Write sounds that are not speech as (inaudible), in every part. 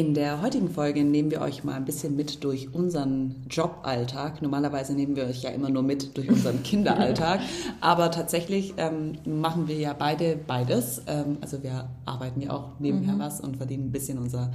In der heutigen Folge nehmen wir euch mal ein bisschen mit durch unseren Joballtag. Normalerweise nehmen wir euch ja immer nur mit durch unseren (laughs) Kinderalltag, aber tatsächlich ähm, machen wir ja beide beides. Ähm, also wir arbeiten ja auch nebenher mhm. was und verdienen ein bisschen unser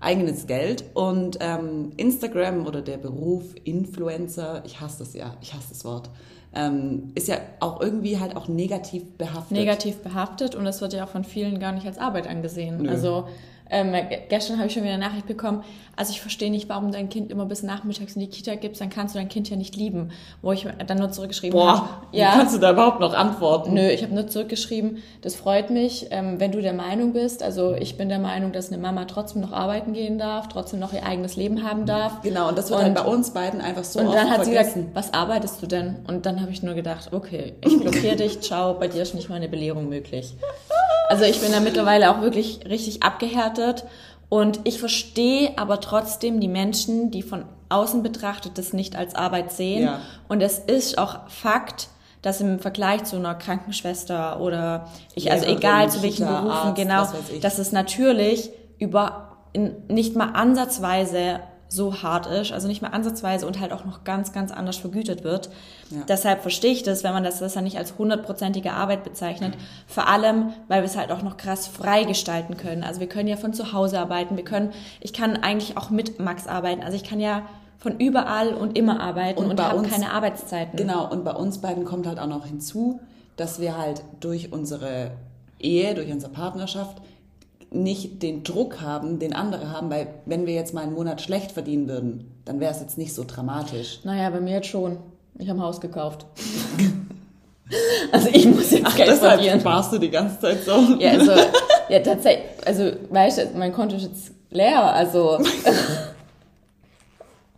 eigenes Geld. Und ähm, Instagram oder der Beruf Influencer, ich hasse das ja, ich hasse das Wort. Ähm, ist ja auch irgendwie halt auch negativ behaftet. Negativ behaftet und das wird ja auch von vielen gar nicht als Arbeit angesehen. Nö. Also ähm, gestern habe ich schon wieder eine Nachricht bekommen, also ich verstehe nicht, warum dein Kind immer bis nachmittags in die Kita gibst, dann kannst du dein Kind ja nicht lieben. Wo ich dann nur zurückgeschrieben habe. Boah, ja, wie kannst du da überhaupt noch antworten? Nö, ich habe nur zurückgeschrieben, das freut mich, ähm, wenn du der Meinung bist, also ich bin der Meinung, dass eine Mama trotzdem noch arbeiten gehen darf, trotzdem noch ihr eigenes Leben haben darf. Genau, und das wird und, dann bei uns beiden einfach so Und dann hat sie gesagt, was arbeitest du denn? Und dann habe ich nur gedacht, okay, ich blockiere (laughs) dich, ciao, bei dir ist nicht mal eine Belehrung möglich. Also ich bin da mittlerweile auch wirklich richtig abgehärtet und ich verstehe aber trotzdem die Menschen, die von außen betrachtet das nicht als Arbeit sehen. Ja. Und es ist auch Fakt, dass im Vergleich zu einer Krankenschwester oder ich, also egal zu welchen Berufen, Arzt, genau, dass es natürlich über nicht mal ansatzweise so hart ist, also nicht mehr ansatzweise und halt auch noch ganz, ganz anders vergütet wird. Ja. Deshalb verstehe ich das, wenn man das, das ja nicht als hundertprozentige Arbeit bezeichnet. Vor allem, weil wir es halt auch noch krass frei gestalten können. Also wir können ja von zu Hause arbeiten, wir können, ich kann eigentlich auch mit Max arbeiten. Also ich kann ja von überall und immer arbeiten und, und habe keine Arbeitszeiten. Genau, und bei uns beiden kommt halt auch noch hinzu, dass wir halt durch unsere Ehe, durch unsere Partnerschaft nicht den Druck haben, den andere haben, weil wenn wir jetzt mal einen Monat schlecht verdienen würden, dann wäre es jetzt nicht so dramatisch. Naja, bei mir jetzt schon. Ich habe ein Haus gekauft. (laughs) also ich muss jetzt Ach, Geld deshalb verdienen. sparst du die ganze Zeit so. Ja, also, (laughs) ja, tatsächlich, also, weißt du, mein Konto ist jetzt leer, also.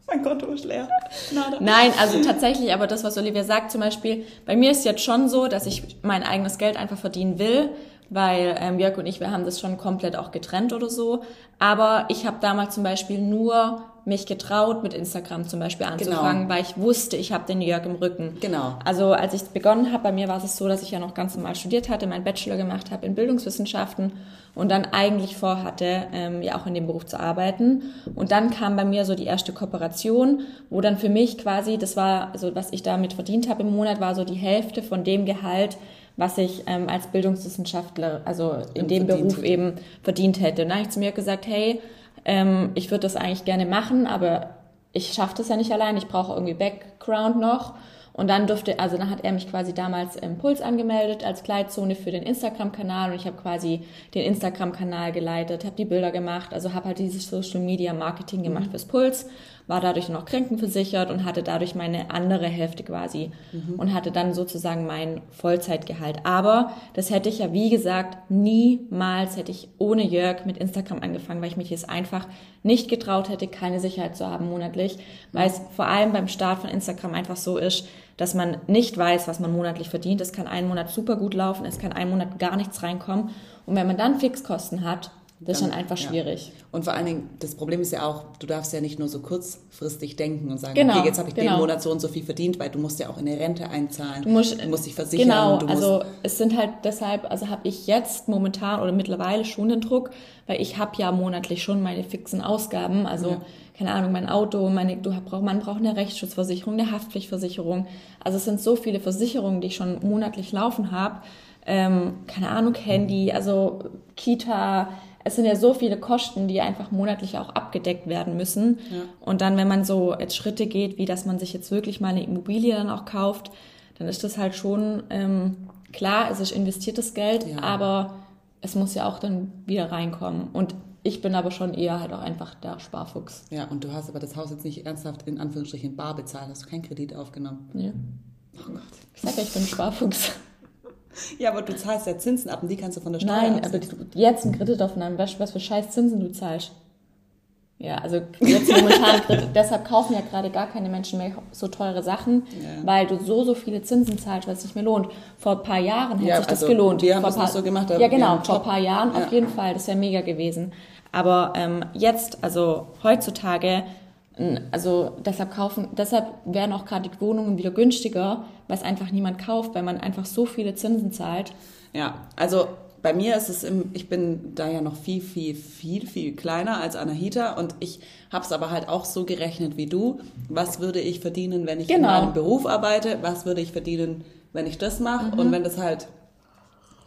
mein (laughs) Konto ist leer. Nada. Nein, also tatsächlich, aber das, was Olivia sagt, zum Beispiel, bei mir ist jetzt schon so, dass ich mein eigenes Geld einfach verdienen will weil ähm, Jörg und ich, wir haben das schon komplett auch getrennt oder so. Aber ich habe damals zum Beispiel nur mich getraut, mit Instagram zum Beispiel genau. anzufangen, genau. weil ich wusste, ich habe den Jörg im Rücken. Genau. Also als ich begonnen habe, bei mir war es so, dass ich ja noch ganz normal studiert hatte, meinen Bachelor gemacht habe in Bildungswissenschaften und dann eigentlich vorhatte, ähm, ja auch in dem Beruf zu arbeiten. Und dann kam bei mir so die erste Kooperation, wo dann für mich quasi, das war, also was ich damit verdient habe im Monat, war so die Hälfte von dem Gehalt, was ich ähm, als Bildungswissenschaftler, also in dem Beruf hätte. eben verdient hätte. Und dann habe ich zu mir gesagt, hey, ähm, ich würde das eigentlich gerne machen, aber ich schaffe das ja nicht allein, ich brauche irgendwie Background noch. Und dann durfte, also dann hat er mich quasi damals im Puls angemeldet als Kleidzone für den Instagram-Kanal und ich habe quasi den Instagram-Kanal geleitet, habe die Bilder gemacht, also habe halt dieses Social Media Marketing gemacht mhm. fürs Puls war dadurch noch krankenversichert und hatte dadurch meine andere Hälfte quasi mhm. und hatte dann sozusagen mein Vollzeitgehalt. Aber das hätte ich ja, wie gesagt, niemals hätte ich ohne Jörg mit Instagram angefangen, weil ich mich jetzt einfach nicht getraut hätte, keine Sicherheit zu haben monatlich, weil es vor allem beim Start von Instagram einfach so ist, dass man nicht weiß, was man monatlich verdient. Es kann einen Monat super gut laufen, es kann einen Monat gar nichts reinkommen. Und wenn man dann Fixkosten hat, das ist dann einfach schwierig. Ja. Und vor allen Dingen, das Problem ist ja auch, du darfst ja nicht nur so kurzfristig denken und sagen, genau, okay, jetzt habe ich genau. den Monat so und so viel verdient, weil du musst ja auch in eine Rente einzahlen. Du musst, du musst dich versichern. Genau, also es sind halt deshalb, also habe ich jetzt momentan oder mittlerweile schon den Druck, weil ich habe ja monatlich schon meine fixen Ausgaben, also ja. keine Ahnung, mein Auto, meine, du brauch, man braucht eine Rechtsschutzversicherung, eine Haftpflichtversicherung. Also es sind so viele Versicherungen, die ich schon monatlich laufen habe. Ähm, keine Ahnung, Handy, also Kita, es sind ja so viele Kosten, die einfach monatlich auch abgedeckt werden müssen. Ja. Und dann, wenn man so jetzt Schritte geht, wie dass man sich jetzt wirklich mal eine Immobilie dann auch kauft, dann ist das halt schon ähm, klar, es ist investiertes Geld, ja. aber es muss ja auch dann wieder reinkommen. Und ich bin aber schon eher halt auch einfach der Sparfuchs. Ja, und du hast aber das Haus jetzt nicht ernsthaft in Anführungsstrichen bar bezahlt, hast du keinen Kredit aufgenommen? Nee. Oh Gott. Ich sag ja, ich bin Sparfuchs. Ja, aber du zahlst ja Zinsen ab und die kannst du von der Steuer Nein, aber du, jetzt ein Kredit aufnehmen, weißt du, was für scheiß Zinsen du zahlst? Ja, also jetzt momentan, (laughs) deshalb kaufen ja gerade gar keine Menschen mehr so teure Sachen, ja. weil du so, so viele Zinsen zahlst, weil es nicht mehr lohnt. Vor ein paar Jahren hätte ja, sich das also gelohnt. Wir haben vor das paar, so gemacht. Ja, genau, vor ein paar Jahren ja. auf jeden Fall, das wäre mega gewesen. Aber ähm, jetzt, also heutzutage, also deshalb kaufen, deshalb werden auch gerade die Wohnungen wieder günstiger, weil es einfach niemand kauft, weil man einfach so viele Zinsen zahlt. Ja, also bei mir ist es im, ich bin da ja noch viel, viel, viel, viel kleiner als Anahita und ich habe es aber halt auch so gerechnet wie du. Was würde ich verdienen, wenn ich genau. in meinem Beruf arbeite? Was würde ich verdienen, wenn ich das mache? Mhm. Und wenn das halt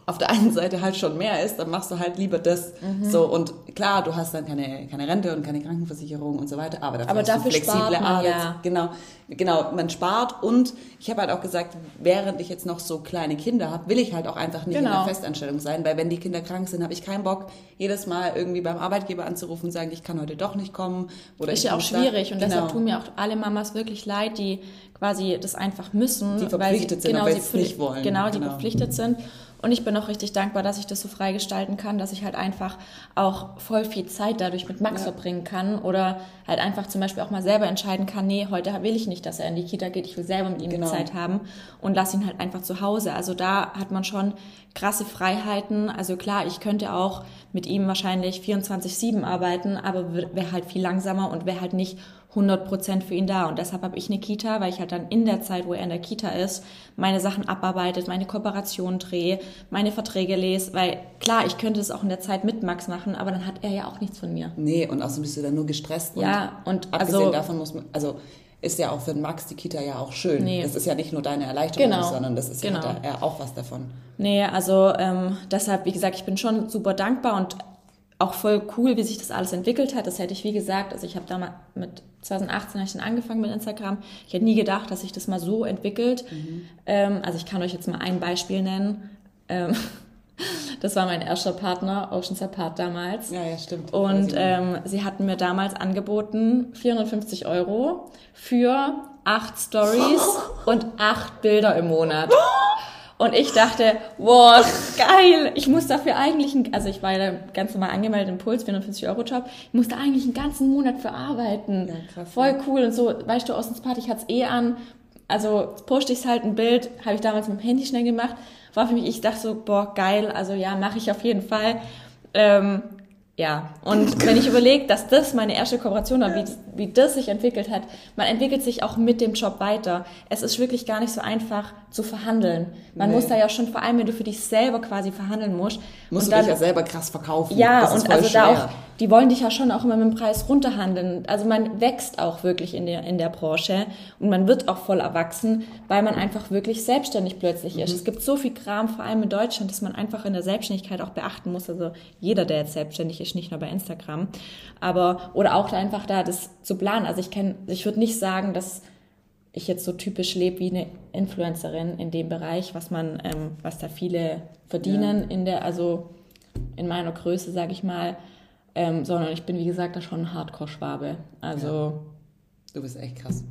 auf der einen Seite halt schon mehr ist, dann machst du halt lieber das. Mhm. So und klar, du hast dann keine, keine Rente und keine Krankenversicherung und so weiter, aber dafür, aber hast dafür du flexible Arbeit. Ja. Genau, genau, man spart und ich habe halt auch gesagt, während ich jetzt noch so kleine Kinder habe, will ich halt auch einfach nicht genau. in der Festanstellung sein, weil wenn die Kinder krank sind, habe ich keinen Bock, jedes Mal irgendwie beim Arbeitgeber anzurufen und sagen, ich kann heute doch nicht kommen. Oder ist ja auch schwierig da, und genau. deshalb tun mir auch alle Mamas wirklich leid, die quasi das einfach müssen, die verpflichtet weil sie, sind, genau, aber sie nicht wollen. Genau, die genau. verpflichtet sind. Und ich bin auch richtig dankbar, dass ich das so freigestalten kann, dass ich halt einfach auch voll viel Zeit dadurch mit Max ja. verbringen kann oder halt einfach zum Beispiel auch mal selber entscheiden kann, nee, heute will ich nicht, dass er in die Kita geht, ich will selber mit ihm genau. Zeit haben und lass ihn halt einfach zu Hause. Also da hat man schon krasse Freiheiten. Also klar, ich könnte auch mit ihm wahrscheinlich 24-7 arbeiten, aber wäre halt viel langsamer und wäre halt nicht 100 Prozent für ihn da. Und deshalb habe ich eine Kita, weil ich halt dann in der Zeit, wo er in der Kita ist, meine Sachen abarbeitet, meine Kooperation drehe, meine Verträge lese. Weil klar, ich könnte es auch in der Zeit mit Max machen, aber dann hat er ja auch nichts von mir. Nee, und außerdem bist du dann nur gestresst. Ja, und, und abgesehen also, davon muss man, also ist ja auch für Max die Kita ja auch schön. Nee. Das ist ja nicht nur deine Erleichterung, genau. sondern das ist genau. ja er auch was davon. Nee, also ähm, deshalb, wie gesagt, ich bin schon super dankbar und auch voll cool, wie sich das alles entwickelt hat. Das hätte ich, wie gesagt, also ich habe damals mit 2018 habe ich dann angefangen mit Instagram. Ich hätte nie gedacht, dass sich das mal so entwickelt. Mhm. Ähm, also ich kann euch jetzt mal ein Beispiel nennen. Ähm, (laughs) das war mein erster Partner, Oceans Apart damals. Ja, ja, stimmt. Und ähm, sie hatten mir damals angeboten 450 Euro für acht Stories (laughs) und acht Bilder im Monat. (laughs) Und ich dachte, wow, geil, ich muss dafür eigentlich, also ich war ja ganz normal angemeldet im Puls, 450 Euro Job, ich musste eigentlich einen ganzen Monat für arbeiten. Ja, krass, Voll cool und so, weißt du, Party, ich hatte es eh an, also poste ich halt ein Bild, habe ich damals mit dem Handy schnell gemacht, war für mich, ich dachte so, boah, geil, also ja, mache ich auf jeden Fall. Ähm, ja, und (laughs) wenn ich überlege, dass das meine erste Kooperation war, wie, wie das sich entwickelt hat, man entwickelt sich auch mit dem Job weiter. Es ist wirklich gar nicht so einfach zu verhandeln. Man nee. muss da ja schon, vor allem wenn du für dich selber quasi verhandeln musst. Musst und du dann, dich ja selber krass verkaufen. Ja, und also schwer. da auch, die wollen dich ja schon auch immer mit dem Preis runterhandeln. Also man wächst auch wirklich in der, in der Branche und man wird auch voll erwachsen, weil man einfach wirklich selbstständig plötzlich ist. Mhm. Es gibt so viel Kram, vor allem in Deutschland, dass man einfach in der Selbstständigkeit auch beachten muss. Also jeder, der jetzt selbstständig ist, nicht nur bei Instagram. Aber, oder auch einfach da das zu planen. Also ich kenne, ich würde nicht sagen, dass ich jetzt so typisch lebe wie eine Influencerin in dem Bereich, was man, ähm, was da viele verdienen ja. in der, also in meiner Größe, sage ich mal ähm, sondern ich bin, wie gesagt, da schon ein Hardcore-Schwabe. Also. Ja. Du bist echt krass.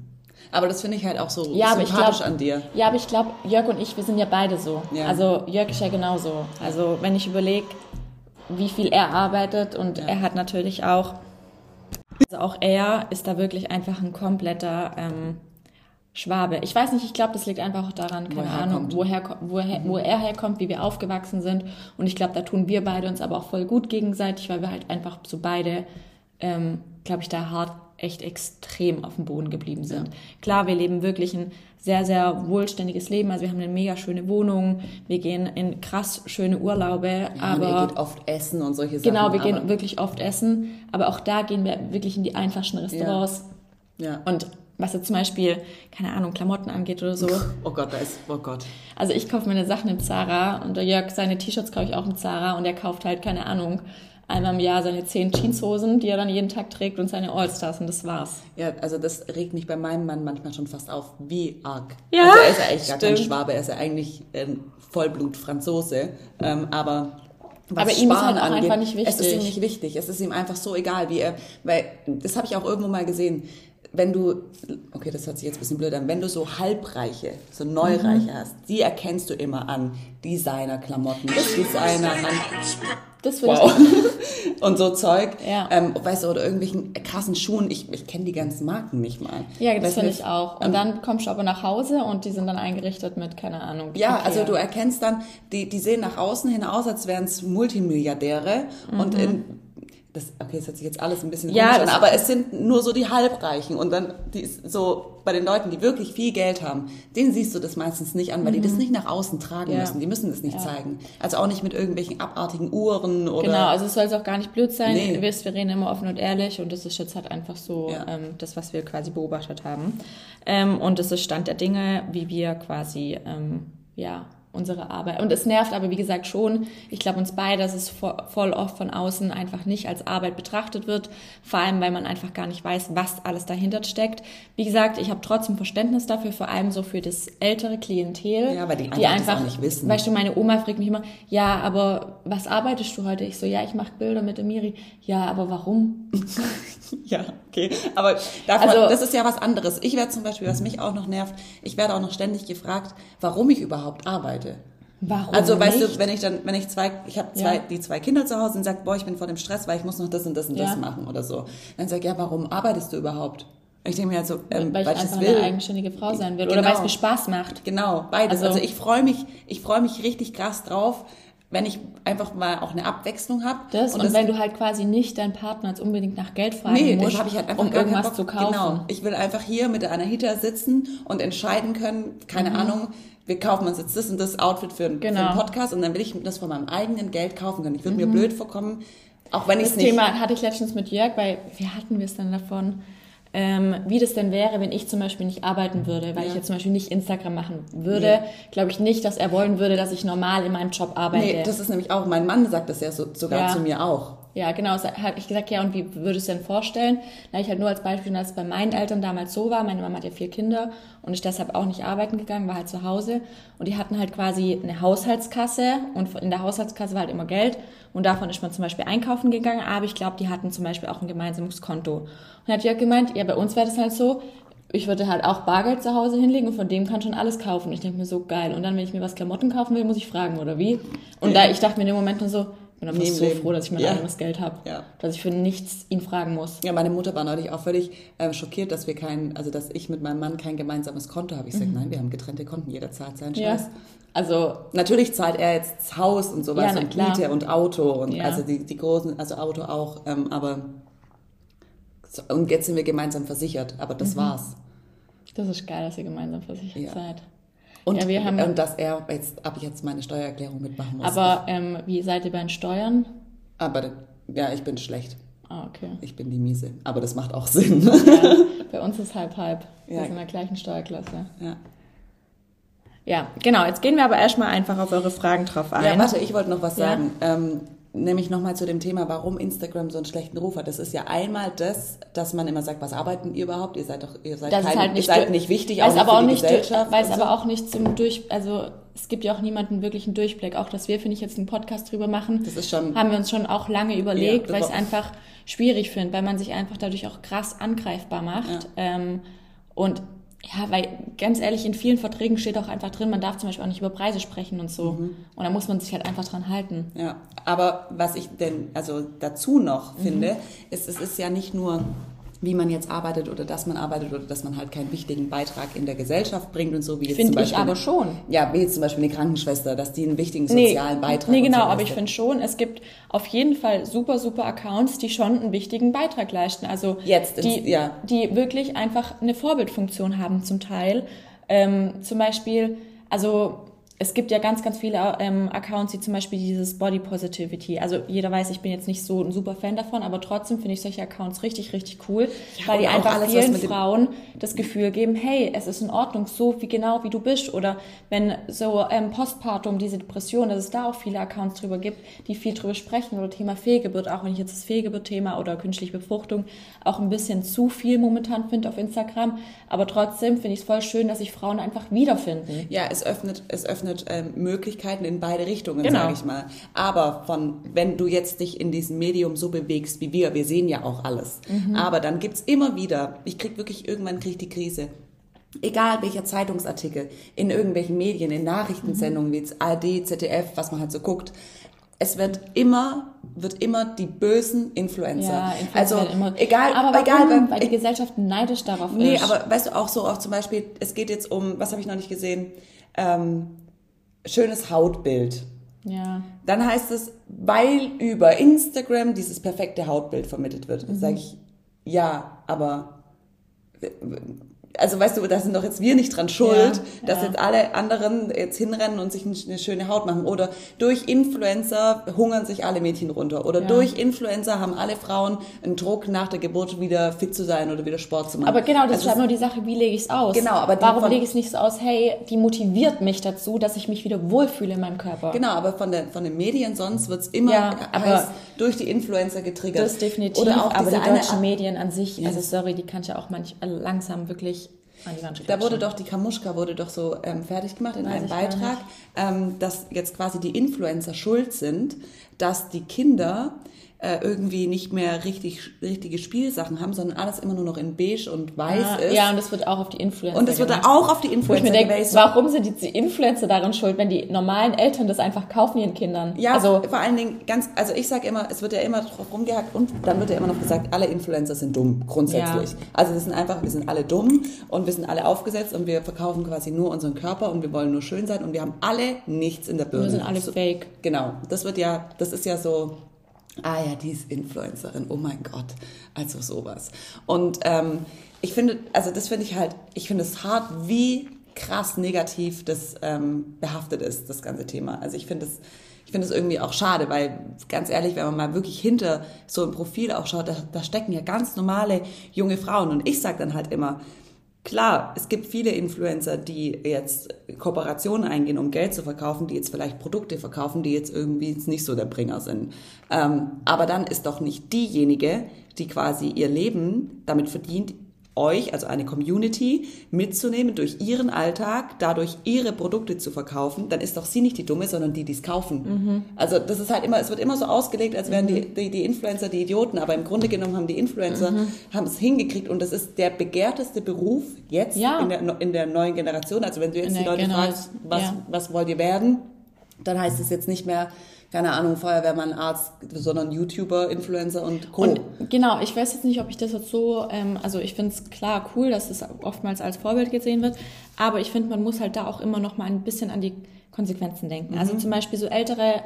Aber das finde ich halt auch so ja, sympathisch glaub, an dir. Ja, aber ich glaube, Jörg und ich, wir sind ja beide so. Ja. Also Jörg ist ja genauso. Also wenn ich überlege, wie viel er arbeitet und er hat natürlich auch, also auch er ist da wirklich einfach ein kompletter ähm, Schwabe. Ich weiß nicht, ich glaube, das liegt einfach auch daran, keine woher Ahnung, woher, woher, wo er herkommt, wie wir aufgewachsen sind. Und ich glaube, da tun wir beide uns aber auch voll gut gegenseitig, weil wir halt einfach so beide, ähm, glaube ich, da hart echt extrem auf dem Boden geblieben sind. Ja. Klar, wir leben wirklich ein sehr, sehr wohlständiges Leben. Also wir haben eine mega schöne Wohnung, wir gehen in krass schöne Urlaube. Ja, aber ihr geht oft essen und solche Sachen. Genau, wir gehen wirklich oft essen. Aber auch da gehen wir wirklich in die einfachsten Restaurants. Ja. ja. Und was jetzt zum Beispiel, keine Ahnung, Klamotten angeht oder so. (laughs) Oh Gott, da ist, oh Gott. Also ich kaufe meine Sachen im Zara und der Jörg seine T-Shirts kaufe ich auch im Zara und er kauft halt, keine Ahnung, einmal im Jahr seine zehn Jeanshosen, die er dann jeden Tag trägt und seine Allstars und das war's. Ja, also das regt mich bei meinem Mann manchmal schon fast auf, wie arg. Ja, also er ist ja eigentlich gar kein Schwabe, er ist ja eigentlich ein Vollblut-Franzose, ähm, aber was aber ihm ist halt auch angeht, einfach nicht wichtig. Es ist ihm nicht wichtig. Es ist ihm einfach so egal, wie er, weil das habe ich auch irgendwo mal gesehen wenn du, okay, das hört sich jetzt ein bisschen blöd an, wenn du so Halbreiche, so Neureiche mhm. hast, die erkennst du immer an. Designer-Klamotten, Designer, das wow. ich (laughs) Und so Zeug. Ja. Ähm, weißt du, oder irgendwelchen krassen Schuhen. Ich, ich kenne die ganzen Marken nicht mal. Ja, das finde ich auch. Und ähm, dann kommst du aber nach Hause und die sind dann eingerichtet mit, keine Ahnung. Ja, okay. also du erkennst dann, die, die sehen nach außen hin aus, als wären es Multimilliardäre. Mhm. Und in das, okay, das hört sich jetzt alles ein bisschen ja, an, aber es sind nur so die Halbreichen und dann die so bei den Leuten, die wirklich viel Geld haben, denen siehst du das meistens nicht an, weil mhm. die das mhm. nicht nach außen tragen ja. müssen. Die müssen das nicht ja. zeigen. Also auch nicht mit irgendwelchen abartigen Uhren oder. Genau, also es soll es auch gar nicht blöd sein. Nee. Wir, wir reden immer offen und ehrlich und das ist jetzt halt einfach so ja. ähm, das, was wir quasi beobachtet haben. Ähm, und das ist Stand der Dinge, wie wir quasi ähm, ja unsere Arbeit. Und es nervt aber, wie gesagt, schon. Ich glaube uns beide, dass es voll oft von außen einfach nicht als Arbeit betrachtet wird. Vor allem, weil man einfach gar nicht weiß, was alles dahinter steckt. Wie gesagt, ich habe trotzdem Verständnis dafür, vor allem so für das ältere Klientel. Ja, weil die, die einfach nicht wissen. Weißt du, meine Oma fragt mich immer, ja, aber was arbeitest du heute? Ich so, ja, ich mache Bilder mit der Miri. Ja, aber warum? (laughs) ja, okay. Aber davon, also, das ist ja was anderes. Ich werde zum Beispiel, was mich auch noch nervt, ich werde auch noch ständig gefragt, warum ich überhaupt arbeite. Warum also weißt nicht? du, wenn ich dann, wenn ich zwei, ich habe zwei, ja. die zwei Kinder zu Hause und sage, boah, ich bin vor dem Stress, weil ich muss noch das und das und ja. das machen oder so, dann sage ich, ja, warum arbeitest du überhaupt? Ich denke mir halt so, ähm, weil, weil ich einfach will. eine eigenständige Frau sein will genau. oder weil es mir Spaß macht. Genau, beides. Also, also ich freue mich, ich freue mich richtig krass drauf, wenn ich einfach mal auch eine Abwechslung habe. Das und, und das wenn du halt quasi nicht deinen Partner jetzt unbedingt nach Geld fragen nee, musst, ich halt um irgendwas zu kaufen. Genau. Ich will einfach hier mit der Anahita sitzen und entscheiden können, keine mhm. Ahnung, wir kaufen uns jetzt das und das Outfit für, genau. für einen. Podcast und dann will ich das von meinem eigenen Geld kaufen können. Ich würde mhm. mir blöd vorkommen, auch wenn ich es nicht... Das Thema hatte ich letztens mit Jörg, weil, wie hatten wir es dann davon? Ähm, wie das denn wäre, wenn ich zum Beispiel nicht arbeiten würde, weil ja. ich jetzt zum Beispiel nicht Instagram machen würde, ja. glaube ich nicht, dass er wollen würde, dass ich normal in meinem Job arbeite. Nee, das ist nämlich auch, mein Mann sagt das ja so, sogar ja. zu mir auch. Ja, genau. So habe ich gesagt, ja, und wie würdest du denn vorstellen? Da ich halt nur als Beispiel, dass es bei meinen Eltern damals so war. Meine Mama hat ja vier Kinder und ist deshalb auch nicht arbeiten gegangen, war halt zu Hause. Und die hatten halt quasi eine Haushaltskasse und in der Haushaltskasse war halt immer Geld. Und davon ist man zum Beispiel einkaufen gegangen. Aber ich glaube, die hatten zum Beispiel auch ein gemeinsames Konto. Und hat Jörg gemeint, ja, bei uns wäre das halt so, ich würde halt auch Bargeld zu Hause hinlegen und von dem kann schon alles kaufen. Ich denke mir so geil. Und dann, wenn ich mir was Klamotten kaufen will, muss ich fragen, oder wie? Und da, ich dachte mir in dem Moment nur so, bin einfach so Leben. froh, dass ich mein ja. eigenes Geld habe. Ja. Dass ich für nichts ihn fragen muss. Ja, meine Mutter war neulich auch völlig äh, schockiert, dass wir kein, also dass ich mit meinem Mann kein gemeinsames Konto habe. Ich sage, mhm. nein, wir haben getrennte Konten, jeder zahlt seinen Scheiß. Ja. Also natürlich zahlt er jetzt das Haus und sowas ja, und Miete und Auto und also die, die großen, also Auto auch, ähm, aber und jetzt sind wir gemeinsam versichert, aber das mhm. war's. Das ist geil, dass ihr gemeinsam versichert seid. Und, ja, wir haben, und dass er jetzt ab jetzt meine Steuererklärung mitmachen muss. Aber ähm, wie seid ihr bei den Steuern? Aber ja, ich bin schlecht. Ah, okay. Ich bin die Miese. Aber das macht auch (laughs) Sinn. Ja, bei uns ist halb halb. Wir ja. sind in der gleichen Steuerklasse. Ja. Ja, genau. Jetzt gehen wir aber erstmal einfach auf eure Fragen drauf ein. Ja, warte, ich wollte noch was sagen. Ähm, nämlich nochmal zu dem Thema, warum Instagram so einen schlechten Ruf hat. Das ist ja einmal das, dass man immer sagt, was arbeiten ihr überhaupt? Ihr seid doch, ihr seid, kein, halt nicht, ihr seid nicht wichtig, weiß auch aber auch nicht, Gesellschaft. Weiß aber so. auch nicht zum Durch, also es gibt ja auch niemanden wirklichen Durchblick. Auch dass wir, finde ich, jetzt einen Podcast drüber machen, das ist schon, haben wir uns schon auch lange überlegt, ja, weil ich es einfach schwierig finde, weil man sich einfach dadurch auch krass angreifbar macht. Ja. Ähm, und ja, weil ganz ehrlich, in vielen Verträgen steht auch einfach drin, man darf zum Beispiel auch nicht über Preise sprechen und so. Mhm. Und da muss man sich halt einfach dran halten. Ja, aber was ich denn also dazu noch mhm. finde, ist, es ist ja nicht nur wie man jetzt arbeitet oder dass man arbeitet oder dass man halt keinen wichtigen Beitrag in der Gesellschaft bringt und so wie jetzt find zum Beispiel. ich aber schon. Ja, wie jetzt zum Beispiel eine Krankenschwester, dass die einen wichtigen sozialen nee, Beitrag. Nee, genau, so aber ich finde schon, es gibt auf jeden Fall super, super Accounts, die schon einen wichtigen Beitrag leisten. Also jetzt, die, ja. die wirklich einfach eine Vorbildfunktion haben zum Teil. Ähm, zum Beispiel, also es gibt ja ganz, ganz viele ähm, Accounts, die zum Beispiel dieses Body Positivity. Also jeder weiß, ich bin jetzt nicht so ein super Fan davon, aber trotzdem finde ich solche Accounts richtig, richtig cool, ja, weil die einfach alles, vielen Frauen das Gefühl geben, hey, es ist in Ordnung, so wie genau wie du bist. Oder wenn so ähm, Postpartum, diese Depression, dass es da auch viele Accounts drüber gibt, die viel drüber sprechen oder Thema Fehlgeburt, auch wenn ich jetzt das Fehlgeburt-Thema oder künstliche Befruchtung auch ein bisschen zu viel momentan finde auf Instagram. Aber trotzdem finde ich es voll schön, dass sich Frauen einfach wiederfinden. Ja, es öffnet, es öffnet eröffnet ähm, Möglichkeiten in beide Richtungen, Genau. sage ich mal. Aber von, wenn du jetzt dich in diesem Medium so bewegst wie wir, wir sehen ja auch alles. Mhm. Aber dann gibt's immer wieder, ich krieg wirklich, irgendwann krieg ich die Krise. Egal welcher Zeitungsartikel, in irgendwelchen Medien, in Nachrichtensendungen wie jetzt ARD, ZDF, was man halt so guckt, es wird immer, wird immer die bösen Influencer. Ja, Influencer also immer. egal, aber egal, warum? weil- weil die Gesellschaft neidisch darauf Nee, ist. aber weißt du auch so, auch zum Beispiel, es geht jetzt um, was habe ich noch nicht gesehen? Ähm, schönes Hautbild. ja. Dann heißt es, weil über Instagram dieses perfekte Hautbild vermittelt wird. Mhm. Sage ich, ja, aber also weißt du, da sind doch jetzt wir nicht dran schuld, Ja, dass ja. jetzt alle anderen jetzt hinrennen und sich eine schöne Haut machen. Oder durch Influencer hungern sich alle Mädchen runter. Oder Ja. durch Influencer haben alle Frauen einen Druck, nach der Geburt wieder fit zu sein oder wieder Sport zu machen. Aber genau, das Also ist halt nur die Sache, wie lege ich es aus? Genau, aber warum lege ich es nicht so aus, hey, die motiviert mich dazu, dass ich mich wieder wohlfühle in meinem Körper? Genau, aber von, der, von den Medien sonst wird's immer Ja, heißt, durch die Influencer getriggert. Das definitiv, Oder auch aber diese die eine deutschen Medien an sich, also sorry, die kann ich ja auch manch, äh, langsam wirklich Da wurde doch, die Kamuschka wurde doch so ähm, fertig gemacht in Weiß einem Beitrag, ähm, dass jetzt quasi die Influencer schuld sind, dass die Kinder äh, irgendwie nicht mehr richtig richtige Spielsachen haben, sondern alles immer nur noch in beige und weiß Ah, ist. Ja, und das wird auch auf die Influencer und wird gemacht. auch auf die Wo ich Influencer mir denke, warum sind die Influencer daran schuld, wenn die normalen Eltern das einfach kaufen ihren Kindern? Ja, also vor allen Dingen ganz, also ich sage immer, es wird ja immer drauf rumgehackt und dann wird ja immer noch gesagt, alle Influencer sind dumm, grundsätzlich. Ja. Also wir sind einfach, wir sind alle dumm und wir sind alle aufgesetzt und wir verkaufen quasi nur unseren Körper und wir wollen nur schön sein und wir haben alle nichts in der Birne. wir sind alle fake. Genau, das wird ja, das ist ja so, ah ja, die ist Influencerin, oh mein Gott, also sowas. Und ähm, ich finde, also das finde ich halt, ich finde es hart, wie krass negativ das ähm, behaftet ist, das ganze Thema. Also ich finde es ich finde es irgendwie auch schade, weil ganz ehrlich, wenn man mal wirklich hinter so ein Profil auch schaut, da, da stecken ja ganz normale junge Frauen. Und ich sage dann halt immer, Klar, es gibt viele Influencer, die jetzt Kooperationen eingehen, um Geld zu verkaufen, die jetzt vielleicht Produkte verkaufen, die jetzt irgendwie jetzt nicht so der Bringer sind. Ähm, aber dann ist doch nicht diejenige, die quasi ihr Leben damit verdient, euch, also eine Community, mitzunehmen durch ihren Alltag, dadurch ihre Produkte zu verkaufen, dann ist doch sie nicht die Dumme, sondern die, die es kaufen. Also das ist halt immer, es wird immer so ausgelegt, als wären die, die, die Influencer die Idioten, aber im Grunde genommen haben die Influencer haben es hingekriegt und das ist der begehrteste Beruf jetzt Ja. in, der, in der neuen Generation. Also wenn du jetzt die Leute Generation, fragst, was, ja. was wollt ihr werden, dann heißt es jetzt nicht mehr, keine Ahnung, Feuerwehrmann, Arzt, sondern YouTuber, Influencer und Co. Und genau, ich weiß jetzt nicht, ob ich das jetzt so, ähm, also ich finde es klar cool, dass es oftmals als Vorbild gesehen wird, aber ich finde, man muss halt da auch immer noch mal ein bisschen an die Konsequenzen denken. Mhm. Also zum Beispiel so ältere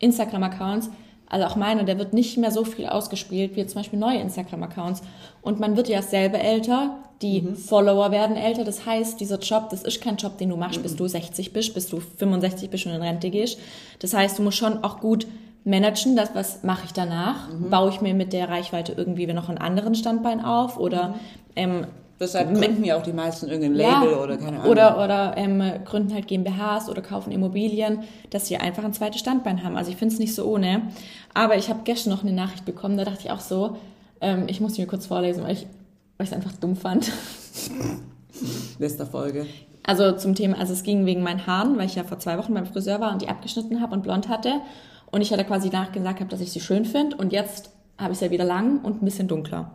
Instagram-Accounts, also auch meiner, der wird nicht mehr so viel ausgespielt wie jetzt zum Beispiel neue Instagram-Accounts. Und man wird ja selber älter, die Mhm. Follower werden älter. Das heißt, dieser Job, das ist kein Job, den du machst, Mhm. bis du 60 bist, bis du 65 bist und in Rente gehst. Das heißt, du musst schon auch gut managen, das, was mache ich danach? Mhm. Baue ich mir mit der Reichweite irgendwie noch einen anderen Standbein auf? Oder ähm, Deshalb gründen ja auch die meisten irgendein ja, Label oder keine Ahnung. Oder, oder ähm, gründen halt GmbHs oder kaufen Immobilien, dass sie einfach ein zweites Standbein haben. Also ich finde es nicht so ohne. Aber ich habe gestern noch eine Nachricht bekommen, da dachte ich auch so, ähm, ich muss die mir kurz vorlesen, weil ich weil ich es einfach dumm fand. (laughs) Letzter Folge. Also zum Thema, also es ging wegen meinen Haaren, weil ich ja vor zwei Wochen beim Friseur war und die abgeschnitten habe und blond hatte. Und ich hatte quasi nachgesagt habe, dass ich sie schön finde. Und jetzt habe ich sie ja wieder lang und ein bisschen dunkler.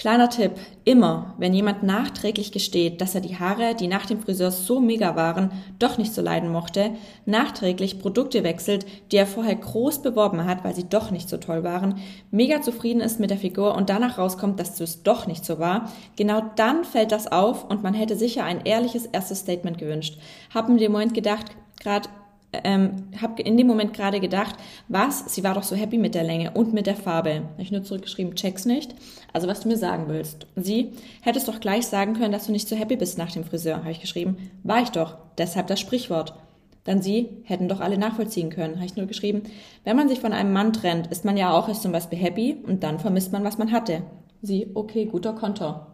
Kleiner Tipp, immer, wenn jemand nachträglich gesteht, dass er die Haare, die nach dem Friseur so mega waren, doch nicht so leiden mochte, nachträglich Produkte wechselt, die er vorher groß beworben hat, weil sie doch nicht so toll waren, mega zufrieden ist mit der Figur und danach rauskommt, dass es doch nicht so war, genau dann fällt das auf und man hätte sicher ein ehrliches erstes Statement gewünscht. Hab in dem Moment gedacht, gerade ähm, habe in dem Moment gerade gedacht, was, sie war doch so happy mit der Länge und mit der Farbe. Hab ich nur zurückgeschrieben, check's nicht. Also was du mir sagen willst. Sie, hättest doch gleich sagen können, dass du nicht so happy bist nach dem Friseur, habe ich geschrieben. War ich doch, deshalb das Sprichwort. Dann sie, hätten doch alle nachvollziehen können, habe ich nur geschrieben. Wenn man sich von einem Mann trennt, ist man ja auch erst zum Beispiel happy und dann vermisst man, was man hatte. Sie, okay, guter Konter.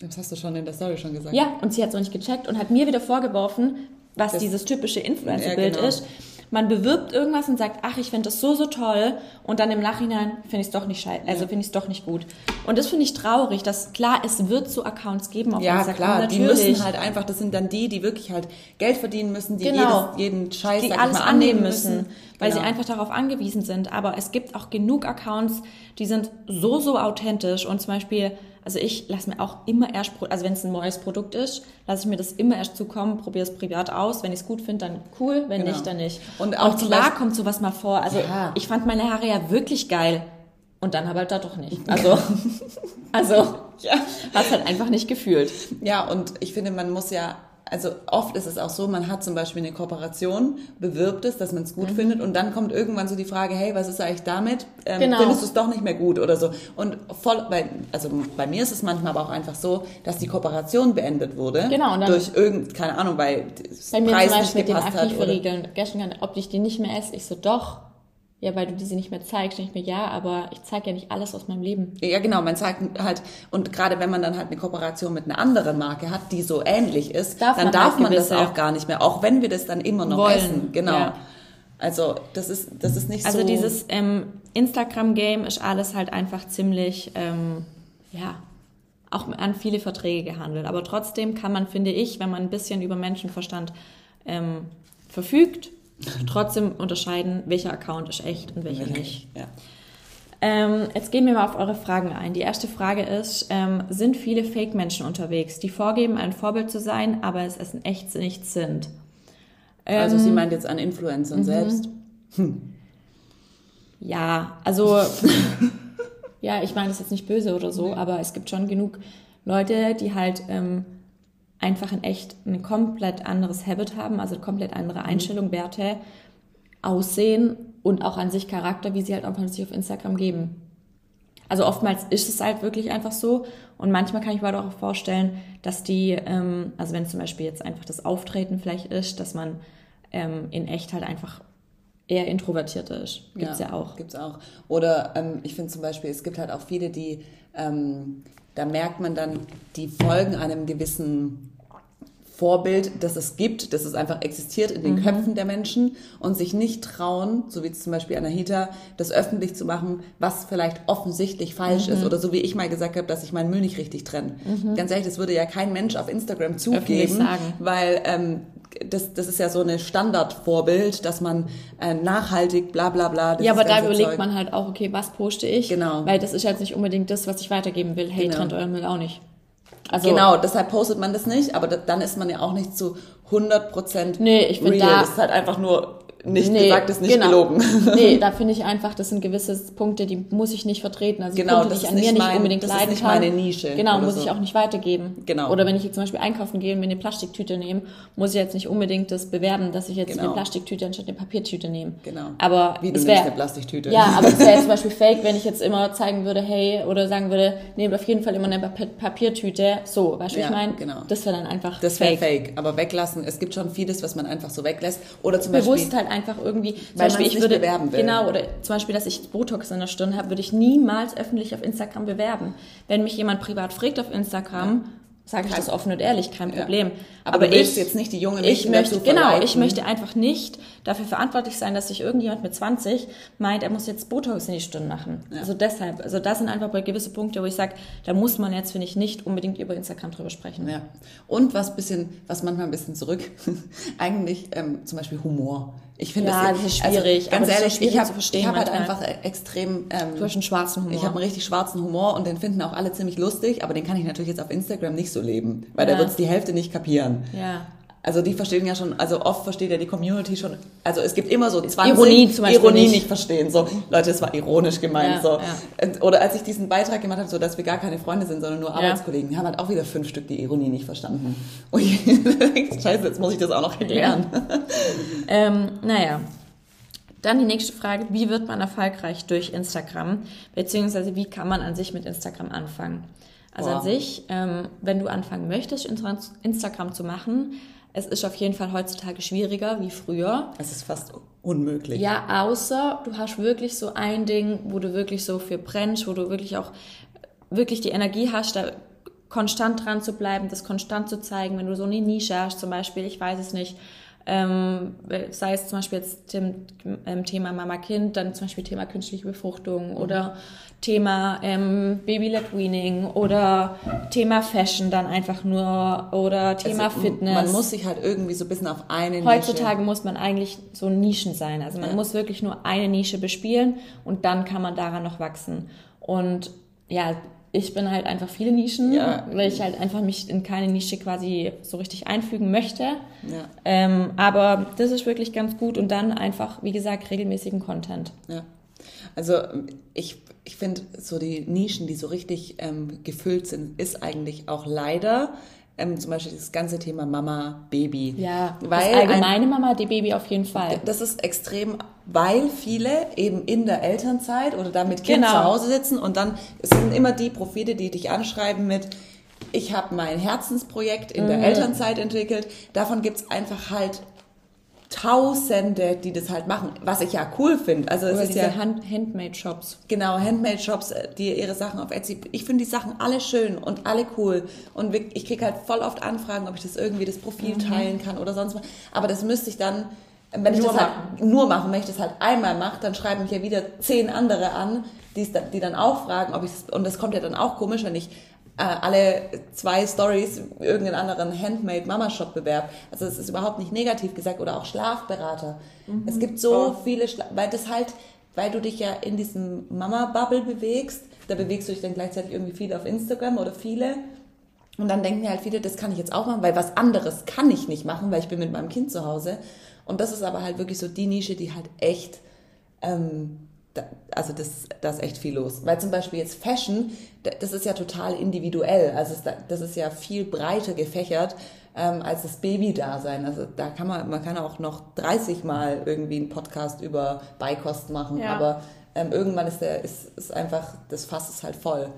Das hast du schon in der Story schon gesagt. Ja, und sie hat es auch nicht gecheckt und hat mir wieder vorgeworfen, was Das- dieses typische Influencer-Bild Ja, genau. ist. man bewirbt irgendwas und sagt, ach, ich finde das so, so toll und dann im Nachhinein finde ich es doch nicht scheiße, also finde ich es doch nicht gut. Und das finde ich traurig, dass klar, es wird so Accounts geben auf Ja, Instagram, klar, die natürlich. müssen halt einfach, das sind dann die, die wirklich halt Geld verdienen müssen, die Genau. jedes, jeden Scheiß die alles mal, annehmen müssen, weil Genau. sie einfach darauf angewiesen sind. Aber es gibt auch genug Accounts, die sind so, so authentisch und zum Beispiel, also ich lasse mir auch immer erst, also wenn es ein neues Produkt ist, lasse ich mir das immer erst zukommen, probiere es privat aus. Wenn ich es gut finde, dann cool, wenn Genau. nicht, dann nicht. Und auch zum klar Beispiel- kommt sowas mal vor. Also Ja. ich fand meine Haare ja wirklich geil. Und dann aber halt da doch nicht. (laughs) Also, also Ja. hast halt einfach nicht gefühlt. Ja, und ich finde, man muss ja, also oft ist es auch so, man hat zum Beispiel eine Kooperation, bewirbt es, dass man es Mhm. gut findet und dann kommt irgendwann so die Frage, hey, was ist eigentlich damit? Ähm, Genau. Findest du es doch nicht mehr gut oder so? Und voll, bei, also bei mir ist es manchmal aber auch einfach so, dass die Kooperation beendet wurde. Genau, und dann- durch irgend, keine Ahnung, weil Bei mir Preis zum nicht Beispiel mit den gepasst hat. Oder, Aktivverriegeln. Gestern, ob ich die nicht mehr esse, ich so, doch. Ja, weil du diese nicht mehr zeigst. Und ich mir, ja, aber ich zeige ja nicht alles aus meinem Leben. Ja, genau, man sagt halt, und gerade wenn man dann halt eine Kooperation mit einer anderen Marke hat, die so ähnlich ist, Darf dann man darf halt man das gewisse- auch gar nicht mehr, auch wenn wir das dann immer noch Wollen, essen. Genau. ja. Also das ist, das ist nicht Also so. dieses ähm, Instagram-Game ist alles halt einfach ziemlich, ähm, ja, auch an viele Verträge gehandelt. Aber trotzdem kann man, finde ich, wenn man ein bisschen über Menschenverstand ähm, verfügt, trotzdem unterscheiden, welcher Account ist echt und welcher nicht. Ja. Ähm, jetzt gehen wir mal auf eure Fragen ein. Die erste Frage ist, ähm, sind viele Fake-Menschen unterwegs, die vorgeben, ein Vorbild zu sein, aber es in echt nicht sind? Also Ähm, sie meint jetzt an Influencern mhm. selbst. Ja, also (laughs) ja, ich meine das jetzt nicht böse oder so, aber es gibt schon genug Leute, die halt ähm, einfach in echt ein komplett anderes Habit haben, also komplett andere Einstellung, Werte, Aussehen und auch an sich Charakter, wie sie halt auch sich auf Instagram geben. Also oftmals ist es halt wirklich einfach so und manchmal kann ich mir auch vorstellen, dass die, ähm, also wenn zum Beispiel jetzt einfach das Auftreten vielleicht ist, dass man ähm, in echt halt einfach eher introvertierter ist. Gibt's ja, auch. Gibt's auch. Oder ähm, ich finde zum Beispiel, es gibt halt auch viele, die, ähm, da merkt man dann, die folgen einem gewissen Vorbild, das es gibt, das es einfach existiert in den Köpfen der Menschen und sich nicht trauen, so wie zum Beispiel Anahita, das öffentlich zu machen, was vielleicht offensichtlich falsch ist. Oder so wie ich mal gesagt habe, dass ich meinen Müll nicht richtig trenne. Ganz ehrlich, das würde ja kein Mensch auf Instagram zugeben, sagen. weil ähm, das, das ist ja so eine Standardvorbild, dass man äh, nachhaltig bla bla bla. Ja, dieses aber da überlegt Zeug. man halt auch, okay, was poste ich? Genau. Weil das ist jetzt nicht unbedingt das, was ich weitergeben will. Hey, Genau. trennt euren Müll auch nicht. Also, Genau, deshalb postet man das nicht, aber da, dann ist man ja auch nicht zu 100% Nee, ich real. da- das ist halt einfach nur nicht Nee, gesagt, ist nicht genau. gelogen. nee, (laughs) da finde ich einfach, das sind gewisse Punkte, die muss ich nicht vertreten. Also Genau, Punkte, das die ich ist an mir nicht mein- unbedingt das ist leiden nicht kann. meine Nische Genau, muss so. ich auch nicht weitergeben. Genau. Oder wenn ich jetzt zum Beispiel einkaufen gehe und mir eine Plastiktüte nehme, muss ich jetzt nicht unbedingt das bewerben, dass ich jetzt Genau. eine Plastiktüte anstatt eine Papiertüte nehme. Genau. Aber Wie du es nimmst wär- eine Plastiktüte. Ja, aber es wäre (laughs) zum Beispiel fake, wenn ich jetzt immer zeigen würde, hey, oder sagen würde, nehmt auf jeden Fall immer eine Papi- Papiertüte. So, weißt du, Ja, ich meine? genau. Das wäre dann einfach Das wäre fake. fake. aber weglassen. Es gibt schon vieles, was man einfach so weglässt. Oder zum Bewusst Beispiel, halt einfach irgendwie, zum Weil Beispiel, ich würde, bewerben will. genau, oder zum Beispiel, dass ich Botox in der Stirn habe, würde ich niemals öffentlich auf Instagram bewerben. Wenn mich jemand privat fragt auf Instagram, sage ich das offen und ehrlich, kein Ja. Problem. Aber du willst jetzt nicht die jungen ich Mädchen möchte, dazu genau, ich möchte einfach nicht dafür verantwortlich sein, dass sich irgendjemand mit 20 meint, er muss jetzt Botox in die Stirn machen. Also deshalb, also das sind einfach gewisse Punkte, wo ich sage, da muss man jetzt, finde ich, nicht unbedingt über Instagram drüber sprechen. Ja. Und was bisschen, was manchmal ein bisschen zurück, (laughs) eigentlich ähm, zum Beispiel Humor. Ich finde Ja, das, ist schwierig, aber ganz ehrlich, schwierig ich habe hab halt einfach äh, extrem. Ähm, Du hast einen schwarzen Humor. Ich habe einen richtig schwarzen Humor und den finden auch alle ziemlich lustig, aber den kann ich natürlich jetzt auf Instagram nicht so leben, weil Ja. da wird's die Hälfte nicht kapieren. Ja. Also die verstehen ja schon, also oft versteht ja die Community schon, also es gibt immer so 20 Ironie zum Beispiel Ironie nicht. nicht. verstehen, so Leute, es war ironisch gemeint, Ja, so. ja. Und- Oder als ich diesen Beitrag gemacht habe, so dass wir gar keine Freunde sind, sondern nur Arbeitskollegen, die haben halt auch wieder fünf Stück die Ironie nicht verstanden. Ui, (laughs) scheiße, jetzt muss ich das auch noch erklären. Ähm, naja. Dann die nächste Frage, wie wird man erfolgreich durch Instagram? Beziehungsweise wie kann man an sich mit Instagram anfangen? Also Boah. an sich, ähm, wenn du anfangen möchtest, Insta- Instagram zu machen, es ist auf jeden Fall heutzutage schwieriger wie früher. Es ist fast unmöglich. Ja, außer du hast wirklich so ein Ding, wo du wirklich so für brennst, wo du wirklich auch wirklich die Energie hast, da konstant dran zu bleiben, das konstant zu zeigen, wenn du so eine Nische hast, zum Beispiel, ich weiß es nicht, Ähm, sei es zum Beispiel jetzt dem, ähm, Thema Mama-Kind, dann zum Beispiel Thema künstliche Befruchtung mhm. oder Thema ähm, Baby-led Weaning oder Thema Fashion dann einfach nur oder Thema also, Fitness. Man muss sich halt irgendwie so ein bisschen auf eine Nische... Heutzutage muss man eigentlich so Nischen sein. Also man ja. muss wirklich nur eine Nische bespielen und dann kann man daran noch wachsen. Und ja, ich bin halt einfach viele Nischen, ja. weil ich halt einfach mich in keine Nische quasi so richtig einfügen möchte. Ja. Ähm, aber das ist wirklich ganz gut und dann einfach, wie gesagt, regelmäßigen Content. Ja. Also ich, ich finde so die Nischen, die so richtig ähm, gefüllt sind, ist eigentlich auch leider ähm, zum Beispiel das ganze Thema Mama, Baby. Ja, weil das allgemeine ein, Mama, die Baby auf jeden Fall. Das ist extrem, weil viele eben in der Elternzeit oder da mit Kind genau. zu Hause sitzen und dann es sind immer die Profile, die dich anschreiben mit ich habe mein Herzensprojekt in mhm. der Elternzeit entwickelt. Davon gibt's einfach halt Tausende, die das halt machen, was ich ja cool finde. Also es ist diese ja Handmade-Shops. Genau, Handmade-Shops, äh, die ihre Sachen auf Etsy. Ich finde die Sachen alle schön und alle cool. Und ich kriege halt voll oft Anfragen, ob ich das irgendwie das Profil mhm. teilen kann oder sonst was. Aber das müsste ich dann, wenn ich nur das halt nur machen, wenn ich das halt einmal mache, dann schreiben mich ja wieder zehn andere an, die, die dann auch fragen, ob ich das, und das kommt ja dann auch komisch, wenn ich äh, alle zwei Stories irgendeinen anderen Handmade-Mama-Shop bewerb. Also es ist überhaupt nicht negativ gesagt oder auch Schlafberater. Mhm. Es gibt so oh. viele, Schla weil das halt, weil du dich ja in diesem Mama-Bubble bewegst, da bewegst du dich dann gleichzeitig irgendwie viel auf Instagram oder viele. Und dann denken halt viele, das kann ich jetzt auch machen, weil was anderes kann ich nicht machen, weil ich bin mit meinem Kind zu Hause. Und das ist aber halt wirklich so die Nische, die halt echt ähm, also das, da ist echt viel los. Weil zum Beispiel jetzt Fashion, das ist ja total individuell. Also das ist ja viel breiter gefächert ähm, als das Baby-Dasein. Also da kann man, man kann auch noch 30 Mal irgendwie einen Podcast über Beikost machen, ja. aber ähm, irgendwann ist der, ist, ist einfach, das Fass ist halt voll.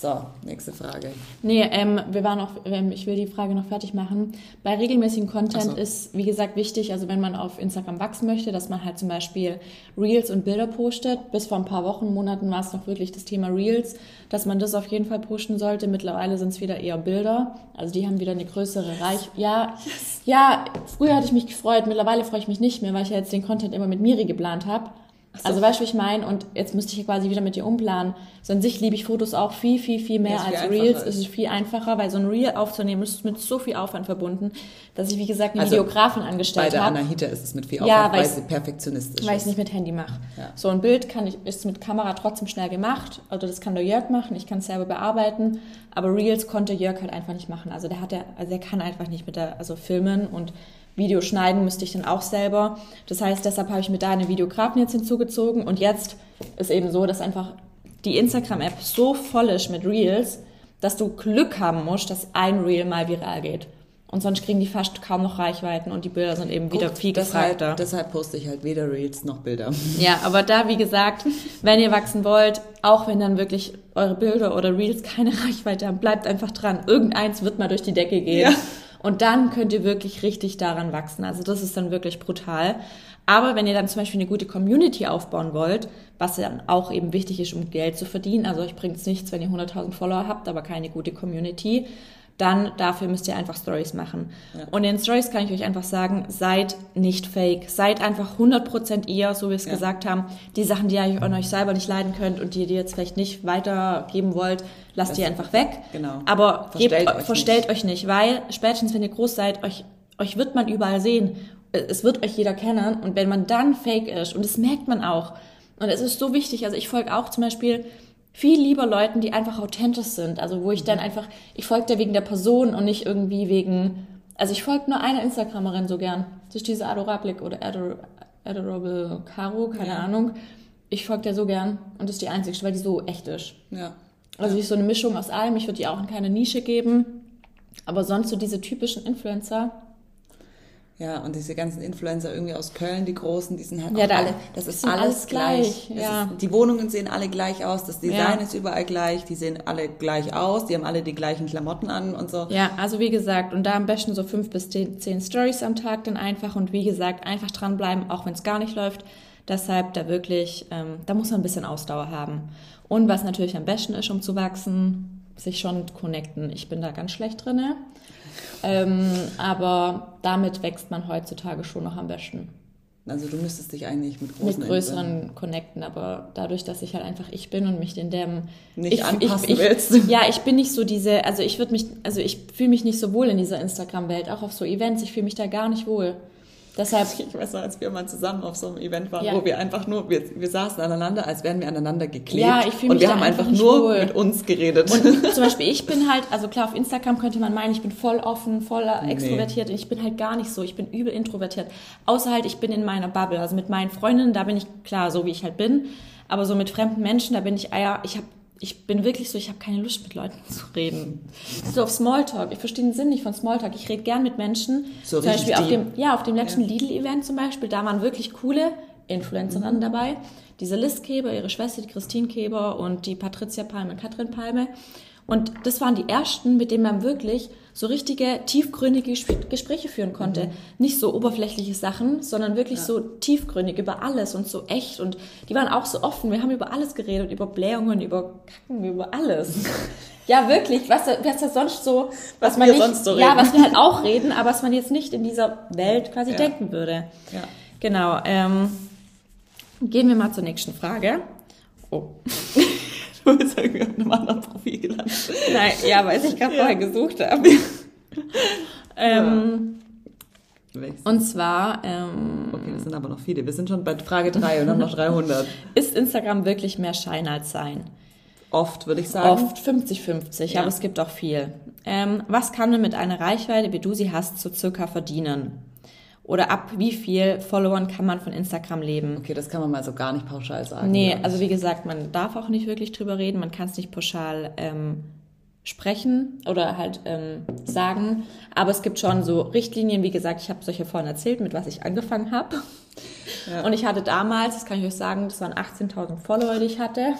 So, nächste Frage. Nee, ähm, wir waren auch, ähm, ich will die Frage noch fertig machen. Bei regelmäßigen Content so. ist, wie gesagt, wichtig, also wenn man auf Instagram wachsen möchte, dass man halt zum Beispiel Reels und Bilder postet. Bis vor ein paar Wochen, Monaten war es noch wirklich das Thema Reels, dass man das auf jeden Fall posten sollte. Mittlerweile sind es wieder eher Bilder. Also die haben wieder eine größere Reichweite. Ja, yes. ja, früher hatte ich mich gefreut, mittlerweile freue ich mich nicht mehr, weil ich ja jetzt den Content immer mit Miri geplant habe. So. Also weißt du, wie ich meine? Und jetzt müsste ich quasi wieder mit dir umplanen. So an sich liebe ich Fotos auch viel, viel, viel mehr als Reels. Es ist viel einfacher, weil so ein Reel aufzunehmen ist mit so viel Aufwand verbunden, dass ich, wie gesagt, eine also Videografin angestellt habe. Bei der Anahita ist es mit viel Aufwand, ja, weil, weil sie perfektionistisch Weil ich es nicht mit Handy mache. Ja. So ein Bild kann ich, ist mit Kamera trotzdem schnell gemacht. Also das kann der Jörg machen, ich kann es selber bearbeiten. Aber Reels konnte Jörg halt einfach nicht machen. Also der hat ja, also der kann einfach nicht mit der, also filmen und Video schneiden müsste ich dann auch selber. Das heißt, deshalb habe ich mir da eine Videografin jetzt hinzugezogen und jetzt ist eben so, dass einfach die Instagram-App so voll ist mit Reels, dass du Glück haben musst, dass ein Reel mal viral geht. Und sonst kriegen die fast kaum noch Reichweiten und die Bilder sind eben wieder viel gefragter. Deshalb poste ich halt weder Reels noch Bilder. (laughs) Ja, aber da, wie gesagt, wenn ihr wachsen wollt, auch wenn dann wirklich eure Bilder oder Reels keine Reichweite haben, bleibt einfach dran. Irgendeins wird mal durch die Decke gehen. Ja. Und dann könnt ihr wirklich richtig daran wachsen. Also das ist dann wirklich brutal. Aber wenn ihr dann zum Beispiel eine gute Community aufbauen wollt, was dann auch eben wichtig ist, um Geld zu verdienen, also euch bringt es nichts, wenn ihr 100.000 Follower habt, aber keine gute Community, dann dafür müsst ihr einfach Stories machen. Ja. Und in Stories kann ich euch einfach sagen, seid nicht fake. Seid einfach 100% ihr, so wie wir es ja. gesagt haben. Die Sachen, die ihr an euch selber nicht leiden könnt und die ihr jetzt vielleicht nicht weitergeben wollt, lasst das die einfach weg. Genau. Aber verstellt, gebt, euch, verstellt nicht. euch nicht, weil spätestens, wenn ihr groß seid, euch, euch wird man überall sehen. Es wird euch jeder kennen. Und wenn man dann fake ist, und das merkt man auch, und es ist so wichtig, also ich folge auch zum Beispiel viel lieber Leuten, die einfach authentisch sind. Also wo ich dann mhm. einfach, ich folge der wegen der Person und nicht irgendwie wegen, also ich folge nur einer Instagramerin so gern. Das ist diese Adorable oder Ador, Adorable Caro, keine ja. Ahnung. Ich folge der so gern und das ist die einzige, weil die so echt ist. Ja. Also ist so eine Mischung aus allem. Ich würde die auch in keine Nische geben. Aber sonst so diese typischen Influencer, ja, und diese ganzen Influencer irgendwie aus Köln, die großen, die sind halt ja, auch da alle, das ist alles, alles gleich. gleich. Ja. Ist, die Wohnungen sehen alle gleich aus, das Design ja. ist überall gleich, die sehen alle gleich aus, die haben alle die gleichen Klamotten an und so. Ja, also wie gesagt, und da am besten so fünf bis zehn, zehn Stories am Tag dann einfach und wie gesagt, einfach dranbleiben, auch wenn es gar nicht läuft. Deshalb da wirklich, ähm, da muss man ein bisschen Ausdauer haben. Und was natürlich am besten ist, um zu wachsen, sich schon connecten. Ich bin da ganz schlecht drinne. Ähm, aber damit wächst man heutzutage schon noch am besten. Also du müsstest dich eigentlich mit großen Mit größeren connecten, aber dadurch, dass ich halt einfach ich bin und mich in dem Nicht ich, anpassen ich, ich, willst. Ja, ich bin nicht so diese, also ich würde mich, also ich fühle mich nicht so wohl in dieser Instagram-Welt, auch auf so Events, ich fühle mich da gar nicht wohl. Deshalb, Ich weiß noch, als wir mal zusammen auf so einem Event waren, Ja. wo wir einfach nur, wir, wir saßen aneinander, als wären wir aneinander geklebt. Ja, ich fühl Und mich wir da haben einfach einfach nur wohl. mit uns geredet. Und (laughs) zum Beispiel, ich bin halt, also klar, auf Instagram könnte man meinen, ich bin voll offen, voll extrovertiert. Und ich bin halt gar nicht so. Ich bin übel introvertiert. Außer halt, ich bin in meiner Bubble. Also mit meinen Freundinnen, da bin ich klar, so wie ich halt bin. Aber so mit fremden Menschen, da bin ich, ah ja, ich habe ich bin wirklich so, ich habe keine Lust mit Leuten zu reden. So auf Smalltalk. Ich verstehe den Sinn nicht von Smalltalk. Ich rede gern mit Menschen. So zum Beispiel auf dem, ja, auf dem letzten Lidl-Event zum Beispiel, da waren wirklich coole Influencerinnen Mhm. dabei. Diese Liz Keber, ihre Schwester, die Christine Keber und die Patricia Palme und Katrin Palme. Und das waren die ersten, mit denen man wirklich so richtige, tiefgründige Gespr- Gespräche führen konnte. Mhm. Nicht so oberflächliche Sachen, sondern wirklich so tiefgründig über alles und so echt. Und die waren auch so offen. Wir haben über alles geredet, über Blähungen, über Kacken, über alles. (laughs) Ja, wirklich. Was, was ja sonst so, Was man wir nicht, sonst so Ja, was wir halt auch reden, aber was man jetzt nicht in dieser Welt quasi Ja. denken würde. Ja. Genau. Ähm, gehen wir mal zur nächsten Frage. Oh. (laughs) Du bist irgendwie auf einem anderen Profil gelandet. Nein, ja, weil ich gerade Ja. vorher gesucht habe. ähm? Und zwar, ähm, Okay, das sind aber noch viele. Wir sind schon bei Frage 3 und haben noch 300. (laughs) ist Instagram wirklich mehr Schein als Sein? Oft, würde ich sagen. Oft 50-50, Ja. aber es gibt auch viel. Ähm, was kann man mit einer Reichweite, wie du sie hast, so circa verdienen? Oder ab wie viel Followern kann man von Instagram leben? Okay, das kann man mal so gar nicht pauschal sagen. Nee, also wie gesagt, man darf auch nicht wirklich drüber reden, man kann es nicht pauschal ähm, sprechen oder halt ähm, sagen. Aber es gibt schon so Richtlinien, wie gesagt, ich habe solche vorhin erzählt, mit was ich angefangen habe. (laughs) Ja. Und ich hatte damals, das kann ich euch sagen, das waren 18.000 Follower, die ich hatte.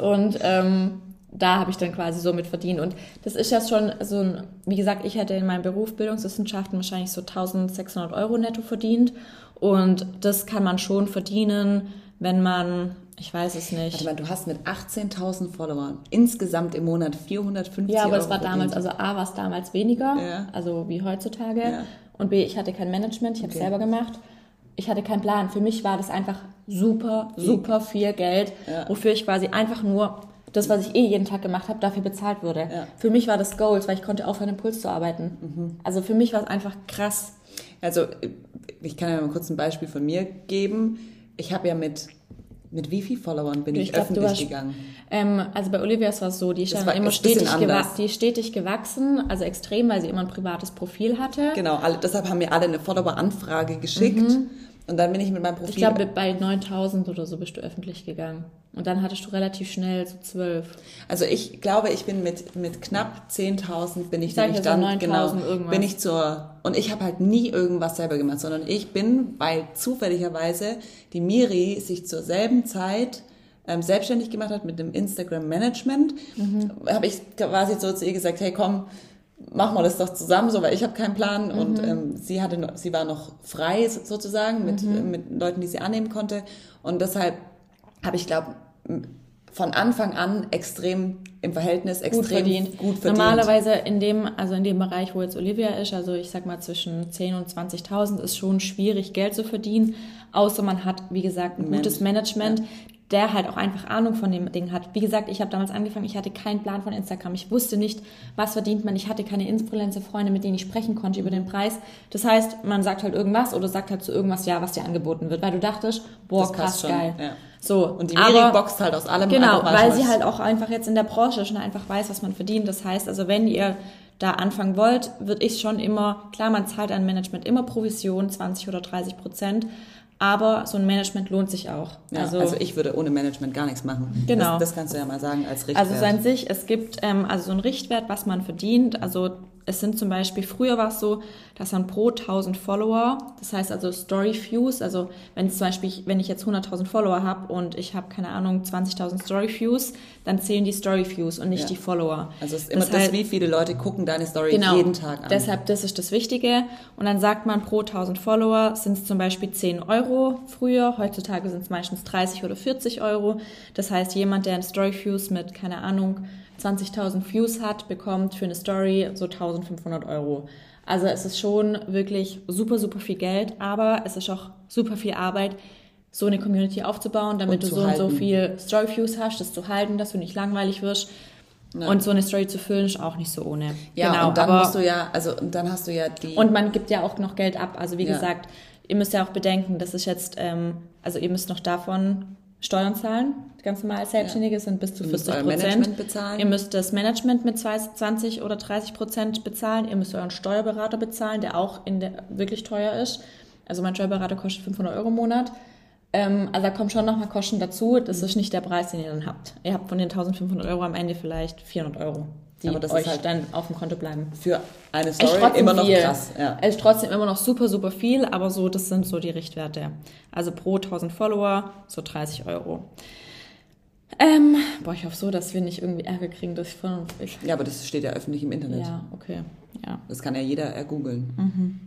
Und ähm, da habe ich dann quasi so mit verdient. Und das ist ja schon so ein, wie gesagt, ich hätte in meinem Beruf Bildungswissenschaften wahrscheinlich so 1600 Euro netto verdient. Und das kann man schon verdienen, wenn man, ich weiß es Warte nicht. mal, du hast mit 18.000 Followern insgesamt im Monat 450 Ja, aber Euro es war damals, verdient. also A war es damals weniger, Ja. also wie heutzutage. Ja. Und B, ich hatte kein Management, ich habe es Okay. selber gemacht. Ich hatte keinen Plan. Für mich war das einfach super, super viel Geld, Ja. wofür ich quasi einfach nur das, was ich eh jeden Tag gemacht habe, dafür bezahlt wurde. Ja. Für mich war das Goals, weil ich konnte aufhören, im Puls zu arbeiten. Mhm. Also für mich war es einfach krass. Also, ich kann ja mal kurz ein Beispiel von mir geben. Ich habe ja mit, mit wie viel Followern bin ich, Ich glaub, öffentlich hast- gegangen? Ähm, also bei Olivia war es so, die ist war- immer stetig, die ist stetig gewachsen, also extrem, weil sie immer ein privates Profil hatte. Genau, alle, deshalb haben mir alle eine Follower-Anfrage geschickt. Und dann bin ich mit meinem Profil. Ich glaube, bei 9000 oder so bist du öffentlich gegangen. Und dann hattest du relativ schnell so 12. Also ich glaube, ich bin mit, mit knapp 10.000 bin ich Sag nämlich dann, 9.000 genau, irgendwas. bin ich zur, und ich habe halt nie irgendwas selber gemacht, sondern ich bin, weil zufälligerweise die Miri sich zur selben Zeit ähm, selbstständig gemacht hat mit dem Instagram-Management, Mhm. habe ich quasi so zu ihr gesagt, hey komm, machen wir das doch zusammen, so, weil ich habe keinen Plan Mhm. und ähm, sie hatte, noch, sie war noch frei sozusagen mit, Mhm. äh, mit Leuten, die sie annehmen konnte und deshalb habe ich glaube von Anfang an extrem im Verhältnis extrem Gut verdient. gut verdient. Normalerweise in dem, also in dem Bereich, wo jetzt Olivia ist, also ich sag mal zwischen 10 und 20.000 ist schon schwierig, Geld zu verdienen, außer man hat, wie gesagt, ein gutes Management, der halt auch einfach Ahnung von dem Ding hat. Wie gesagt, ich habe damals angefangen, ich hatte keinen Plan von Instagram. Ich wusste nicht, was verdient man. Ich hatte keine Influencer-Freunde, mit denen ich sprechen konnte über den Preis. Das heißt, man sagt halt irgendwas oder sagt halt zu irgendwas ja, was dir angeboten wird, weil du dachtest, boah, Das krass schon, geil. ja. So, Und die Miri boxt halt aus allem Genau, weil sie halt auch einfach jetzt in der Branche schon einfach weiß, was man verdient. Das heißt, also wenn ihr da anfangen wollt, würde ich schon immer, klar, man zahlt an Management immer Provision, 20 oder 30 Prozent, aber so ein Management lohnt sich auch. Ja, also, also, ich würde ohne Management gar nichts machen. Genau. Das, das kannst du ja mal sagen als Richtwert. also so an sich, es gibt ähm, also so ein Richtwert, was man verdient. Also es sind zum Beispiel, früher war es so, dass man pro 1000 Follower, das heißt also Story Views, also wenn zum Beispiel, wenn ich jetzt 100.000 Follower habe und ich habe, keine Ahnung, 20.000 Story Views, dann zählen die Story Views und nicht Ja. die Follower. also es ist immer das, heißt- wie viele Leute gucken deine Story Genau. jeden Tag an. Deshalb, das ist das Wichtige. Und dann sagt man, pro 1000 Follower sind es zum Beispiel 10 Euro früher. Heutzutage sind es meistens 30 oder 40 Euro. Das heißt, jemand, der ein Story Views mit, keine Ahnung, 20.000 Views hat, bekommt für eine Story so 1.500 Euro. Also es ist schon wirklich super, super viel Geld, aber es ist auch super viel Arbeit, so eine Community aufzubauen, damit Und du so und so halten. viel Story-Views hast, das zu halten, dass du nicht langweilig wirst. Und so eine Story zu füllen ist auch nicht so ohne. Ja, genau, und dann aber musst du ja, also und dann hast du ja die. und man gibt ja auch noch Geld ab. Also wie Ja. gesagt, ihr müsst ja auch bedenken, das ist jetzt, ähm, also ihr müsst noch davon Steuern zahlen. Ganz normal Selbstständige sind bis zu Ihr müsst 40 euer Prozent. Ihr müsst das Management mit 20 oder 30 Prozent bezahlen. Ihr müsst euren Steuerberater bezahlen, der auch in der, wirklich teuer ist. Also mein Steuerberater kostet 500 Euro im Monat. Ähm, also da kommen schon nochmal Kosten dazu. Das ist nicht der Preis, den ihr dann habt. Ihr habt von den 1500 Euro am Ende vielleicht 400 Euro, die Aber das ist euch halt- dann auf dem Konto bleiben. für eine Story immer noch viel. krass. Ja. Es ist trotzdem immer noch super, super viel, aber so, das sind so die Richtwerte. Also pro 1000 Follower so 30 Euro. Ähm, boah, ich hoffe so, dass wir nicht irgendwie Ärger kriegen, dass ich von. Ich, ja, aber das steht ja öffentlich im Internet. ja, okay. Ja. Das kann ja jeder ergoogeln. Mhm.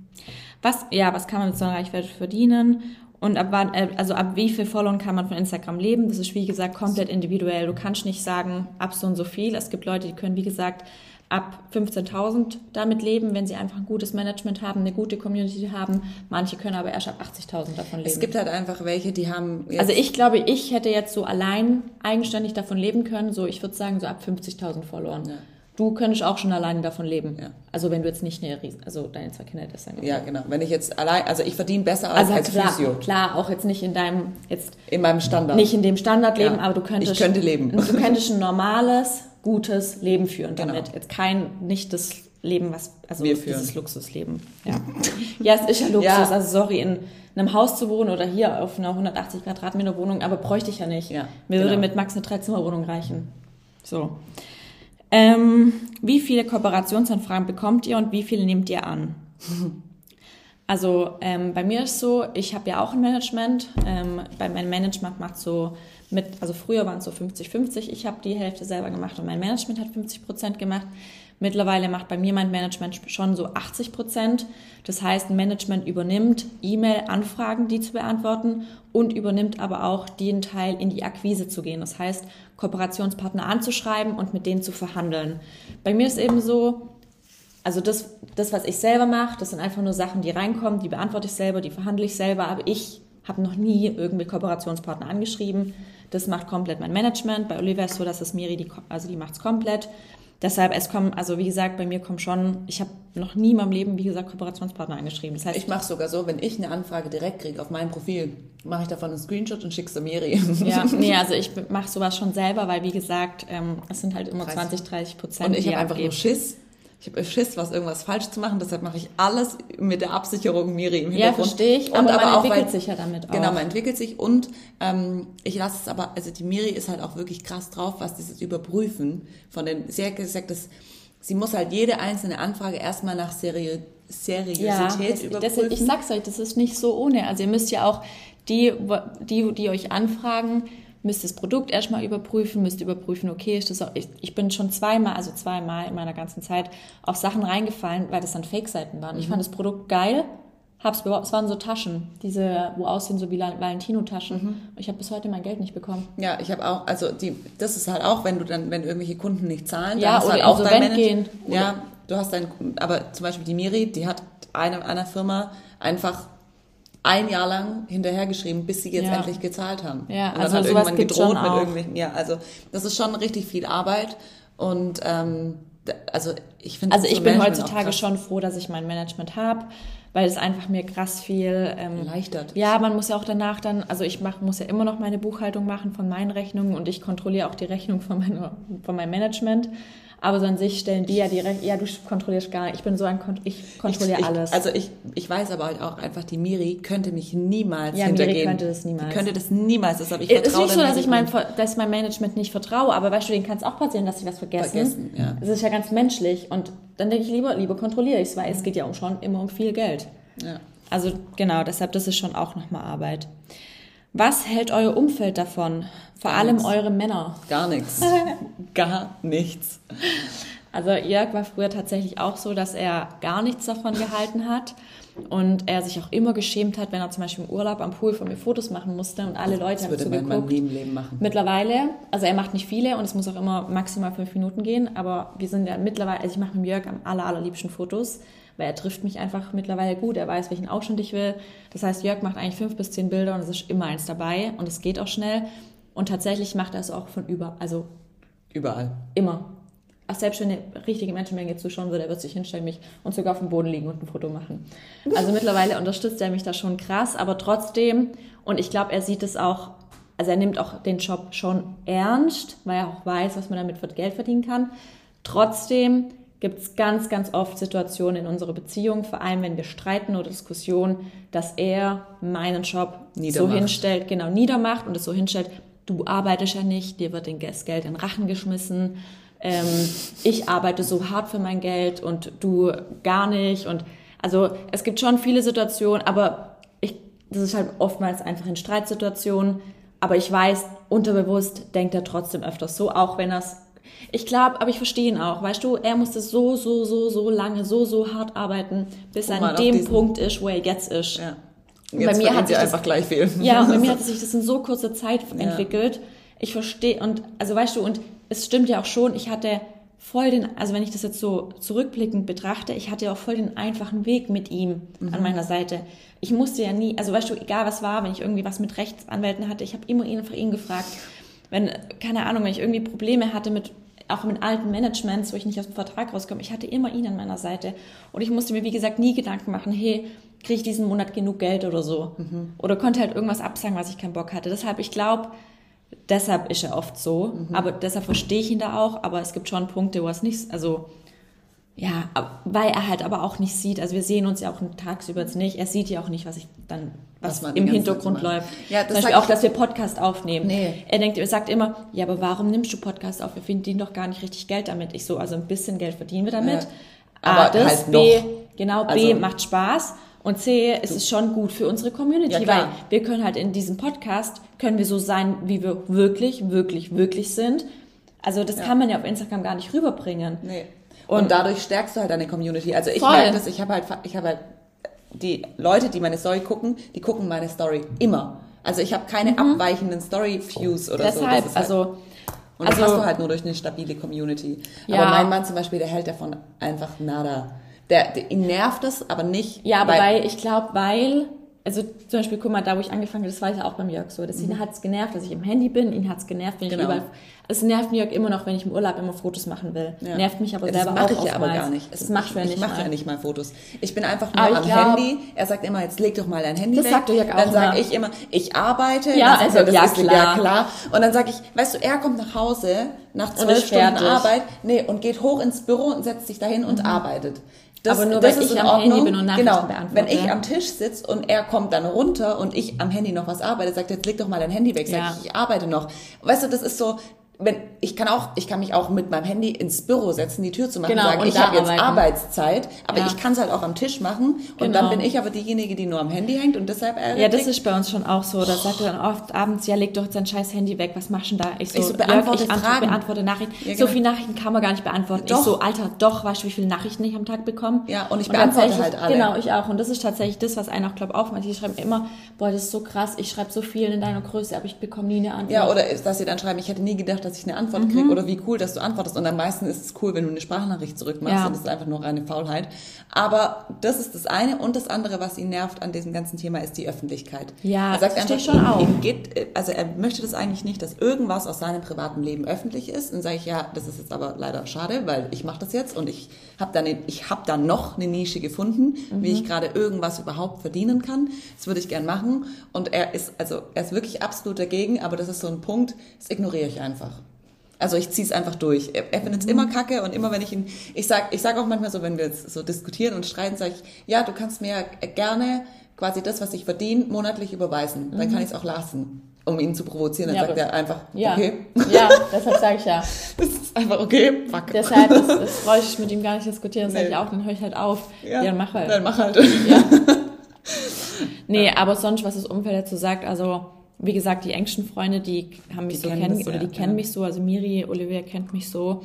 Was, ja, was kann man mit so einer Reichweite verdienen? Und ab wann, äh, also ab wie viel Followern kann man von Instagram leben? Das ist wie gesagt komplett individuell. Du kannst nicht sagen, ab so und so viel. Es gibt Leute, die können, wie gesagt, ab 15.000 damit leben, wenn sie einfach ein gutes Management haben, eine gute Community haben. Manche können aber erst ab 80.000 davon leben. Es gibt halt einfach welche, die haben. Also ich glaube, ich hätte jetzt so allein eigenständig davon leben können. So, ich würde sagen, so ab 50.000 Followern. Ja. Du könntest auch schon alleine davon leben. Ja. Also wenn du jetzt nicht eine Riesen, also deine zwei Kinder hättest dann ja, genau. Wenn ich jetzt allein, also ich verdiene besser als, also als klar, Physio. klar, auch jetzt nicht in deinem, jetzt In meinem Standard. nicht in dem Standardleben, Ja. aber du könntest. Ich könnte leben. Du könntest ein normales, gutes Leben führen Genau. damit. Jetzt kein, nicht das Leben, was, also Wir führen. dieses Luxusleben. Ja. ja, es ist ja (laughs) Luxus. Ja. Also sorry, in einem Haus zu wohnen oder hier auf einer 180 Quadratmeter Wohnung, aber bräuchte ich ja nicht. Ja, Mir würde genau. mit Max eine Dreizimmerwohnung reichen. So. Ähm, wie viele Kooperationsanfragen bekommt ihr und wie viele nehmt ihr an? (laughs) Also ähm, bei mir ist so, ich habe ja auch ein Management. Ähm, bei meinem Management macht so mit, also früher waren es so 50-50. Ich habe die Hälfte selber gemacht und mein Management hat 50 Prozent gemacht. Mittlerweile macht bei mir mein Management schon so 80 Prozent. Das heißt, ein Management übernimmt E-Mail-Anfragen, die zu beantworten und übernimmt aber auch den Teil, in die Akquise zu gehen. Das heißt, Kooperationspartner anzuschreiben und mit denen zu verhandeln. Bei mir ist eben so, also das, das, was ich selber mache, das sind einfach nur Sachen, die reinkommen, die beantworte ich selber, die verhandle ich selber, aber ich habe noch nie irgendwie Kooperationspartner angeschrieben. Das macht komplett mein Management. Bei Olivia ist es so, dass es Miri, die, also die macht's komplett. Deshalb, es kommen, also wie gesagt, bei mir kommen schon, ich habe noch nie in meinem Leben, wie gesagt, Kooperationspartner angeschrieben. Das heißt, Ich mache sogar so, wenn ich eine Anfrage direkt kriege auf mein Profil, mache ich davon einen Screenshot und schick's Miri. (laughs) ja, (laughs) nee, also ich mache sowas schon selber, weil wie gesagt, ähm, es sind halt immer 30. 20, 30 Prozent. Und ich habe einfach nur. Schiss. Ich habe Schiss, was irgendwas falsch zu machen. Deshalb mache ich alles mit der Absicherung Miri im Ja, Hintergrund. verstehe ich, Und aber, aber man auch, entwickelt weil, sich ja damit auch. Genau, man entwickelt sich und ähm, ich lasse es aber, also die Miri ist halt auch wirklich krass drauf, was dieses Überprüfen von den, sie hat gesagt, dass sie muss halt jede einzelne Anfrage erstmal nach Seri Seriosität Ja, das, überprüfen. das, ich sag's euch, das ist nicht so ohne. Also ihr müsst ja auch die, die, die euch anfragen, müsst das Produkt erstmal überprüfen, müsst überprüfen, okay, ist das auch, ich, ich bin schon zweimal, also zweimal in meiner ganzen Zeit auf Sachen reingefallen, weil das dann Fake-Seiten waren. Mhm. Ich fand das Produkt geil, hab's beworben, es waren so Taschen, diese, wo aussehen so wie Valentino-Taschen. Mhm. Ich habe bis heute mein Geld nicht bekommen. Ja, ich habe auch, also die, das ist halt auch, wenn du dann, wenn irgendwelche Kunden nicht zahlen, Ja, dann hast du oder halt auch dein Management. gehen. Ja, du hast dein, aber zum Beispiel die Miri, die hat eine, einer Firma einfach ein Jahr lang hinterhergeschrieben, bis sie jetzt Ja. endlich gezahlt haben. Ja, und dann also hat sowas irgendwann gedroht mit irgendwelchen, ja, also das ist schon richtig viel Arbeit und ähm, also ich finde Also so ich bin Management auch heutzutage schon froh, dass ich mein Management habe, weil es einfach mir krass viel ähm, Erleichtert. Ja, man muss ja auch danach dann, also ich mach, muss ja immer noch meine Buchhaltung machen von meinen Rechnungen und ich kontrolliere auch die Rechnung von, meiner, von meinem Management. Aber so an sich stellen die ja Rechnung, ja, du kontrollierst gar nicht. Ich bin so ein, Kon ich kontrolliere ich, alles. Also ich, ich weiß aber halt auch einfach, die Miri könnte mich niemals Ja, Miri hintergehen. könnte das niemals. Die könnte das niemals, deshalb ich es ist vertraue nicht so, dass Miri ich mein, dass ich mein Management nicht vertraue, aber weißt du, denen kann es auch passieren, dass sie was vergessen. Vergessen, ja. Das ist ja ganz menschlich. Und dann denke ich lieber, lieber kontrolliere ich es, weil es geht ja um schon immer um viel Geld. Ja. Also genau, deshalb, das ist schon auch nochmal Arbeit. Was hält euer Umfeld davon? Vor Gar allem nichts. eure Männer. Gar nichts. (laughs) Gar nichts. Also Jörg war früher tatsächlich auch so, dass er gar nichts davon gehalten hat. Und er sich auch immer geschämt hat, wenn er zum Beispiel im Urlaub am Pool von mir Fotos machen musste und alle Leute Das haben würde zugeguckt. nie im Leben machen. Mittlerweile, also er macht nicht viele und es muss auch immer maximal fünf Minuten gehen, aber wir sind ja mittlerweile, also ich mache mit Jörg am aller, allerliebsten Fotos, weil er trifft mich einfach mittlerweile gut, er weiß, welchen Ausschnitt ich will. Das heißt, Jörg macht eigentlich fünf bis zehn Bilder und es ist immer eins dabei und es geht auch schnell. Und tatsächlich macht er es auch von über, also Überall. immer. Auch selbst wenn eine richtige Menschenmenge zuschauen würde, er wird sich hinstellen mich und sogar auf dem Boden liegen und ein Foto machen. Also mittlerweile unterstützt er mich da schon krass, aber trotzdem, und ich glaube, er sieht es auch, also er nimmt auch den Job schon ernst, weil er auch weiß, was man damit für Geld verdienen kann. Trotzdem gibt es ganz, ganz oft Situationen in unserer Beziehung, vor allem wenn wir streiten oder Diskussionen, dass er meinen Job so hinstellt, genau niedermacht und es so hinstellt, du arbeitest ja nicht, dir wird das Geld in Rachen geschmissen, ähm, ich arbeite so hart für mein Geld und du gar nicht. Und also es gibt schon viele Situationen, aber ich, das ist halt oftmals einfach in Streitsituationen. Aber ich weiß, unterbewusst denkt er trotzdem öfters so, auch wenn er es. Ich glaube, aber ich verstehe ihn auch. Weißt du, er musste so, so, so, so lange, so, so hart arbeiten, bis er an dem Punkt ist, wo er jetzt ist. Ja. Jetzt bei mir hat sich das- einfach gleich viel. Ja, und bei mir (laughs) hat sich das in so kurzer Zeit entwickelt. Ich verstehe, und also weißt du, und es stimmt ja auch schon, ich hatte voll den, also wenn ich das jetzt so zurückblickend betrachte, ich hatte ja auch voll den einfachen Weg mit ihm Mhm. an meiner Seite. Ich musste ja nie, also weißt du, egal was war, wenn ich irgendwie was mit Rechtsanwälten hatte, ich habe immer ihn einfach ihn gefragt. Wenn, keine Ahnung, wenn ich irgendwie Probleme hatte mit auch mit alten Managements, wo ich nicht aus dem Vertrag rauskomme, ich hatte immer ihn an meiner Seite. Und ich musste mir, wie gesagt, nie Gedanken machen, hey, kriege ich diesen Monat genug Geld oder so. Oder konnte halt irgendwas absagen, was ich keinen Bock hatte. Deshalb, ich glaube, deshalb ist er oft so. Aber deshalb verstehe ich ihn da auch. Aber es gibt schon Punkte, wo es nicht, also, ja, weil er halt aber auch nicht sieht. Also wir sehen uns ja auch tagsüber jetzt nicht. Er sieht ja auch nicht, was ich dann, was, Was im Hintergrund läuft. Ja, das Zum Beispiel auch, dass wir Podcast aufnehmen. Nee. Er denkt, er sagt immer, ja, aber warum nimmst du Podcast auf? Wir verdienen doch gar nicht richtig Geld damit. Ich so, also ein bisschen Geld verdienen wir damit. Ja. A, Aber das, halt B, noch. genau, B, Also- macht Spaß. Und C, es ist schon gut für unsere Community, Ja, weil wir können halt in diesem Podcast, können wir so sein, wie wir wirklich, wirklich, wirklich sind. Also das kann man ja auf Instagram gar nicht rüberbringen. Nee. Und, Und- dadurch stärkst du halt deine Community. Also ich Voll. merke das, ich habe halt, ich habe halt die Leute, die meine Story gucken, die gucken meine Story immer. Also ich habe keine abweichenden Story-Views oder so. Mhm. Deshalb, Das ist halt, also, und das also- hast du halt nur durch eine stabile Community. Ja. Aber mein Mann zum Beispiel, der hält davon einfach nada. Der, der ihn nervt es, aber nicht. Ja, aber weil, ich glaube, weil, also zum Beispiel, guck mal, da wo ich angefangen habe, das war ja auch beim Jörg so. Das ihn hat's genervt, dass ich im Handy bin, ihn hat's genervt, wenn ich Mhm. Genau. überall. Es nervt Jörg immer noch, wenn ich im Urlaub immer Fotos machen will. Ja. Nervt mich aber Ja, selber das mache auch ich ja aber gar nicht. Das machst du ja ich nicht. mache ja nicht mal Fotos. Ich bin einfach nur ich am glaub- Handy. Er sagt immer, jetzt leg doch mal dein Handy Das weg. sagt Jörg auch Dann sage ich immer, ich arbeite. Ja, also, er, das ja, ist klar. ja klar. Und dann sage ich, weißt du, er kommt nach Hause nach zwölf Stunden fertig. Arbeit, nee, und geht hoch ins Büro und setzt sich dahin und arbeitet. Das. Aber nur, das weil ist ich in am Handy Ordnung. bin und Nachrichten genau. beantworte. Wenn ich am Tisch sitze und er kommt dann runter und ich am Handy noch was arbeite, sagt er, jetzt leg doch mal dein Handy weg. Sag Ja. ich, ich arbeite noch. Weißt du, das ist so, wenn ich kann auch, ich kann mich auch mit meinem Handy ins Büro setzen, die Tür zu machen, Genau, sagen, und ich habe jetzt. Arbeitszeit, aber Ja. ich kann es halt auch am Tisch machen und Genau. dann bin ich aber diejenige, die nur am Handy hängt und deshalb äh, Ja, das ist bei uns schon auch so. Da sagt er dann oft abends, ja, leg doch dein scheiß Handy weg, was machst du denn da? Ich so, Ich so, beantworte ich Fragen. beantworte Nachrichten. Ja, So genau. viele Nachrichten kann man gar nicht beantworten. Doch. Ich so, Alter, doch, weißt du, wie viele Nachrichten ich am Tag bekomme? Ja, und ich beantworte tatsächlich- halt alle. Genau, ich auch. Und das ist tatsächlich das, was einen auch, glaube auch manche schreiben immer, boah, das ist so krass, ich schreibe so viel in deiner Größe, aber ich bekomme nie eine Antwort. Ja, oder ist, dass sie dann schreiben, ich hätte nie gedacht, dass ich eine Antwort Mhm. kriege oder wie cool, dass du antwortest. Und am meisten ist es cool, wenn du eine Sprachnachricht zurückmachst Ja. und das ist einfach nur reine Faulheit. Aber das ist das eine und das andere, was ihn nervt an diesem ganzen Thema, ist die Öffentlichkeit. Ja, er sagt verstehe einfach, schon ihm, ihm geht, also er möchte das eigentlich nicht, dass irgendwas aus seinem privaten Leben öffentlich ist. Und sage ich, ja, das ist jetzt aber leider schade, weil ich mache das jetzt und ich habe dann, ich habe da noch eine Nische gefunden, wie Mhm. ich gerade irgendwas überhaupt verdienen kann. Das würde ich gern machen. Und er ist, also er ist wirklich absolut dagegen, aber das ist so ein Punkt, das ignoriere ich einfach. Also ich ziehe es einfach durch. Er, er findet es immer kacke und immer wenn ich ihn, ich sag, ich sag auch manchmal so, wenn wir jetzt so diskutieren und streiten, sage ich, ja, du kannst mir gerne quasi das, was ich verdiene, monatlich überweisen. Dann kann ich es auch lassen, um ihn zu provozieren. Dann Mhm. Ja, sagt er einfach, ja. okay, Ja, deshalb sage ich ja. (laughs) das ist einfach okay, fuck. Deshalb, das, (laughs) das brauche ich mit ihm gar nicht diskutieren, das sage Nee. ich auch, dann höre ich halt auf. Ja, dann mach halt. Dann mach halt. (laughs) Nee, aber sonst, was das Umfeld dazu sagt, also wie gesagt, die engsten Freunde, die haben mich Die so kennen oder ja, die kennen ja. mich so, also Miri, Olivia kennt mich so.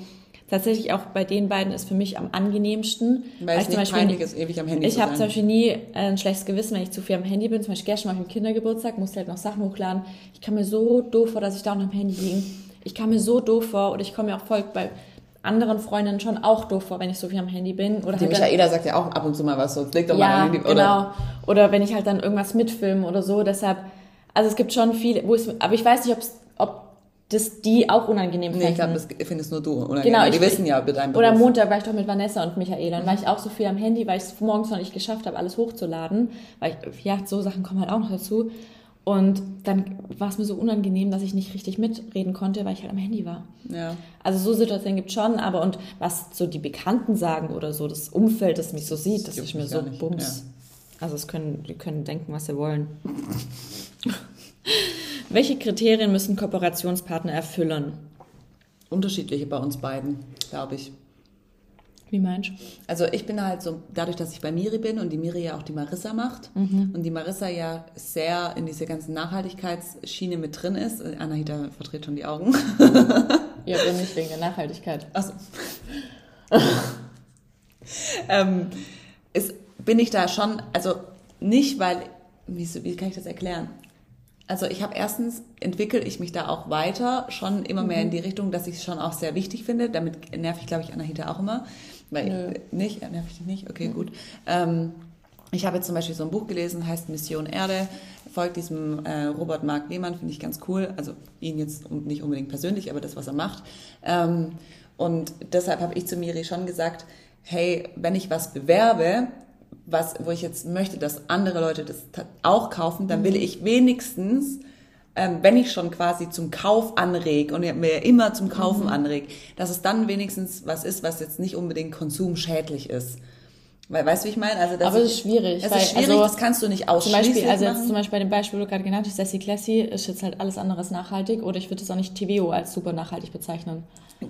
tatsächlich auch bei den beiden ist für mich am angenehmsten. Weil es ich nicht peinlich ist, ewig am Handy Ich habe zum Beispiel nie äh, ein schlechtes Gewissen, wenn ich zu viel am Handy bin. Zum Beispiel gestern war ich im Kindergeburtstag, musste halt noch Sachen hochladen. Ich kam mir so doof vor, dass ich da noch am Handy hing. Ich kam mir so doof vor oder ich komme mir auch voll bei anderen Freundinnen schon auch doof vor, wenn ich so viel am Handy bin. Oder Die halt dann- Michaela sagt ja auch ab und zu mal was so, leg doch mal ja, dein Handy. Oder, genau. Oder wenn ich halt dann irgendwas mitfilme oder so. Deshalb, also es gibt schon viele, wo es, aber ich weiß nicht, ob das die auch unangenehm Nee, ich glaube, das findest nur du. Oder Genau, die ich- wissen ja über deinen Oder am Beruf. Montag war ich doch mit Vanessa und Michaela. Dann war ich auch so viel am Handy, weil ich es morgens noch nicht geschafft habe, alles hochzuladen. Weil ich, ja, so Sachen kommen halt auch noch dazu. Und dann war es mir so unangenehm, dass ich nicht richtig mitreden konnte, weil ich halt am Handy war. Ja. Also so Situationen gibt schon, aber und was so die Bekannten sagen oder so, das Umfeld, das mich so sieht, das, juckt ist mir so nicht, bums. Also es können, die können denken, was sie wollen. (laughs) Welche Kriterien müssen Kooperationspartner erfüllen? Unterschiedliche bei uns beiden, glaube ich. Wie meinst du? Also ich bin halt so, dadurch, dass ich bei Miri bin und die Miri ja auch die Marissa macht Mhm. und die Marissa ja sehr in diese ganzen Nachhaltigkeitsschiene mit drin ist. Anahita verdreht schon die Augen. Ja, aber nicht wegen der Nachhaltigkeit. Also, (laughs) ähm, bin ich da schon, also nicht, weil, wie, wie kann ich das erklären? Also ich habe erstens, entwickle ich mich da auch weiter, schon immer mehr in die Richtung, dass ich es schon auch sehr wichtig finde. Damit nerv ich, glaube ich, Anahita auch immer. Weil Nö. nicht, nerv ich dich nicht? Okay, gut. Ähm, ich habe jetzt zum Beispiel so ein Buch gelesen, heißt Mission Erde, folgt diesem äh, Robert Mark Lehmann, finde ich ganz cool. Also ihn jetzt nicht unbedingt persönlich, aber das, was er macht. Ähm, und deshalb habe ich zu Miri schon gesagt, hey, wenn ich was bewerbe, was, wo ich jetzt möchte, dass andere Leute das auch kaufen, dann will ich wenigstens, ähm, wenn ich schon quasi zum Kauf anreg und mir immer zum Kaufen anreg, dass es dann wenigstens was ist, was jetzt nicht unbedingt konsumschädlich ist. Weil, weißt du, wie ich meine? Also, dass Aber es ist schwierig, Es ist schwierig, also, das kannst du nicht Zum ausschließlich Beispiel, also jetzt machen. zum Beispiel bei dem Beispiel, wo du gerade genannt hast, Sassy Classy, ist jetzt halt alles andere als nachhaltig oder ich würde es auch nicht TVO als super nachhaltig bezeichnen.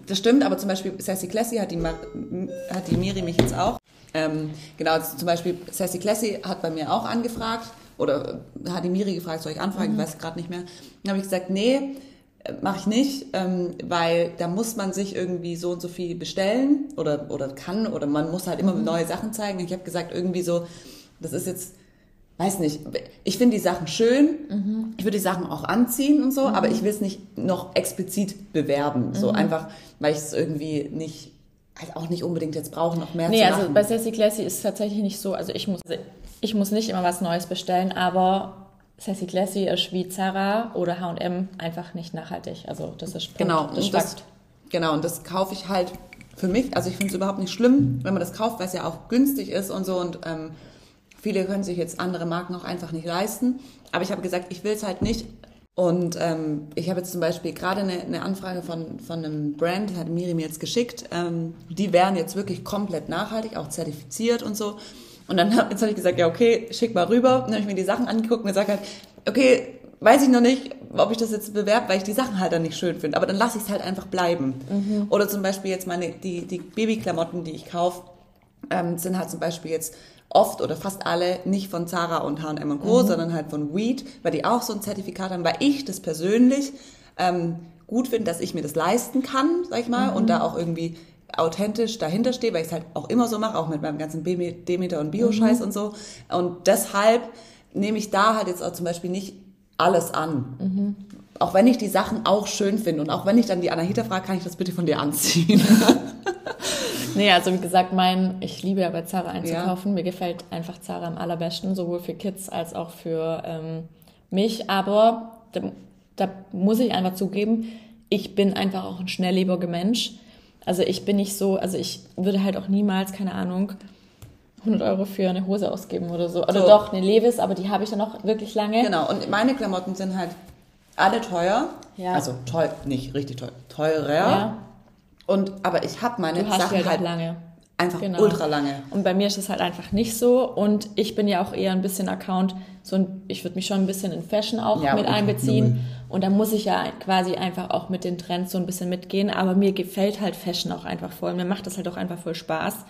Das stimmt, aber zum Beispiel Sassy Classy hat die, hat die Miri mich jetzt auch. Ähm, genau, also zum Beispiel Sassy Classy hat bei mir auch angefragt oder hat die Miri gefragt, soll ich anfragen? Ich weiß gerade nicht mehr. Dann habe ich gesagt, nee, mache ich nicht, ähm, weil da muss man sich irgendwie so und so viel bestellen oder, oder kann oder man muss halt immer neue Sachen zeigen. Ich habe gesagt, irgendwie so, das ist jetzt weiß nicht, ich finde die Sachen schön, ich würde die Sachen auch anziehen und so, aber ich will es nicht noch explizit bewerben, so einfach, weil ich es irgendwie nicht, halt auch nicht unbedingt jetzt brauche, noch mehr Nee, zu also machen. bei Sassy Classy ist es tatsächlich nicht so, also ich muss, ich muss nicht immer was Neues bestellen, aber Sassy Classy ist wie Zara oder H&M einfach nicht nachhaltig. Also das ist Punkt. genau, das und das, genau, und das kaufe ich halt für mich, also ich finde es überhaupt nicht schlimm, wenn man das kauft, weil es ja auch günstig ist und so und ähm, viele können sich jetzt andere Marken auch einfach nicht leisten, aber ich habe gesagt, ich will es halt nicht und ähm, ich habe jetzt zum Beispiel gerade eine, eine Anfrage von, von einem Brand, hat Miri mir jetzt geschickt. Ähm, die wären jetzt wirklich komplett nachhaltig, auch zertifiziert und so. Und dann hab, jetzt habe ich gesagt, ja okay, schick mal rüber. Und dann habe ich mir die Sachen angeguckt und gesagt halt, okay, weiß ich noch nicht, ob ich das jetzt bewerbe, weil ich die Sachen halt dann nicht schön finde. Aber dann lasse ich es halt einfach bleiben. Oder zum Beispiel jetzt meine die, die Babyklamotten, die ich kaufe, ähm, sind halt zum Beispiel jetzt oft oder fast alle nicht von Zara und H&M und Co., sondern halt von Weed, weil die auch so ein Zertifikat haben, weil ich das persönlich ähm, gut finde, dass ich mir das leisten kann, sag ich mal, und da auch irgendwie authentisch dahinter stehe, weil ich es halt auch immer so mache, auch mit meinem ganzen Demeter und Bio-Scheiß und so. Und deshalb nehme ich da halt jetzt auch zum Beispiel nicht alles an. Auch wenn ich die Sachen auch schön finde und auch wenn ich dann die Anahita frage, kann ich das bitte von dir anziehen? (laughs) Nee, also wie gesagt, mein, ich liebe ja bei Zara einzukaufen. Mir gefällt einfach Zara am allerbesten, sowohl für Kids als auch für ähm, mich. Aber da, da muss ich einfach zugeben, ich bin einfach auch ein schnelllebiger Mensch. Also ich bin nicht so, also ich würde halt auch niemals, keine Ahnung, 100 Euro für eine Hose ausgeben oder so. Oder So. doch, eine Levis, aber die habe ich dann noch wirklich lange. Genau, und meine Klamotten sind halt alle teuer. Ja. Also teuer, nicht richtig teuer, teurer. Ja. Und, aber ich habe meine Du hast Sachen halt, halt auch lange. einfach Genau. ultra lange. Und bei mir ist es halt einfach nicht so. Und ich bin ja auch eher ein bisschen Account, so ein, ich würde mich schon ein bisschen in Fashion auch Ja, mit einbeziehen. Und da muss ich ja quasi einfach auch mit den Trends so ein bisschen mitgehen. Aber mir gefällt halt Fashion auch einfach voll. Mir macht das halt auch einfach voll Spaß.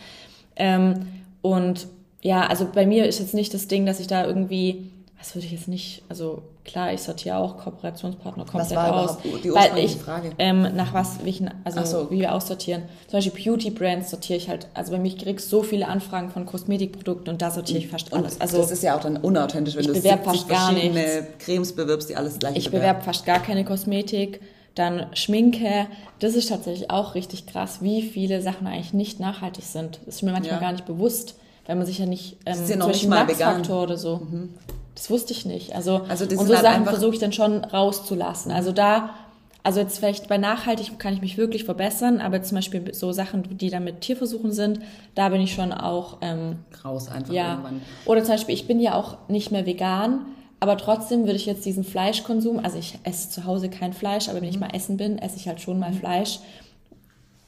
Ähm, und ja, also bei mir ist jetzt nicht das Ding, dass ich da irgendwie, was würde ich jetzt nicht, also klar, ich sortiere auch Kooperationspartner komplett aus. die weil ich, Frage? Ähm, nach was, welchen, also so. wie wir aussortieren. Zum Beispiel Beauty Brands sortiere ich halt, also bei mir kriege ich so viele Anfragen von Kosmetikprodukten und da sortiere ich fast alles. Also das ist ja auch dann unauthentisch, wenn du bewerb 70 fast gar verschiedene Cremes bewirbst, die alles gleich ich bewerbe fast gar keine Kosmetik. Dann Schminke. Das ist tatsächlich auch richtig krass, wie viele Sachen eigentlich nicht nachhaltig sind. Das ist mir manchmal Ja. gar nicht bewusst, weil man sich ja nicht, ähm, ist ja noch zum nicht Beispiel mal Lachsfaktor oder so. Das wusste ich nicht. Also, Also und so halt Sachen versuche ich dann schon rauszulassen. Also da, also jetzt vielleicht bei nachhaltig kann ich mich wirklich verbessern, aber zum Beispiel so Sachen, die dann mit Tierversuchen sind, da bin ich schon auch ähm, raus einfach ja. irgendwann. Oder zum Beispiel, ich bin ja auch nicht mehr vegan, aber trotzdem würde ich jetzt diesen Fleischkonsum, also ich esse zu Hause kein Fleisch, aber wenn Mhm. ich mal essen bin, esse ich halt schon mal Fleisch.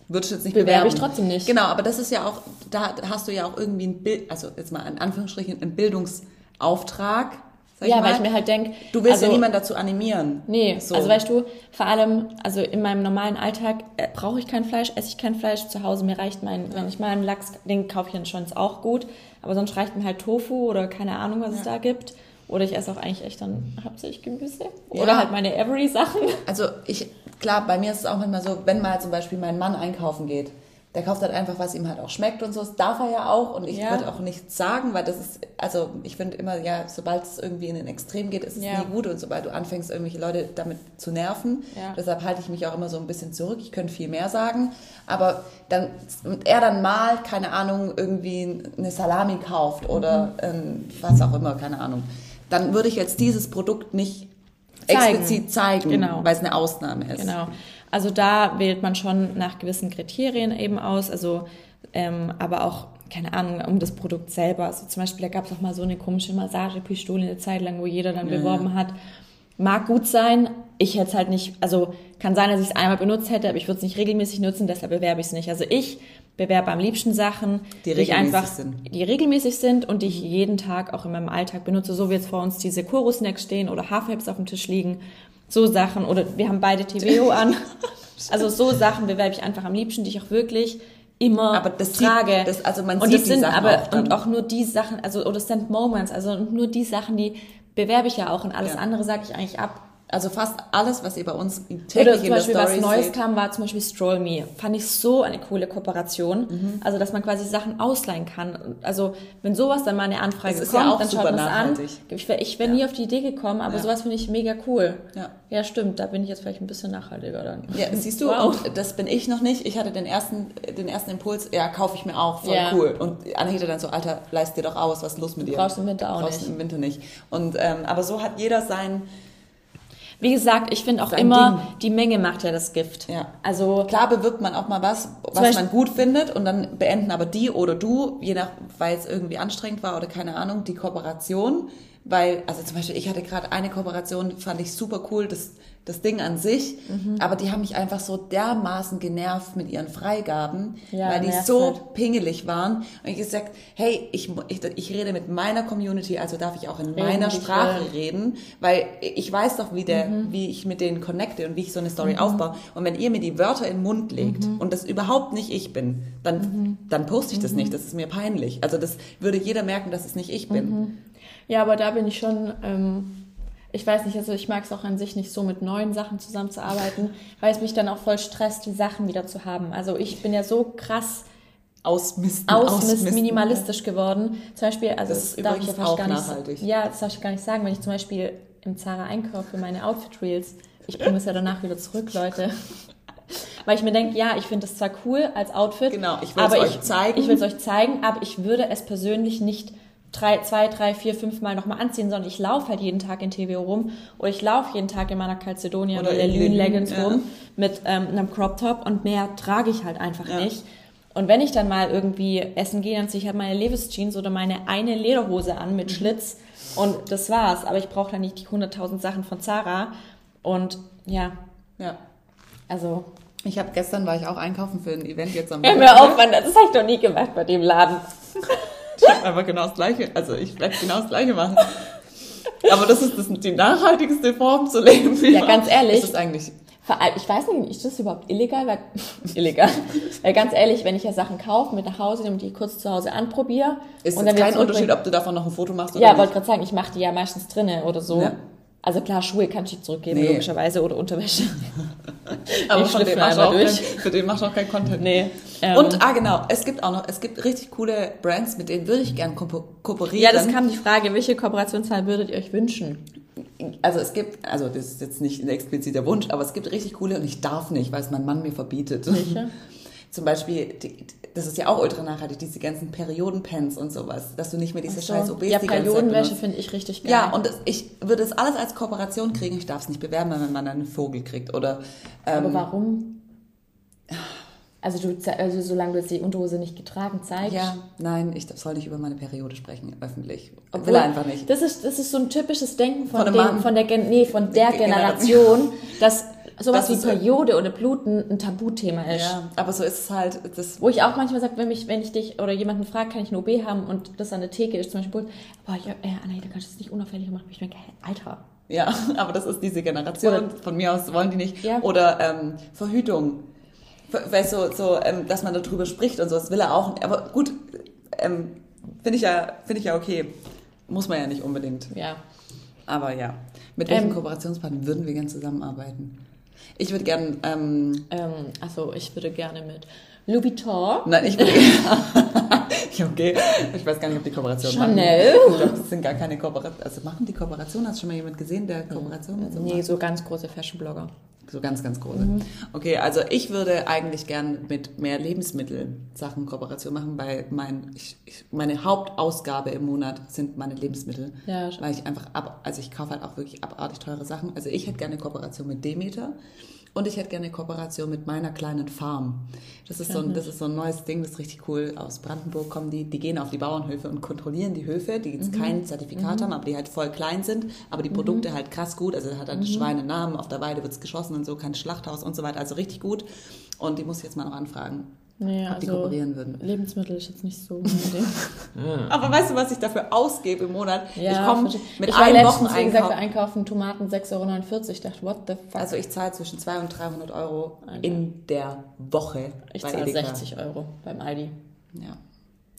Würdest du jetzt nicht Bewerbe bewerben. ich trotzdem nicht. Genau, aber das ist ja auch, da hast du ja auch irgendwie ein Bild, also jetzt mal in Anführungsstrichen, einen Bildungsauftrag. Sag Ja, mal. weil ich mir halt denk, Du willst also- ja niemanden dazu animieren. Nee, So. also weißt du, vor allem, also in meinem normalen Alltag äh, brauche ich kein Fleisch, esse ich kein Fleisch zu Hause. Mir reicht mein, wenn ich mal einen Lachs, den kaufe ich dann schon, ist auch gut. Aber sonst reicht mir halt Tofu oder keine Ahnung, was es da gibt. Oder ich esse auch eigentlich echt dann hauptsächlich Gemüse. Oder Ja. halt meine Every-Sachen. Also ich, klar, bei mir ist es auch manchmal so, wenn mal zum Beispiel mein Mann einkaufen geht, der kauft halt einfach, was ihm halt auch schmeckt und so. Das darf er ja auch und ich Ja. würde auch nichts sagen, weil das ist, also ich finde immer, ja, sobald es irgendwie in den Extrem geht, ist es Ja. nie gut und sobald du anfängst, irgendwelche Leute damit zu nerven, Ja. deshalb halte ich mich auch immer so ein bisschen zurück. Ich könnte viel mehr sagen, aber dann, und er dann mal, keine Ahnung, irgendwie eine Salami kauft oder ähm, was auch immer, keine Ahnung, dann würde ich jetzt dieses Produkt nicht Zeigen. explizit zeigen, Genau. weil es eine Ausnahme ist. Genau. Also da wählt man schon nach gewissen Kriterien eben aus, also ähm, aber auch, keine Ahnung, um das Produkt selber. Also zum Beispiel, da gab es auch mal so eine komische Massagepistole eine Zeit lang, wo jeder dann beworben hat. Mag gut sein, ich hätte es halt nicht, also kann sein, dass ich es einmal benutzt hätte, aber ich würde es nicht regelmäßig nutzen, deshalb bewerbe ich es nicht. Also ich bewerbe am liebsten Sachen, Die regelmäßig einfach, sind. die regelmäßig sind und die ich jeden Tag auch in meinem Alltag benutze, so wie jetzt vor uns diese Koro-Snacks stehen oder Haferhips auf dem Tisch liegen, so Sachen oder wir haben beide TVO (laughs) an. Also so Sachen bewerbe ich einfach am liebsten, die ich auch wirklich immer Aber das sieht- trage. das- also man und sieht das die sind Sachen aber auch und auch nur die Sachen, also oder Stand Moments, also nur die Sachen, die bewerbe ich ja auch und alles Ja. andere sage ich eigentlich ab. Also fast alles, was ihr bei uns Oder täglich zum in der Beispiel was Neues seht. kam, war zum Beispiel Stroll Me. Fand ich so eine coole Kooperation. Mhm. Also, dass man quasi Sachen ausleihen kann. Also, wenn sowas dann mal eine Anfrage ist kommt, ja auch dann super schaut man es an. Ich wäre wär nie auf die Idee gekommen, aber Ja. sowas finde ich mega cool. Ja. ja, stimmt. Da bin ich jetzt vielleicht ein bisschen nachhaltiger dann. Ja, siehst du, Wow. und das bin ich noch nicht. Ich hatte den ersten, den ersten Impuls, ja, kaufe ich mir auch, voll Ja. cool. Und Anahita dann so, Alter, leist dir doch aus, was ist los mit dir? Brauchst du im Winter auch Brauchst nicht. du im Winter nicht. Und, ähm, aber so hat jeder sein, Wie gesagt, ich finde auch Sein immer, die Menge macht ja das Gift. Ja. Also, klar bewirbt man auch mal was, was Beispiel- man gut findet und dann beenden aber die oder du, je nach, weil es irgendwie anstrengend war oder keine Ahnung, die Kooperation. Weil, also zum Beispiel, ich hatte gerade eine Kooperation, fand ich super cool, das, das Ding an sich, Mhm. aber die haben mich einfach so dermaßen genervt mit ihren Freigaben, Ja, weil die so halt. pingelig waren. Und ich gesagt, hey, ich, ich, ich rede mit meiner Community, also darf ich auch in meiner die Sprache wollen. reden, weil ich weiß doch, wie, der, Mhm. wie ich mit denen connecte und wie ich so eine Story aufbaue. Und wenn ihr mir die Wörter in den Mund legt Mhm. und das überhaupt nicht ich bin, dann, dann poste ich das nicht. Das ist mir peinlich. Also das würde jeder merken, dass es nicht ich bin. Mhm. ja, aber da bin ich schon, ähm, ich weiß nicht, also ich mag es auch an sich nicht so mit neuen Sachen zusammenzuarbeiten, weil es mich dann auch voll stresst, die Sachen wieder zu haben. Also ich bin ja so krass Ausmisten, ausmist minimalistisch geworden. Zum Beispiel, also Das ist darf ich ja fast gar nicht, nachhaltig. Ja, das darf ich gar nicht sagen, wenn ich zum Beispiel im Zara einkaufe für meine Outfit Reels. Ich bringe es ja danach wieder zurück, Leute. (laughs) Weil ich mir denke, ja, ich finde das zwar cool als Outfit, Genau, ich aber euch ich, zeigen. Ich will es euch zeigen, aber ich würde es persönlich nicht drei, zwei, drei, vier, fünf Mal nochmal anziehen, sondern ich laufe halt jeden Tag in TVO rum oder ich laufe jeden Tag in meiner Calcedonia Oder oder, Lelune, Leggings ja. rum mit ähm, einem Crop Top und mehr trage ich halt einfach Ja. nicht. Und wenn ich dann mal irgendwie essen gehe, dann ziehe ich halt meine Levis Jeans oder meine eine Lederhose an Mhm. mit Schlitz und das war's. Aber ich brauche dann nicht die 100.000 Sachen von Zara. Und ja, Ja. also Ich habe gestern war ich auch einkaufen für ein Event jetzt am hör mir auf, Mann, das habe ich doch nie gemacht bei dem Laden. (laughs) Ich hab einfach genau das Gleiche. Also ich werde genau das Gleiche machen. Aber das ist das, die nachhaltigste Form zu leben. Ja, ganz ehrlich. Das ist eigentlich. Vor allem, ich weiß nicht, ist das überhaupt illegal? Weil, (laughs) illegal. Weil ganz ehrlich, wenn ich ja Sachen kaufe, mit nach Hause nehme die kurz zu Hause anprobiere Ist und dann kein Unterschied, ob du davon noch ein Foto machst oder Ja, wollte gerade sagen, ich mache die ja meistens drinnen oder so. Ja. Also klar, Schuhe kannst du zurückgeben, Nee. logischerweise, oder Unterwäsche. (laughs) Aber Ich von dem machst du auch durch. kein, für den machst du auch kein Content. Nee. Ähm, Und, ah genau, es gibt auch noch, es gibt richtig coole Brands, mit denen würde ich gern ko kooperieren. ja, das kam die Frage, welche Kooperationszahl würdet ihr euch wünschen? Also es gibt, also das ist jetzt nicht ein expliziter Wunsch, aber es gibt richtig coole und ich darf nicht, weil es mein Mann mir verbietet. Welche? (laughs) Zum Beispiel, die, das ist ja auch ultra nachhaltig, diese ganzen Periodenpens und sowas, dass du nicht mehr diese scheiß OBs ja, Periodenwäsche finde ich richtig geil. Ja, und das, ich würde es alles als Kooperation kriegen. Ich darf es nicht bewerben, wenn man einen Vogel kriegt. Oder ähm, Aber warum? (laughs) Also, du, also solange du jetzt die Unterhose nicht getragen zeigst. ja, nein, ich soll nicht über meine Periode sprechen, öffentlich. Obwohl, Will er einfach nicht. Das ist, das ist so ein typisches Denken von, Von dem, von der, Gen nee, von der Generation, dass sowas Das wie Periode oder Bluten ein Tabuthema ist. Ja, aber so ist es halt. Das, Wo ich auch manchmal sage, wenn, mich, wenn ich dich oder jemanden frage, kann ich eine OB haben und das an der Theke ist, zum Beispiel, boah, ja, äh, Anna, da kannst du das nicht unauffällig machen. Ich denke, Alter. ja, (laughs) aber das ist diese Generation. Oder- Von mir aus wollen die nicht. Ja. Oder ähm, Verhütung. Weißt du, so, ähm, dass man darüber spricht und so, das will er auch. Aber gut, ähm, finde ich, ja, finde ich ja okay. Muss man ja nicht unbedingt. Ja. Aber ja. Mit welchen Ähm, Kooperationspartnern würden wir gerne zusammenarbeiten? Ich würde gerne, ähm, Ähm, also ich würde gerne mit Louis Vuitton. nein, ich würde (laughs) (laughs) ja, okay. Ich weiß gar nicht, ob die Kooperation Chanel. machen. Ich glaube, das sind gar keine Kooperationen. Also machen die Kooperation? Hast du schon mal jemand gesehen, der Kooperation mit so Nee, macht? so ganz große Fashion-Blogger. So ganz, ganz große. Okay, also ich würde eigentlich gern mit mehr Lebensmittelsachen Kooperation machen, weil mein, ich, ich, meine Hauptausgabe im Monat sind meine Lebensmittel. Ja. Weil ich einfach ab, also ich kaufe halt auch wirklich abartig teure Sachen. Also ich hätte gerne eine Kooperation mit Demeter und ich hätte gerne eine Kooperation mit meiner kleinen Farm. Das ist so ein, das ist so ein neues Ding, das ist richtig cool. Aus Brandenburg kommen die, die gehen auf die Bauernhöfe und kontrollieren die Höfe, die jetzt kein Zertifikat haben, aber die halt voll klein sind, aber die Produkte halt krass gut. Also hat halt Schweine Namen, auf der Weide wird's geschossen und so, kein Schlachthaus und so weiter. Also richtig gut. Und die muss ich jetzt mal noch anfragen. Nee, Ob die also kooperieren würden. Lebensmittel ist jetzt nicht so. (laughs) Aber weißt du, was ich dafür ausgebe im Monat? Ja, ich komme mit ich einem letztens, wie gesagt, Wocheneinkauf. für Einkaufen Tomaten 6,49 Euro. Ich dachte, what the fuck? Also ich zahle zwischen 200 und 300 Euro in der Woche ich zahle Edeka. 60 Euro beim Aldi. Ja.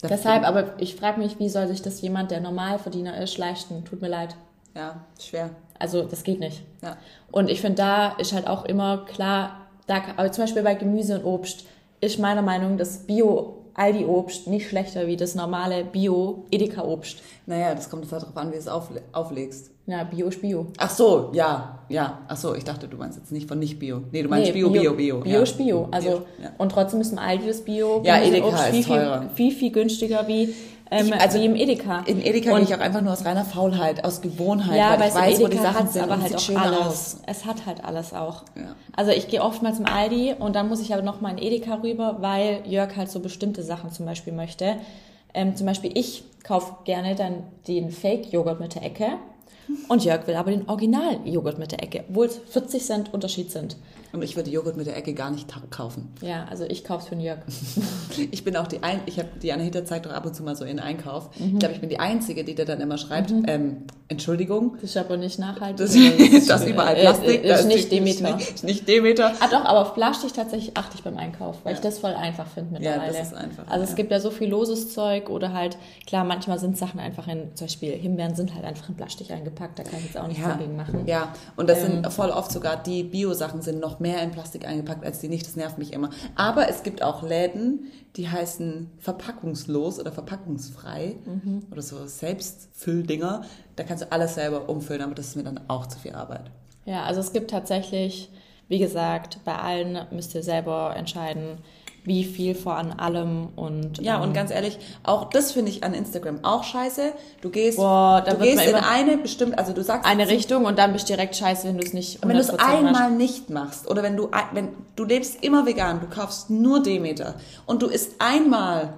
Deshalb, aber ich frage mich, wie soll sich das jemand, der Normalverdiener ist, leisten? Tut mir leid. Ja, schwer. Also, das geht nicht. Ja. Und ich finde, da ist halt auch immer klar, da, aber zum Beispiel bei Gemüse und Obst ist meiner Meinung nach das Bio-Aldi-Obst nicht schlechter wie das normale Bio-Edeka-Obst. Naja, das kommt jetzt halt darauf an, wie du es aufle auflegst. Ja, Bio ist Bio. Ach so, ja, ja. Ach so, ich dachte, du meinst jetzt nicht von nicht Bio. Nee, du meinst Nee, Bio, Bio, Bio. Bio ja. ist Bio. Also, ja. Und trotzdem ist im Aldi das Bio Ja, Edeka Obst ist viel, teurer. viel, viel, viel günstiger wie, ähm, Ich- also wie im Edeka. In Edeka gehe ich auch einfach nur aus reiner Faulheit, aus Gewohnheit, ja, weil weil ich weiß, wo die Edeka Sachen sind aber halt sieht auch alles. aus. Es hat halt alles auch. Ja. Also ich gehe oft mal zum Aldi und dann muss ich aber noch mal in Edeka rüber, weil Jörg halt so bestimmte Sachen zum Beispiel möchte. Ähm, zum Beispiel ich kaufe gerne dann den Fake-Joghurt mit der Ecke und Jörg will aber den Original-Joghurt mit der Ecke, obwohl es 40 Cent Unterschied sind. Und ich würde Joghurt mit der Ecke gar nicht kaufen. Ja, also ich kaufe für den Jörg. (laughs) Ich bin auch die ein, ich habe die Anahita zeigt doch ab und zu mal so in Einkauf. Mhm. Ich glaube, ich bin die einzige, die dir dann immer schreibt, ähm, Entschuldigung, Das ist aber nicht nachhaltig. das, sondern (laughs) das ist überall äh, Plastik, äh, da ist nicht Demeter. Nicht, nicht Demeter. Ah doch, aber auf Plastik tatsächlich achte ich beim Einkauf, weil Ja. ich das voll einfach finde Ja, mittlerweile. das ist einfach, Also es ja. gibt ja so viel loses Zeug oder halt, klar, manchmal sind Sachen einfach in, zum Beispiel Himbeeren sind halt einfach in Plastik eingepackt, da kann ich jetzt auch nichts Ja, dagegen machen. ja, und das Ähm. sind voll oft sogar die Bio-Sachen sind noch mehr in Plastik eingepackt als die nicht. Das nervt mich immer. Aber es gibt auch Läden, die heißen verpackungslos oder verpackungsfrei Mhm. oder so Selbstfülldinger. Da kannst du alles selber umfüllen, aber das ist mir dann auch zu viel Arbeit. Ja, also es gibt tatsächlich, wie gesagt, bei allen müsst ihr selber entscheiden, wie viel vor an allem und Ja, ähm, und ganz ehrlich, auch das finde ich an Instagram auch scheiße. Du gehst, Boah, da du gehst in eine bestimmt, also du sagst eine Richtung und dann bist direkt scheiße, wenn du es nicht Und wenn du es 100% machst. einmal nicht machst oder wenn du wenn du lebst immer vegan, du kaufst nur Demeter und du isst einmal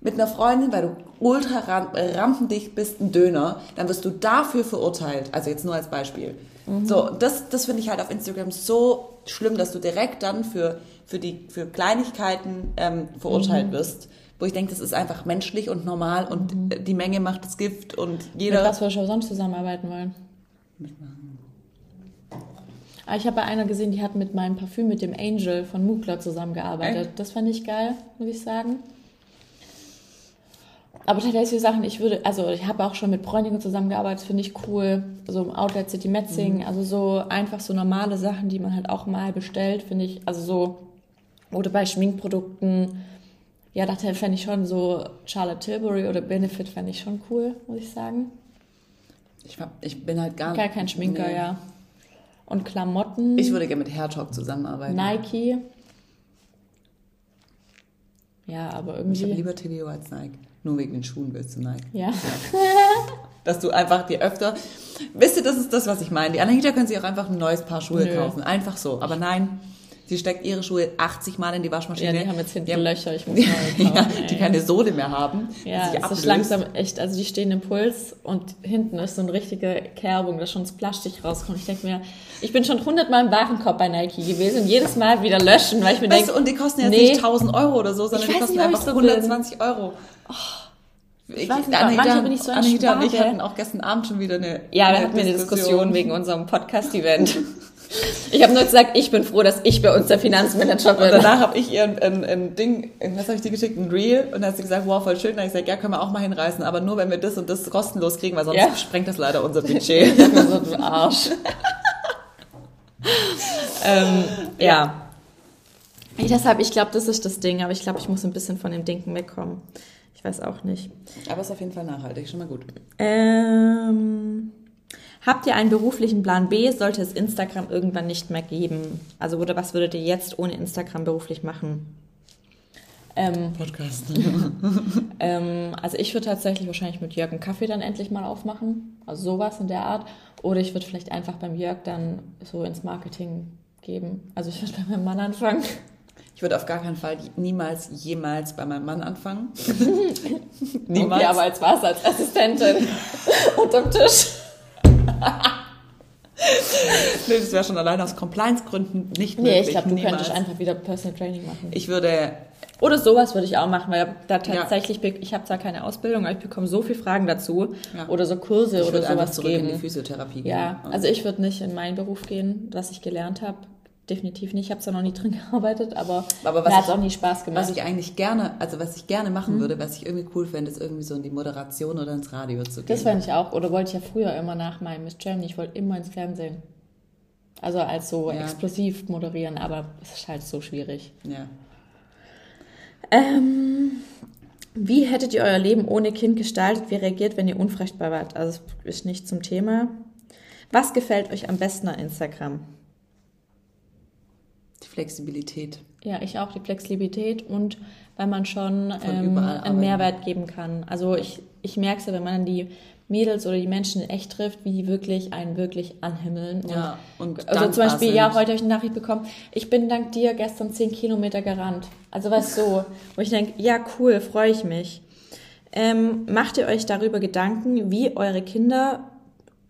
mit einer Freundin, weil du ultra ram- rampendicht bist, ein Döner, dann wirst du dafür verurteilt. Also jetzt nur als Beispiel. So, das, das finde ich halt auf Instagram so schlimm, dass du direkt dann für, für, die, für Kleinigkeiten ähm, verurteilt wirst. Wo ich denke, das ist einfach menschlich und normal und äh, die Menge macht das Gift und Mit jeder. was wir schon sonst zusammenarbeiten wollen. Ah, Ich habe bei einer gesehen, die hat mit meinem Parfüm, mit dem Angel von Mugler zusammengearbeitet. Das fand ich geil, muss ich sagen. aber tatsächlich Sachen, ich würde, also ich habe auch schon mit Bräunigen zusammengearbeitet, finde ich cool. So im Outlet City Metzing, also so einfach so normale Sachen, die man halt auch mal bestellt, finde ich, also so, oder bei Schminkprodukten, ja, da fände ich schon so Charlotte Tilbury oder Benefit fände ich schon cool, muss ich sagen. Ich, ich bin halt gar, Gar kein Schminker, nee. ja. Und Klamotten, Ich würde gerne mit Hair Talk zusammenarbeiten. Nike. Ja, aber Ich habe irgendwie, lieber TVO als Nike. Nur wegen den Schuhen willst du Nike. ja. (laughs) Dass du einfach dir öfter. Wisst ihr, das ist das, was ich meine. Die Anahita können sich auch einfach ein neues Paar Schuhe Nö. kaufen. Einfach so. Aber nein, sie steckt ihre Schuhe 80 Mal in die Waschmaschine. Ja, die haben jetzt hinten Die haben- Löcher, ich (laughs) muss neue kaufen. ja, die ey. keine Sohle mehr haben. die Ja, sich es ist ablöst. langsam echt, also die stehen im Puls und hinten ist so eine richtige Kerbung, dass schon das Plastik rauskommt. Ich denke mir, ich bin schon hundertmal im Warenkorb bei Nike gewesen und jedes Mal wieder löschen, weil ich mir denke, und die kosten jetzt nee. nicht 1000 Euro oder so, sondern die kosten nicht, einfach so bin. 120 Euro. Ich, weiß nicht, Anahita, manchmal bin ich so ein Anahita und ich hatten auch gestern Abend schon wieder eine ja, wir eine hatten eine Diskussion wegen unserem Podcast-Event. (laughs) Ich habe nur gesagt, ich bin froh, dass ich bei uns der Finanzmanager Und bin. danach habe ich ihr ein, ein, ein Ding, was habe ich dir geschickt, ein Reel, und dann hat sie gesagt, wow, voll schön. Dann habe ich gesagt, ja, können wir auch mal hinreißen, aber nur, wenn wir das und das kostenlos kriegen, weil sonst Ja. sprengt das leider unser (laughs) Budget. so, du Arsch. (laughs) ähm, ja. Ich, deshalb, ich glaube, das ist das Ding, aber ich glaube, ich muss ein bisschen von dem Denken wegkommen. Ich weiß auch nicht. aber ist auf jeden Fall nachhaltig, schon mal gut. Ähm, habt ihr einen beruflichen Plan B, sollte es Instagram irgendwann nicht mehr geben? Also, oder was würdet ihr jetzt ohne Instagram beruflich machen? Ähm, Podcast. (laughs) ähm, also ich würde tatsächlich wahrscheinlich mit Jörg einen Kaffee dann endlich mal aufmachen. Also sowas in der Art. Oder ich würde vielleicht einfach beim Jörg dann so ins Marketing geben. Also ich würde bei meinem Mann anfangen. Ich würde auf gar keinen Fall niemals, jemals bei meinem Mann anfangen. (laughs) (laughs) niemals. Okay, aber als was? Als Assistentin unterm Tisch. (laughs) nee, das wäre schon allein aus Compliance-Gründen nicht Nee, möglich. ich glaube, du niemals. könntest einfach wieder Personal Training machen. Ich würde, Oder sowas würde ich auch machen, weil da Ja. tatsächlich, be- ich habe zwar keine Ausbildung, aber ich bekomme so viele Fragen dazu. Ja. Oder so Kurse ich oder würde einfach sowas zurück in die geben. Physiotherapie gehen. Ja, also ich würde nicht in meinen Beruf gehen, was ich gelernt habe. Definitiv nicht. Ich habe zwar noch nie drin (laughs) gearbeitet, aber, Aber was mir hat es auch nie Spaß gemacht. Was ich eigentlich gerne, also was ich gerne machen Mhm. würde, was ich irgendwie cool fände, ist irgendwie so in die Moderation oder ins Radio zu gehen. Das fand ich auch, oder wollte ich ja früher immer nach meinem Miss Germany, ich wollte immer ins Fernsehen. Also als so Ja. explosiv moderieren, aber es ist halt so schwierig. ja. Ähm, wie hättet ihr euer Leben ohne Kind gestaltet? Wie reagiert, wenn ihr unfruchtbar wart? Also es ist nicht zum Thema. Was gefällt euch am besten an Instagram? Flexibilität. Ja, ich auch die Flexibilität und weil man schon ähm, einen Mehrwert geben kann. Also ich, ich merke es ja, wenn man die Mädels oder die Menschen in echt trifft, wie die wirklich einen wirklich anhimmeln. Und Ja, und also zum Beispiel, sind. ja, heute habe ich eine Nachricht bekommen, ich bin dank dir gestern 10 Kilometer gerannt. Also was so, (laughs) wo ich denke, ja cool, freue ich mich. Ähm, macht ihr euch darüber Gedanken, wie eure Kinder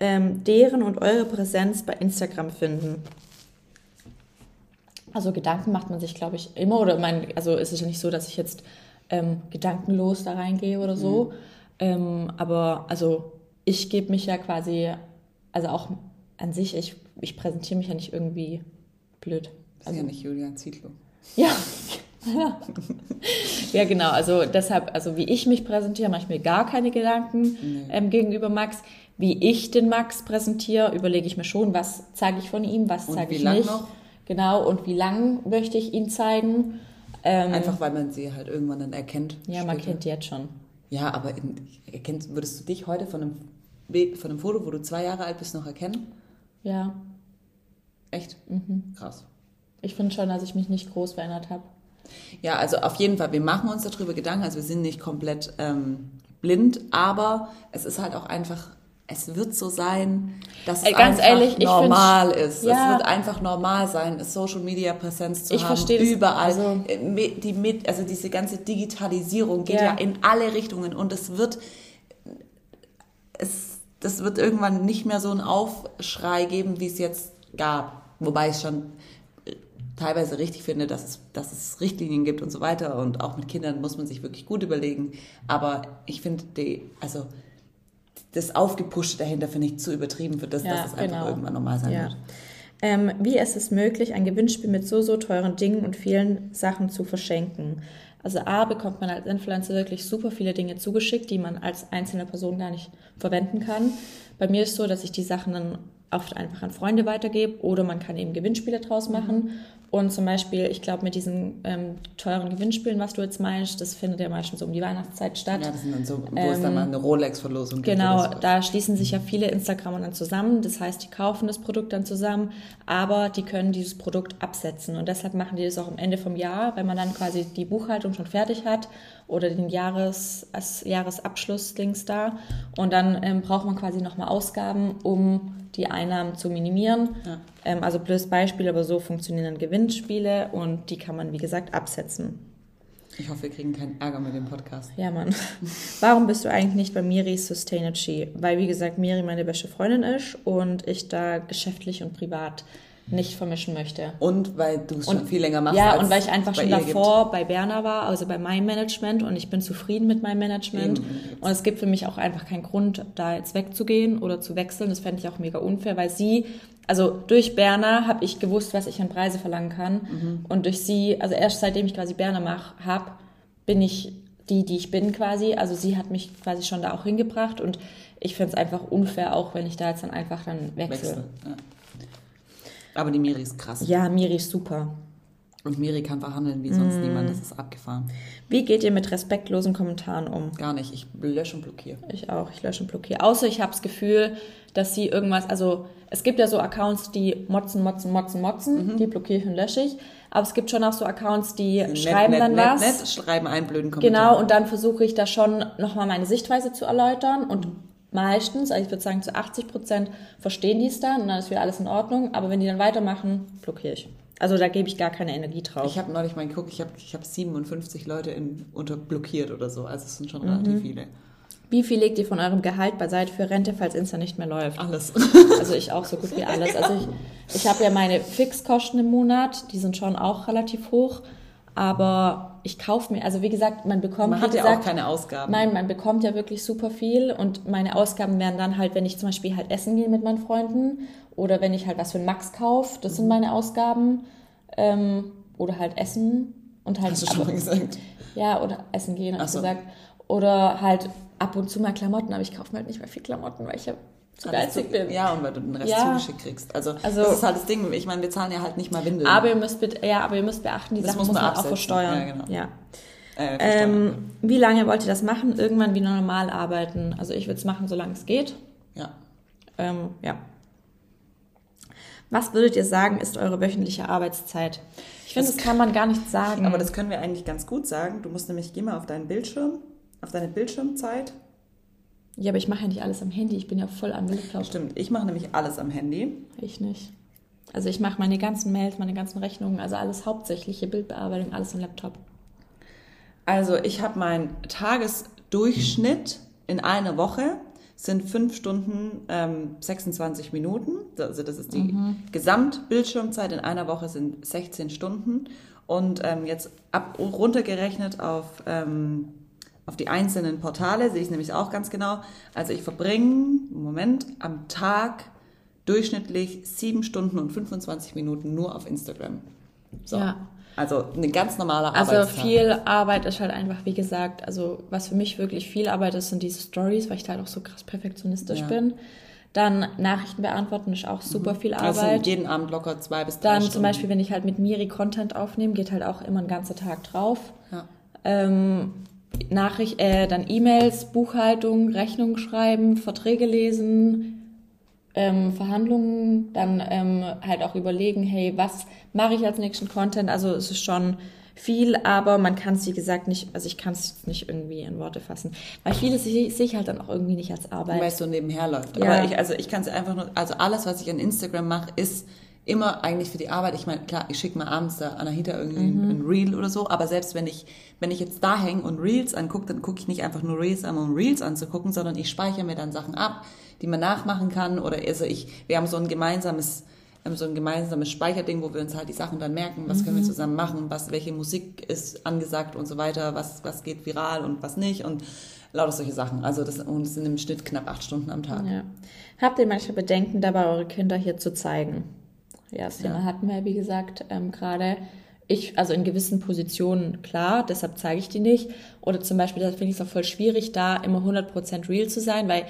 ähm, deren und eure Präsenz bei Instagram finden? Also Gedanken macht man sich, glaube ich, immer. Oder mein, also ist es ja nicht so, dass ich jetzt ähm, gedankenlos da reingehe oder so. Ähm, aber also ich gebe mich ja quasi, also auch an sich, ich, ich präsentiere mich ja nicht irgendwie blöd. Das ist ja nicht Julian Zietlow. Ja. ja. (laughs) ja, genau. Also deshalb, also wie ich mich präsentiere, mache ich mir gar keine Gedanken ähm, gegenüber Max. Wie ich den Max präsentiere, überlege ich mir schon, was zeige ich von ihm, was zeige ich nicht. noch? Genau, und wie lang möchte ich ihn zeigen. Ähm, Einfach weil man sie halt irgendwann dann erkennt. ja, man später. kennt die jetzt schon. Ja, aber in, erkennst, würdest du dich heute von einem, von einem Foto, wo du zwei Jahre alt bist, noch erkennen? Ja, Echt? Mhm. Krass. ich finde schon, dass ich mich nicht groß verändert habe. Ja, also auf jeden Fall, wir machen uns darüber Gedanken, also wir sind nicht komplett ähm, blind, aber es ist halt auch einfach, es wird so sein, dass es ganz einfach ehrlich, ich normal ist. ja. Es wird einfach normal sein, Social Media Präsenz zu Ich haben, überall. Also- die mit, also diese ganze Digitalisierung geht Ja. ja. in alle Richtungen und es wird, es, das wird irgendwann nicht mehr so einen Aufschrei geben, wie es jetzt gab. Wobei ich schon äh, teilweise richtig finde, dass es, dass es Richtlinien gibt und so weiter. Und auch mit Kindern muss man sich wirklich gut überlegen. Aber ich finde, die, also das Aufgepuschte dahinter finde ich zu übertrieben für das, Ja, dass es einfach genau. irgendwann normal sein Ja. wird. Ähm, wie ist es möglich, ein Gewinnspiel mit so, so teuren Dingen und vielen Sachen zu verschenken? Also A bekommt man als Influencer wirklich super viele Dinge zugeschickt, die man als einzelne Person gar nicht verwenden kann. Bei mir ist so, dass ich die Sachen dann oft einfach an Freunde weitergebe oder man kann eben Gewinnspiele draus machen. Und zum Beispiel, ich glaube, mit diesen ähm, teuren Gewinnspielen, was du jetzt meinst, das findet ja meistens so um die Weihnachtszeit statt. Ja, das sind dann so, wo es dann mal eine Rolex-Verlosung gibt. Genau, da schließen sich ja viele Instagramer dann zusammen. Das heißt, die kaufen das Produkt dann zusammen, aber die können dieses Produkt absetzen. Und deshalb machen die das auch am Ende vom Jahr, weil man dann quasi die Buchhaltung schon fertig hat oder den Jahres, als Jahresabschluss-Dings da. Und dann ähm, braucht man quasi nochmal Ausgaben, um die Einnahmen zu minimieren. Ja. Ähm, also blödes Beispiel, aber so funktionieren dann Gewinnspiele und die kann man, wie gesagt, absetzen. Ich hoffe, wir kriegen keinen Ärger mit dem Podcast. Ja, Mann. (laughs) Warum bist du eigentlich nicht bei Miri Sustainity? Weil, wie gesagt, Miri meine beste Freundin ist und ich da geschäftlich und privat nicht vermischen möchte. Und weil du es schon viel länger machst. Ja, und weil ich einfach schon davor bei Berner war, also bei meinem Management und ich bin zufrieden mit meinem Management. Eben. Und es gibt für mich auch einfach keinen Grund, da jetzt wegzugehen oder zu wechseln. Das fände ich auch mega unfair, weil sie, also durch Berner habe ich gewusst, was ich an Preise verlangen kann. Mhm. Und durch sie, also erst seitdem ich quasi Berner mach, habe, bin ich die, die ich bin quasi. Also sie hat mich quasi schon da auch hingebracht und ich finde es einfach unfair, auch wenn ich da jetzt dann einfach dann wechsle. Wechsel. Ja. Aber die Miri ist krass. Ja, Miri ist super. Und Miri kann verhandeln wie sonst Mm. niemand. Das ist abgefahren. Wie geht ihr mit respektlosen Kommentaren um? Gar nicht. Ich lösche und blockiere. Ich auch, ich lösche und blockiere. Außer ich habe das Gefühl, dass sie irgendwas, also es gibt ja so Accounts, die motzen, motzen, motzen, motzen, die blockiere ich und lösche ich. Aber es gibt schon auch so Accounts, die schreiben nett, dann nett, was. Nett, schreiben einen blöden Kommentar. Genau, und dann versuche ich da schon nochmal meine Sichtweise zu erläutern und meistens, also ich würde sagen zu 80 Prozent verstehen die es dann und dann ist wieder alles in Ordnung, aber wenn die dann weitermachen, blockiere ich. Also da gebe ich gar keine Energie drauf. Ich habe neulich mal geguckt, ich habe ich hab 57 Leute in, unter blockiert oder so. Also es sind schon Mhm. relativ viele. Wie viel legt ihr von eurem Gehalt beiseite für Rente, falls Insta nicht mehr läuft? Alles. Also ich auch so gut wie alles. Also ich, ich habe ja meine Fixkosten im Monat, die sind schon auch relativ hoch, aber ich kaufe mir, also wie gesagt, man bekommt, Man hat ja gesagt, auch keine Ausgaben. Nein, man bekommt ja wirklich super viel und meine Ausgaben wären dann halt, wenn ich zum Beispiel halt essen gehe mit meinen Freunden oder wenn ich halt was für einen Max kaufe, das Mhm. sind meine Ausgaben ähm, oder halt essen und halt Hast du schon mal gesagt. ja, oder essen gehen, habe ich so. gesagt. Oder halt ab und zu mal Klamotten, aber ich kaufe mir halt nicht mehr viel Klamotten, weil ich ja zu geizig bin. Ja, und weil du den Rest Ja. zugeschickt kriegst. Also, Also- das ist halt das Ding. Ich meine, wir zahlen ja halt nicht mal Windeln. Aber ihr müsst ja, aber ihr müsst beachten, die Das Sachen muss man man auch absetzen. versteuern. Ja, genau. Ja. äh. Ähm, wie lange wollt ihr das machen? Irgendwann wieder normal arbeiten. Also ich würde es machen, solange es geht. ja. Ähm, ja. Was würdet ihr sagen, ist eure wöchentliche Arbeitszeit? Ich finde, das kann man gar nicht sagen. Aber das können wir eigentlich ganz gut sagen. Du musst nämlich, geh mal auf deinen Bildschirm, auf deine Bildschirmzeit. Ja, aber ich mache ja nicht alles am Handy. Ich bin ja voll am Laptop. Stimmt, ich mache nämlich alles am Handy. Ich nicht. Also ich mache meine ganzen Mails, meine ganzen Rechnungen, also alles hauptsächliche Bildbearbeitung, alles am Laptop. Also ich habe meinen Tagesdurchschnitt in einer Woche sind 5 Stunden ähm, 26 Minuten. Also das ist die Gesamtbildschirmzeit in einer Woche sind 16 Stunden. Und ähm, jetzt ab runtergerechnet auf, ähm, auf die einzelnen Portale sehe ich nämlich auch ganz genau. Also ich verbringe, Moment, am Tag durchschnittlich 7 Stunden und 25 Minuten nur auf Instagram. So. Ja. Also eine ganz normale Also Arbeitstag. viel Arbeit ist halt einfach, wie gesagt, also was für mich wirklich viel Arbeit ist, sind diese Stories, weil ich da halt auch so krass perfektionistisch Ja. bin. Dann Nachrichten beantworten ist auch super viel Also Arbeit. jeden Abend locker zwei bis drei Dann Stunden. zum Beispiel, wenn ich halt mit Miri Content aufnehme, geht halt auch immer ein ganzer Tag drauf. Ja. Ähm, Nachricht, äh, dann E-Mails, Buchhaltung, Rechnung schreiben, Verträge lesen, ähm, Verhandlungen, dann ähm, halt auch überlegen, hey, was mache ich als nächsten Content? Also es ist schon viel, aber man kann es, wie gesagt, nicht, also ich kann es nicht irgendwie in Worte fassen. Weil vieles sehe ich halt dann auch irgendwie nicht als Arbeit. Weil es so nebenher läuft. Ja. Aber ich, also ich kann es einfach nur, also alles, was ich an Instagram mache, ist immer eigentlich für die Arbeit. Ich meine, klar, ich schicke mal abends der Anahita irgendwie Mhm. ein Reel oder so, aber selbst wenn ich, wenn ich jetzt da hänge und Reels angucke, dann gucke ich nicht einfach nur Reels an, um Reels anzugucken, sondern ich speichere mir dann Sachen ab, die man nachmachen kann. Oder also ich, wir haben so ein gemeinsames, wir haben so ein gemeinsames Speicherding, wo wir uns halt die Sachen dann merken, was können wir zusammen machen, was, welche Musik ist angesagt und so weiter, was, was geht viral und was nicht und lauter solche Sachen. Also das, und es sind im Schnitt knapp acht Stunden am Tag. Ja. Habt ihr manchmal Bedenken dabei, eure Kinder hier zu zeigen? Ja, das Thema Ja. hatten wir, wie gesagt, ähm, gerade. ich, also in gewissen Positionen, klar, deshalb zeige ich die nicht. Oder zum Beispiel, da finde ich es auch voll schwierig, da immer 100% real zu sein, weil,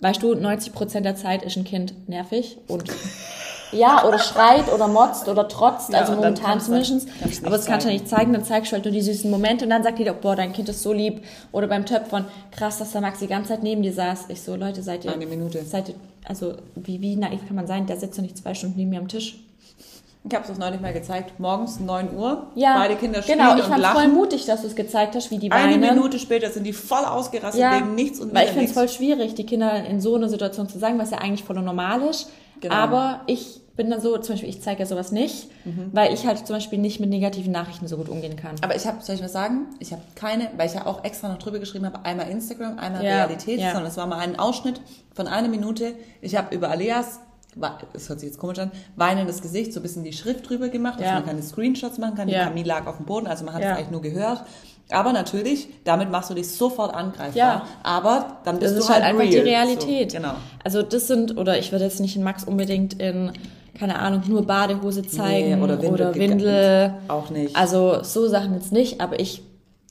weißt du, 90% der Zeit ist ein Kind nervig und (laughs) ja, oder schreit oder motzt oder trotzt, Ja, also momentan du- zumindest. Aber das kannst du nicht zeigen, dann zeigst du halt nur die süßen Momente und dann sagt jeder, boah, dein Kind ist so lieb. Oder beim Töpfern, krass, dass der Max die ganze Zeit neben dir saß. Ich so, Leute, seid ihr... Eine Minute. Seid ihr, also, wie, wie naiv kann man sein? Der sitzt doch nicht zwei Stunden neben mir am Tisch. Ich habe es neulich mal gezeigt. Morgens 9 Uhr. Ja, Beide Kinder spielen genau. Ich und fand voll lachen. mutig, dass du es gezeigt hast, wie die Eine weinen. Minute später sind die voll ausgerastet ja, wegen nichts und weil ich finde es voll schwierig, die Kinder in so einer Situation zu sagen, was ja eigentlich voll normal ist. Genau. Aber ich bin dann so, zum Beispiel, ich zeige ja sowas nicht, Mhm. weil ich halt zum Beispiel nicht mit negativen Nachrichten so gut umgehen kann. Aber ich habe, soll ich was sagen? Ich habe keine, weil ich ja auch extra noch drüber geschrieben habe, einmal Instagram, einmal Ja, Realität, ja. sondern es war mal ein Ausschnitt von einer Minute. Ich habe über Alias, wa- das hört sich jetzt komisch an, weinendes Gesicht, so ein bisschen die Schrift drüber gemacht, dass Ja. man keine Screenshots machen kann. Die Ja. Camille lag auf dem Boden, also man hat Ja. es eigentlich nur gehört. Aber natürlich, damit machst du dich sofort angreifbar. Ja. Aber dann bist Das du ist halt einfach die real. Realität. So, genau. Also das sind, oder ich würde jetzt nicht in Max unbedingt in, keine Ahnung, nur Badehose zeigen Nee, oder Windel oder Windel. Auch nicht. Also so Sachen jetzt nicht, aber ich,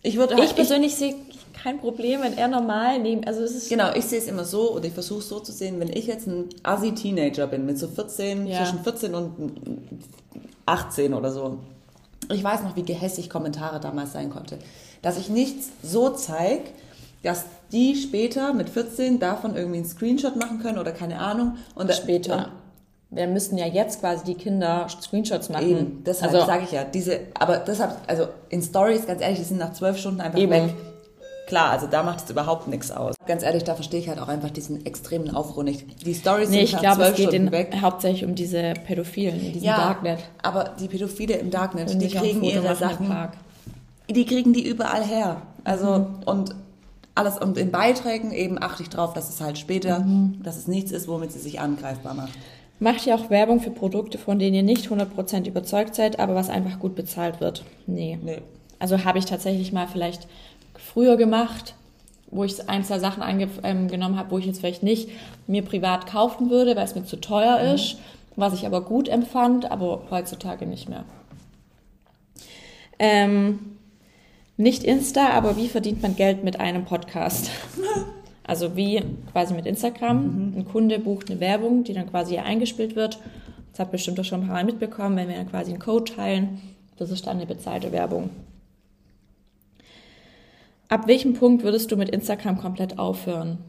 Ich würde ich persönlich sehe kein Problem, wenn er normal neben, also es ist, Genau, ich sehe es immer so und ich versuche es so zu sehen, wenn ich jetzt ein Assi-Teenager bin, mit so 14, Ja. zwischen 14 und 18 oder so. Ich weiß noch, wie gehässig Kommentare damals sein konnte. Dass ich nichts so zeige, dass die später mit 14 davon irgendwie einen Screenshot machen können oder keine Ahnung. Und später. Wir müssten ja jetzt quasi die Kinder Screenshots machen. Eben, deshalb also, sage ich ja, diese, aber deshalb, also in Stories, ganz ehrlich, die sind nach zwölf Stunden einfach Eben. weg. Klar, also da macht es überhaupt nichts aus. Ganz ehrlich, da verstehe ich halt auch einfach diesen extremen Aufruhr nicht. Die Stories nee, sind ich glaube, es zwölf geht Stunden in, weg. hauptsächlich um diese Pädophilen in diesem Ja, Darknet. aber die Pädophile im Darknet, die kriegen ihre Sachen, Park. die kriegen die überall her. Also Mhm. und alles und in Beiträgen eben achte ich drauf, dass es halt später, Mhm. dass es nichts ist, womit sie sich angreifbar macht. Macht ihr auch Werbung für Produkte, von denen ihr nicht 100% überzeugt seid, aber was einfach gut bezahlt wird? Nee. Nee. Also habe ich tatsächlich mal vielleicht früher gemacht, wo ich ein, zwei Sachen angenommen ähm, habe, wo ich jetzt vielleicht nicht mir privat kaufen würde, weil es mir zu teuer ist, was ich aber gut empfand, aber heutzutage nicht mehr. Ähm, nicht Insta, aber wie verdient man Geld mit einem Podcast? (laughs) Also wie quasi mit Instagram. Ein Kunde bucht eine Werbung, die dann quasi eingespielt wird. Das ihr bestimmt auch schon ein paar Mal mitbekommen, wenn wir dann quasi einen Code teilen. Das ist dann eine bezahlte Werbung. Ab welchem Punkt würdest du mit Instagram komplett aufhören?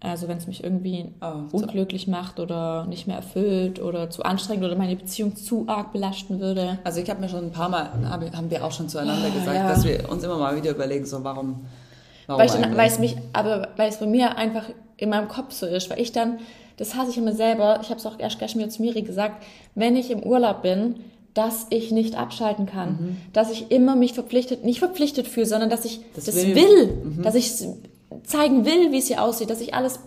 Also wenn es mich irgendwie Oh, so. unglücklich macht oder nicht mehr erfüllt oder zu anstrengend oder meine Beziehung zu arg belasten würde. Also ich habe mir schon ein paar Mal, hab- haben wir auch schon zueinander gesagt, Ah, ja. dass wir uns immer mal wieder überlegen, so warum, warum Weil, es mich, aber weil es bei mir einfach in meinem Kopf so ist, weil ich dann, das hasse ich immer selber, ich habe es auch erst gleich mir zu Miri gesagt, wenn ich im Urlaub bin, dass ich nicht abschalten kann, Mhm. dass ich immer mich verpflichtet, nicht verpflichtet fühle, sondern dass ich das, Das will, will. Mhm. dass ich zeigen will, wie es hier aussieht, dass ich alles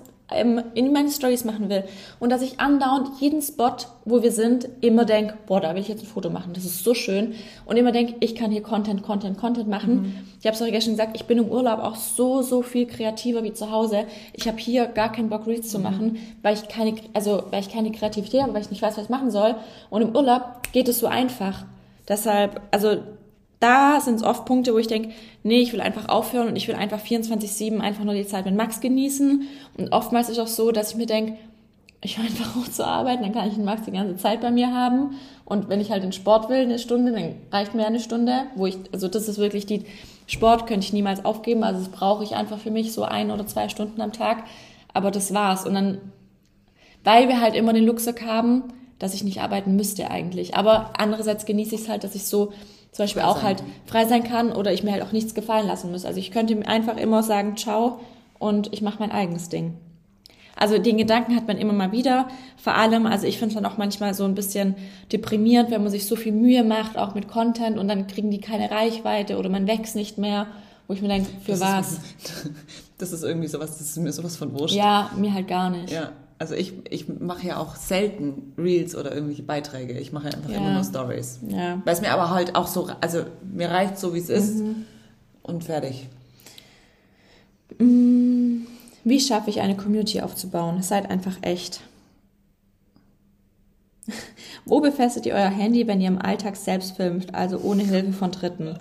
in meine Stories machen will und dass ich andauernd jeden Spot, wo wir sind, immer denk, boah, da will ich jetzt ein Foto machen, das ist so schön und immer denk, ich kann hier Content, Content, Content machen. Mhm. Ich habe es euch gestern gesagt, ich bin im Urlaub auch so, so viel kreativer wie zu Hause. Ich habe hier gar keinen Bock Reels Mhm. zu machen, weil ich keine, also weil ich keine Kreativität habe, weil ich nicht weiß, was ich machen soll. Und im Urlaub geht es so einfach. Deshalb, also da sind es oft Punkte, wo ich denke, nee, ich will einfach aufhören und ich will einfach 24-7 einfach nur die Zeit mit Max genießen. Und oftmals ist auch so, dass ich mir denke, ich will einfach hoch zur Arbeit, dann kann ich den Max die ganze Zeit bei mir haben. Und wenn ich halt in Sport will, eine Stunde, dann reicht mir eine Stunde, wo ich, also das ist wirklich die, Sport könnte ich niemals aufgeben, also das brauche ich einfach für mich so ein oder zwei Stunden am Tag. Aber das war's. Und dann, weil wir halt immer den Luxus haben, dass ich nicht arbeiten müsste eigentlich. Aber andererseits genieße ich es halt, dass ich so zum Beispiel Frei auch sein. halt frei sein kann oder ich mir halt auch nichts gefallen lassen muss. Also ich könnte mir einfach immer sagen, ciao und ich mache mein eigenes Ding. Also den Gedanken hat man immer mal wieder. Vor allem, also ich finde es dann auch manchmal so ein bisschen deprimierend, wenn man sich so viel Mühe macht, auch mit Content und dann kriegen die keine Reichweite oder man wächst nicht mehr, wo ich mir denke, für das was? Ist, (laughs) das ist irgendwie sowas, das ist mir sowas von wurscht. Ja, mir halt gar nicht. Ja, also ich, ich mache ja auch selten Reels oder irgendwelche Beiträge. Ich mache ja einfach Ja. immer nur Stories. Ja. Weil es mir aber halt auch so, also mir reicht so, wie es ist Mhm. und fertig. Wie schaffe ich eine Community aufzubauen? Seid einfach echt. Wo befestigt ihr euer Handy, wenn ihr im Alltag selbst filmt, also ohne Hilfe von Dritten?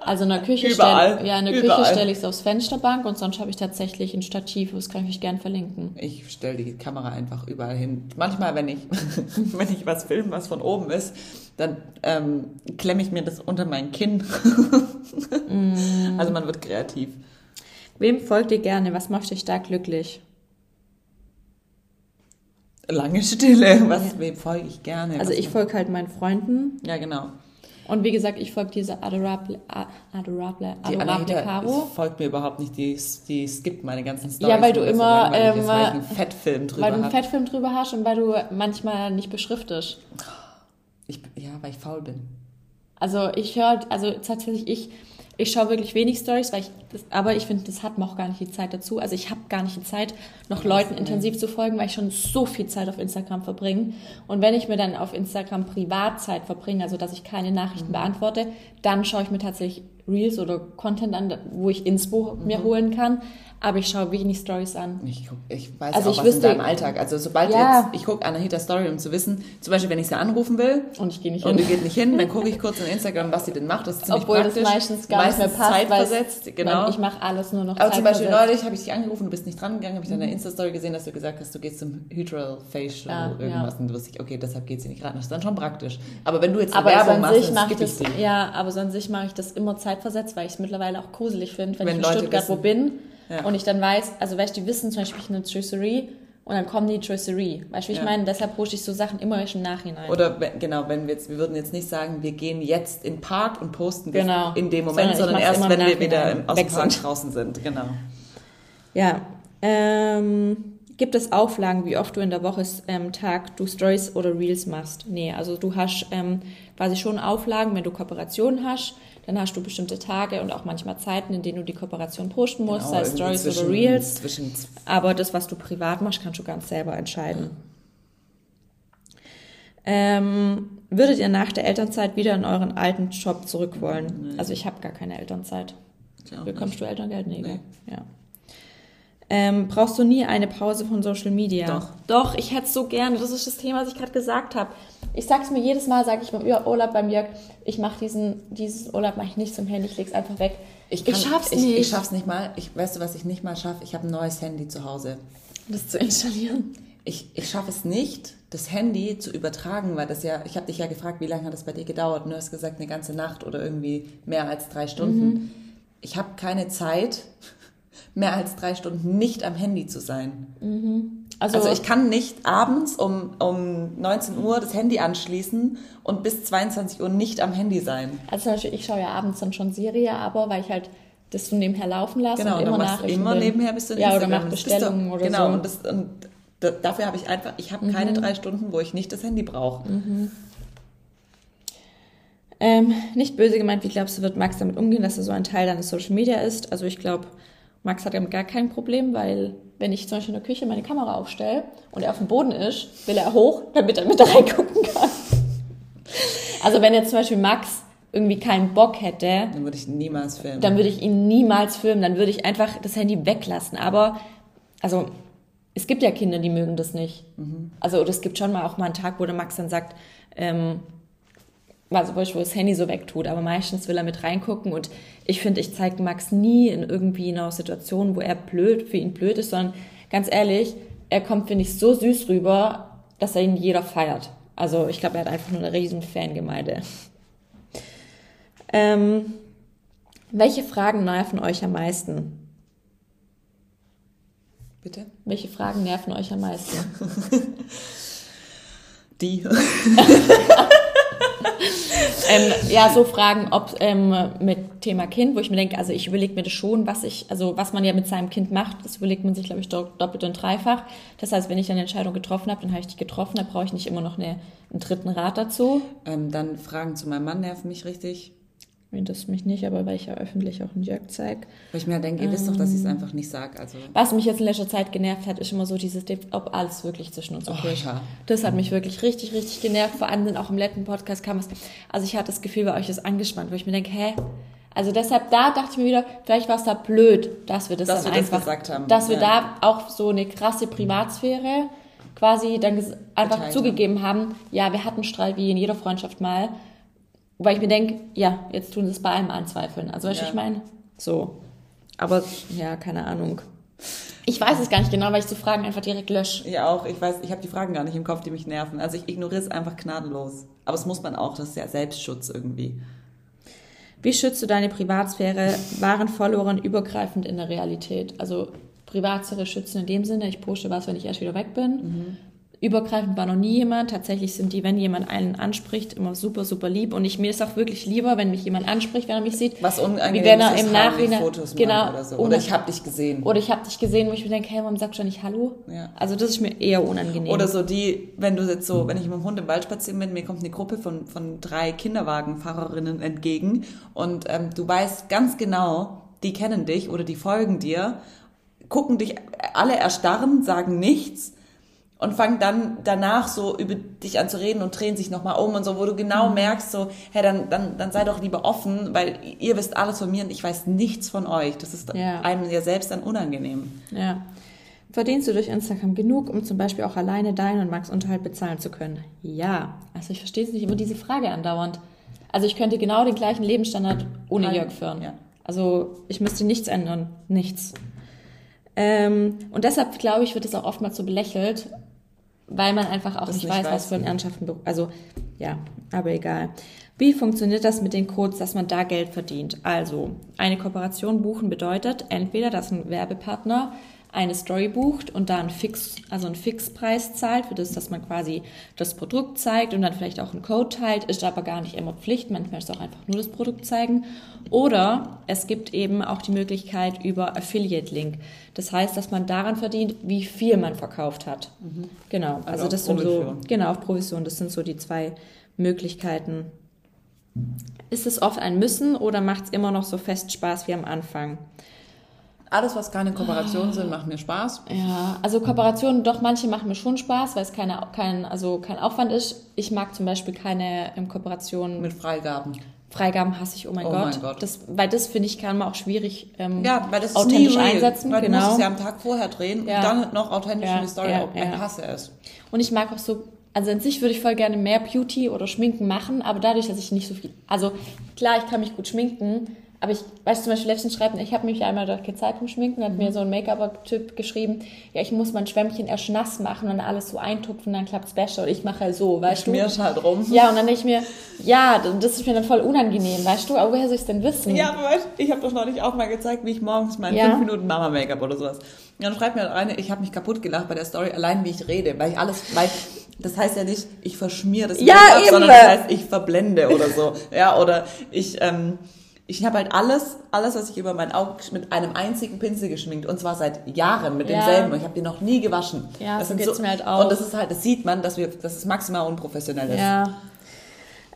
Also in der Küche stelle ja, in der Überall. Küche stelle ich es aufs Fensterbank und sonst habe ich tatsächlich ein Stativ, das kann ich euch gern verlinken. Ich stelle die Kamera einfach überall hin. Manchmal, wenn ich, (laughs) wenn ich was filme, was von oben ist, dann ähm, klemme ich mir das unter mein Kinn. (laughs) Also man wird kreativ. Wem folgt ihr gerne? Was macht euch da glücklich? Lange Stille. Was, wem folge ich gerne? Also ich folge halt meinen Freunden Ja, genau. und wie gesagt, ich folge dieser adorable, adorable, Die adorable Caro. folgt mir überhaupt nicht. Die, die skippt meine ganzen Storys. Ja, weil du so immer, langweilig ist, weil ähm, einen Fettfilm drüber Weil du einen. Fettfilm drüber hast und weil du manchmal nicht beschriftest. Ich, ja, weil ich faul bin. Also ich höre, also tatsächlich ich, ich schaue wirklich wenig Stories, weil ich das, aber ich finde, das hat man auch gar nicht die Zeit dazu. Also ich habe gar nicht die Zeit, noch Leuten intensiv zu folgen, weil ich schon so viel Zeit auf Instagram verbringe. Und wenn ich mir dann auf Instagram Privatzeit verbringe, also dass ich keine Nachrichten beantworte, dann schaue ich mir tatsächlich Reels oder Content an, wo ich Inspo mir holen kann. Aber ich schaue wenig Stories an. Ich, guck, ich weiß Also auch, ich was wüsste- in deinem Alltag. Also sobald Ja. jetzt, ich gucke Anahita Story, um zu wissen, zum Beispiel, wenn ich sie anrufen will Und ich gehe nicht und hin. die geht nicht hin, dann gucke ich kurz in Instagram, was sie denn macht. Das ist ziemlich Obwohl praktisch. das meistens gar nicht mehr passt, weil zeitversetzt, genau. ich mache alles nur noch Aber zum Beispiel neulich habe ich dich angerufen, du bist nicht dran gegangen, habe ich dann in der Insta-Story gesehen, dass du gesagt hast, du gehst zum Hydral Facial Ah, irgendwas ja. und du wusste ich, okay, deshalb geht sie nicht ran. Das ist dann schon praktisch. Aber wenn du jetzt Aber Werbung an machst, dann ich das, ja, aber so an sich mache ich das immer zeitversetzt, weil ich es mittlerweile auch gruselig finde, wenn, Wenn ich in Leute Stuttgart wissen. wo bin Ja. und ich dann weiß, also weißt du, die wissen zum Beispiel, ich eine Trisserie und dann kommen die Trisserie. Weißt du, ich Ja. meine? Deshalb poste ich so Sachen immer im Nachhinein. Oder genau, wenn wir jetzt, wir würden jetzt nicht sagen, wir gehen jetzt in den Park und posten das Genau. in dem Moment, Sondern sondern, erst, wenn wir wieder aus dem Park draußen sind. Genau. Ja. Ähm, gibt es Auflagen, wie oft du in der Woche ähm, Tag du Stories oder Reels machst? Nee, also du hast ähm, quasi schon Auflagen, wenn du Kooperationen hast, dann hast du bestimmte Tage und auch manchmal Zeiten, in denen du die Kooperation posten musst, sei es Genau, irgendwie Stories oder Reels. Zwischen, Aber das, was du privat machst, kannst du ganz selber entscheiden. Ähm, würdet ihr nach der Elternzeit wieder in euren alten Job zurück wollen? Also ich habe gar keine Elternzeit. Bekommst du Elterngeld? Nee, Nee. Ja. Ähm, brauchst du nie eine Pause von Social Media? Doch. Doch, ich hätte so gerne. Das ist das Thema, was ich gerade gesagt habe. Ich sag's mir jedes Mal, sage ich beim Urlaub beim Jörg, ich mache diesen, diesen Urlaub mache ich nicht zum Handy, ich leg's einfach weg. ich, kann, schaff's ich, nicht, Ich schaff's nicht mal. Ich, weißt du, was ich nicht mal schaffe? Ich habe ein neues Handy zu Hause. das zu installieren. Ich, ich schaffe es nicht, das Handy zu übertragen, weil das ja, ich habe dich ja gefragt, wie lange hat das bei dir gedauert? Und du hast gesagt, eine ganze Nacht oder irgendwie mehr als drei Stunden. Mhm. Ich habe keine Zeit, mehr als drei Stunden nicht am Handy zu sein. Also, Also ich kann nicht abends um, um 19 Uhr das Handy anschließen und bis 22 Uhr nicht am Handy sein. Also ich schaue ja abends dann schon Serie, aber weil ich halt das so nebenher laufen lasse Genau, und und immer Nachrichten immer nebenher bist du in Ja, oder Instagram. mach bist du- Bestellungen oder genau, so. und, das, und da, dafür habe ich einfach, ich habe keine Mhm. drei Stunden, wo ich nicht das Handy brauche. Ähm, nicht böse gemeint, wie glaubst du, wird Max damit umgehen, dass er so ein Teil deines Social Media ist? Also ich glaube, Max hat damit gar kein Problem, weil wenn ich zum Beispiel in der Küche meine Kamera aufstelle und er auf dem Boden ist, will er hoch, damit er mit (laughs) reingucken kann. Also wenn jetzt zum Beispiel Max irgendwie keinen Bock hätte, Dann würde ich niemals filmen. dann würde ich ihn niemals filmen, dann würde ich einfach das Handy weglassen. Aber, also, es gibt ja Kinder, die mögen das nicht. Also, oder es gibt schon mal auch mal einen Tag, wo der Max dann sagt, ähm, also, wo ich wo das Handy so wegtut, aber meistens will er mit reingucken und ich finde, ich zeige Max nie in irgendwie einer Situation, wo er blöd, für ihn blöd ist, sondern ganz ehrlich, er kommt, finde ich, so süß rüber, dass er ihn jeder feiert. Also, ich glaube, er hat einfach nur eine riesen Fangemeinde. Ähm, welche Fragen nerven euch am meisten? Bitte? Welche Fragen nerven euch am meisten? (laughs) Die. (laughs) (laughs) ähm, ja, so Fragen, ob ähm, mit Thema Kind, wo ich mir denke, also ich überlege mir das schon, was ich, also was man ja mit seinem Kind macht, das überlegt man sich, glaube ich, do- doppelt und dreifach. Das heißt, wenn ich dann eine Entscheidung getroffen habe, dann habe ich die getroffen, da brauche ich nicht immer noch eine, einen dritten Rat dazu. ähm, dann Fragen zu meinem Mann nerven mich richtig. Das mich nicht, aber weil ich ja öffentlich auch einen Jörg zeige. Weil ich mir denke, ihr wisst doch, dass ich Ähm. es einfach nicht sage. Also, Was mich jetzt in letzter Zeit genervt hat, ist immer so dieses, ob alles wirklich zwischen uns okay ist. ja. Das hat mich wirklich richtig, richtig genervt. Vor allem dann auch im letzten Podcast kam es. Also ich hatte das Gefühl, bei euch ist angespannt, wo ich mir denke, hä? Also deshalb, da dachte ich mir wieder, vielleicht war es da blöd, dass wir das Dass dann wir das einfach, gesagt haben, dass wir ja. da auch so eine krasse Privatsphäre quasi dann einfach Geteilt zugegeben haben, ja, wir hatten Streit wie in jeder Freundschaft mal. Wobei ich mir denke, ja, jetzt tun sie es bei allem anzweifeln. Also, weißt du, Ja. ich meine? So. Aber, ja, keine Ahnung. Ich weiß es gar nicht genau, weil ich so Fragen einfach direkt lösche. Ja, auch. Ich weiß, ich habe die Fragen gar nicht im Kopf, die mich nerven. Also ich ignoriere es einfach gnadenlos. Aber es muss man auch. Das ist ja Selbstschutz irgendwie. Wie schützt du deine Privatsphäre? Waren Followern übergreifend in der Realität? Also Privatsphäre schützen in dem Sinne, ich poste was, wenn ich erst wieder weg bin. Übergreifend war noch nie jemand. Tatsächlich sind die, wenn jemand einen anspricht, immer super, super lieb. Und ich, mir ist auch wirklich lieber, wenn mich jemand anspricht, wenn er mich sieht. Was unangenehm wie wenn er ist, im Nachhinein Fotos genau oder so. Oder ich habe dich gesehen. oder ich habe dich gesehen, wo ich mir denke, hey, warum sagst du nicht Hallo? Ja. Also das ist mir eher unangenehm. Oder so die, wenn du jetzt so, wenn ich mit dem Hund im Wald spazieren bin, mir kommt eine Gruppe von, von drei Kinderwagenfahrerinnen entgegen und ähm, du weißt ganz genau, die kennen dich oder die folgen dir, gucken dich alle erstarren, sagen nichts und fangen dann danach so über dich an zu reden und drehen sich nochmal um und so, wo du Mhm. genau merkst, so, hey, dann, dann, dann sei doch lieber offen, weil ihr wisst alles von mir und ich weiß nichts von euch. Das ist Ja. einem ja selbst dann unangenehm. Ja. Verdienst du durch Instagram genug, um zum Beispiel auch alleine deinen und Max Unterhalt bezahlen zu können? Ja. Also ich verstehe es nicht immer diese Frage andauernd. Also ich könnte genau den gleichen Lebensstandard ohne. Jörg führen. Ja. Also ich müsste nichts ändern. Nichts. Ähm, und deshalb glaube ich, wird es auch oftmals so belächelt, weil man einfach auch nicht, nicht weiß, weiß. was für ein Ernsthaften Beruf. Also ja, aber egal. Wie funktioniert das mit den Codes, dass man da Geld verdient? Also eine Kooperation buchen bedeutet entweder, dass ein Werbepartner eine Story bucht und da einen Fix, also einen Fixpreis zahlt für das, dass man quasi das Produkt zeigt und dann vielleicht auch einen Code teilt, ist aber gar nicht immer Pflicht, manchmal ist es auch einfach nur das Produkt zeigen. Oder es gibt eben auch die Möglichkeit über Affiliate-Link. Das heißt, dass man daran verdient, wie viel man verkauft hat. Genau, also, Also das sind so, genau, auf Provision, das sind so die zwei Möglichkeiten. Ist es oft ein Müssen oder macht es immer noch so fest Spaß wie am Anfang? Alles, was keine Kooperationen sind, macht mir Spaß. Ja, also Kooperationen, doch manche machen mir schon Spaß, weil es keine, kein, also kein Aufwand ist. Ich mag zum Beispiel keine ähm, Kooperationen. Mit Freigaben. Freigaben hasse ich, oh mein Oh Gott. mein Gott. Das, weil das finde ich kann man auch schwierig ähm, Ja, weil das ist authentisch nie real, einsetzen. Weil du musst genau. es ja am Tag vorher drehen Ja. und dann noch authentisch Ja, in die Story. ja, auf- Ich ja. hasse es. Und ich mag auch so, also an sich würde ich voll gerne mehr Beauty oder Schminken machen, aber dadurch, dass ich nicht so viel, also klar, ich kann mich gut schminken, aber ich, weißt du, zum Beispiel letztens schreibt, ich habe mich einmal da gezeigt vom Schminken, hat mir so ein Make-up-Typ geschrieben, ja, ich muss mein Schwämmchen erst nass machen und alles so eintupfen, dann klappt's besser. Und ich mache halt so, weißt du? Schmierst halt rum. Ja, und dann denke ich mir, ja, das ist mir dann voll unangenehm, weißt du? Aber woher soll ich denn wissen? Ja, aber weißt, ich habe doch neulich auch mal gezeigt, wie ich morgens mein Ja. 5 Minuten Mama-Make-up oder sowas. Ja, dann schreibt mir eine, ich habe mich kaputt gelacht bei der Story, allein wie ich rede, weil ich alles, weil das heißt ja nicht, ich verschmiere das Ja, Make-up, sondern das heißt, ich verblende oder so. Ja, oder ich, ähm, ich habe halt alles, alles, was ich über mein Auge mit einem einzigen Pinsel geschminkt und zwar seit Jahren mit Ja. demselben ich habe den noch nie gewaschen. Ja, so sind geht's mir halt auch. Und das ist halt, das sieht man, dass wir, dass es maximal unprofessionell ist. Ja.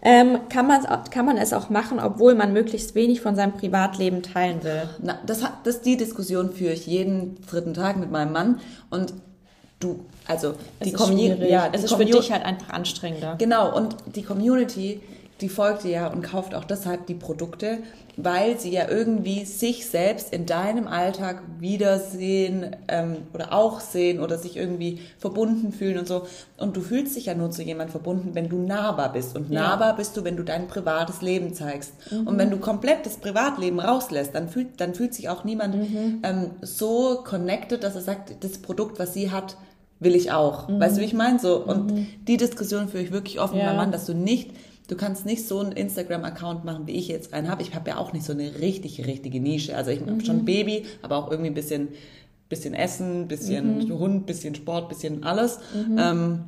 Ähm, kann, man, kann man es auch machen, obwohl man möglichst wenig von seinem Privatleben teilen will? Na, das, hat, das die Diskussion führe ich jeden dritten Tag mit meinem Mann und du, also Es die Community, ja, es die ist für Commu- dich halt einfach anstrengender. Genau, und die Community, die folgt dir ja und kauft auch deshalb die Produkte, weil sie ja irgendwie sich selbst in deinem Alltag wiedersehen ähm, oder auch sehen oder sich irgendwie verbunden fühlen und so. Und du fühlst dich ja nur zu jemandem verbunden, wenn du nahbar bist. Und Ja. nahbar bist du, wenn du dein privates Leben zeigst. Mhm. Und wenn du komplett das Privatleben rauslässt, dann fühlt, dann fühlt sich auch niemand Mhm. ähm, so connected, dass er sagt, das Produkt, was sie hat, will ich auch. Mhm. Weißt du, wie ich meine? So, und die Diskussion führe ich wirklich offen mit Ja. meinem Mann, dass du nicht, du kannst nicht so einen Instagram-Account machen, wie ich jetzt einen habe. Ich habe ja auch nicht so eine richtig, richtige Nische. Also ich Mhm. habe schon Baby, aber auch irgendwie ein bisschen, bisschen Essen, bisschen Mhm. Hund, bisschen Sport, bisschen alles. Ähm,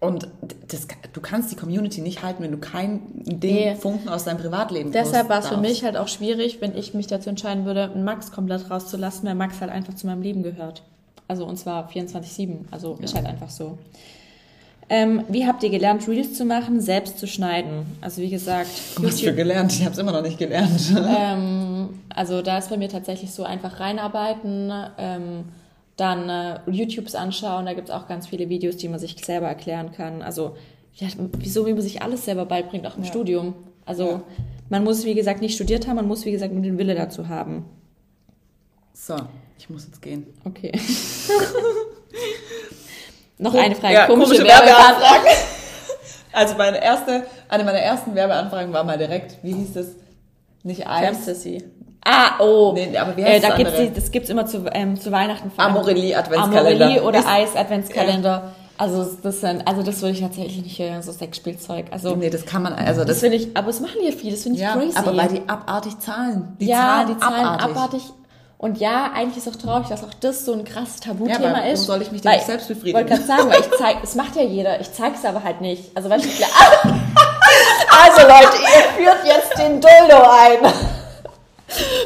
und das, du kannst die Community nicht halten, wenn du kein Ding, Nee. Funken aus deinem Privatleben Deshalb war es für mich halt auch schwierig, wenn ich mich dazu entscheiden würde, Max komplett rauszulassen, weil Max halt einfach zu meinem Leben gehört. Also und zwar 24-7. Also ist halt einfach so. Ähm, wie habt ihr gelernt, Reels zu machen, selbst zu schneiden? Also wie gesagt. Was für gelernt? Ich habe es immer noch nicht gelernt. (laughs) ähm, also da ist bei mir tatsächlich so einfach reinarbeiten, ähm, dann äh, YouTubes anschauen, da gibt es auch ganz viele Videos, die man sich selber erklären kann. Also ja, wieso, wie man sich alles selber beibringt, auch im Ja. Studium. Also Ja. man muss, wie gesagt, nicht studiert haben, man muss, wie gesagt, nur den Wille dazu haben. So, ich muss jetzt gehen. Okay. (laughs) Noch eine Frage. Ja, komische, komische Werbeanfragen. Werbeanfragen. (laughs) Also meine erste, eine meiner ersten Werbeanfragen war mal direkt, wie hieß das? Nicht Eis. Fantasy. Ah, oh. Nee, aber wie äh, heißt da das gibt's die, das gibt's immer zu, ähm, zu Weihnachten. Amorelie Adventskalender. Amorelie oder Eis Adventskalender. Also das sind, also das würde ich tatsächlich nicht hören, so Sexspielzeug. Also Nee, das kann man, also das das, finde ich, aber es machen ja viele, das finde ich ja, crazy. aber weil die abartig zahlen. Die ja, zahlen die Zahlen abartig. abartig. Und ja, eigentlich ist auch traurig, dass auch das so ein krasses Tabuthema Ja, aber ist. soll ich mich denn Weil- nicht selbst befriedigen? wollte gerade sagen, weil ich zeig, es macht ja jeder, ich zeig's aber halt nicht. Also weißt du. (laughs) Also Leute, ihr führt jetzt den Dildo ein.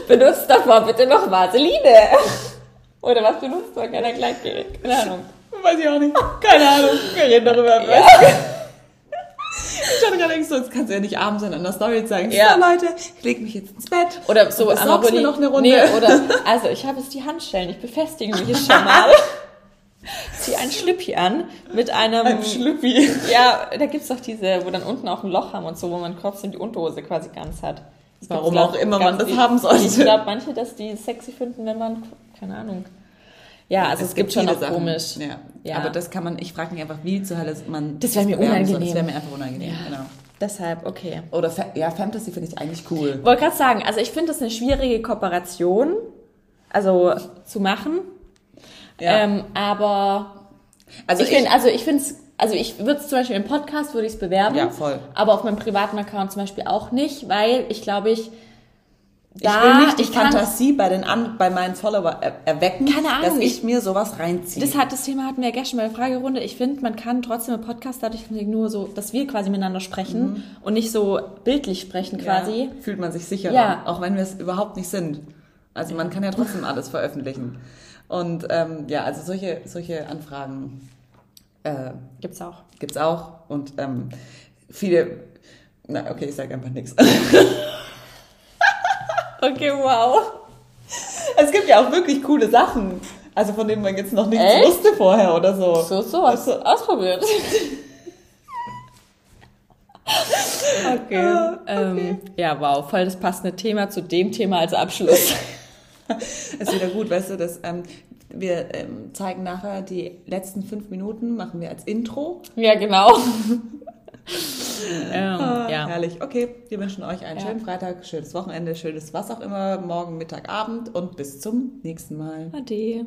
Benutzt davor bitte noch Vaseline. Oder was benutzt man? Keiner Gleitgel. Keine Ahnung. Weiß ich auch nicht. Keine Ahnung. Wir reden darüber. Ja. Ich hatte gerade Angst, sonst kannst du ja nicht abends in einer Story zeigen. Ja. So Leute, ich leg mich jetzt ins Bett. Oder so besorgst mir noch eine Runde. Nee, oder, (laughs) also ich habe jetzt die Handschellen, ich befestige mich jetzt schon mal. Zieh ein Schlüppi an mit einem... Ein Schlüppi. Ja, da gibt's doch diese, wo dann unten auch ein Loch haben und so, wo man trotzdem die Unterhose quasi ganz hat. Das Warum glaub auch immer man das haben sollte. Ich glaube, manche, dass die sexy finden, wenn man, keine Ahnung. Ja, also es, gibt schon viele noch Sachen. komisch. Ja. Ja. Aber das kann man, ich frage mich einfach, wie zur Hölle man Das wär mir soll. unangenehm. Das wäre mir einfach unangenehm, Ja. genau. Deshalb, okay. Oder ja, Fantasy finde ich eigentlich cool. Wollte gerade sagen, also ich finde das eine schwierige Kooperation, also zu machen. Ja. Ähm, aber Also ich finde, also ich finde es, also ich würde es zum Beispiel im Podcast würde ich es bewerben. Ja, voll. Aber auf meinem privaten Account zum Beispiel auch nicht, weil ich glaube ich, da, ich will nicht die Fantasie bei, den an, bei meinen Follower er erwecken, Keine Ahnung, dass ich, ich- mir sowas reinziehe. Das, hat, das Thema hatten wir ja gestern bei der Fragerunde. Ich finde, man kann trotzdem im Podcast dadurch nur so, dass wir quasi miteinander sprechen und nicht so bildlich sprechen quasi. Mhm. Ja, fühlt man sich sicherer, Ja. auch wenn wir es überhaupt nicht sind. Also man kann ja trotzdem alles veröffentlichen. Und ähm, ja, also solche, solche Anfragen äh, Gibt's auch. gibt's auch. Und ähm, viele, na okay, ich sage einfach nichts. (laughs) Okay, wow. Es gibt ja auch wirklich coole Sachen, also von denen man jetzt noch nichts Echt? wusste vorher oder so. So, so, hast du ausprobiert. (laughs) okay. Ähm, ja, wow, voll das passende Thema zu dem Thema als Abschluss. (laughs) Ist wieder gut, weißt du, dass ähm, wir ähm, zeigen nachher die letzten fünf Minuten, machen wir als Intro. ja, genau. (laughs) ähm, Ah, ja. Herrlich. Okay, wir wünschen euch einen Ja. schönen Freitag, schönes Wochenende, schönes was auch immer, morgen, Mittag, Abend und bis zum nächsten Mal. Ade.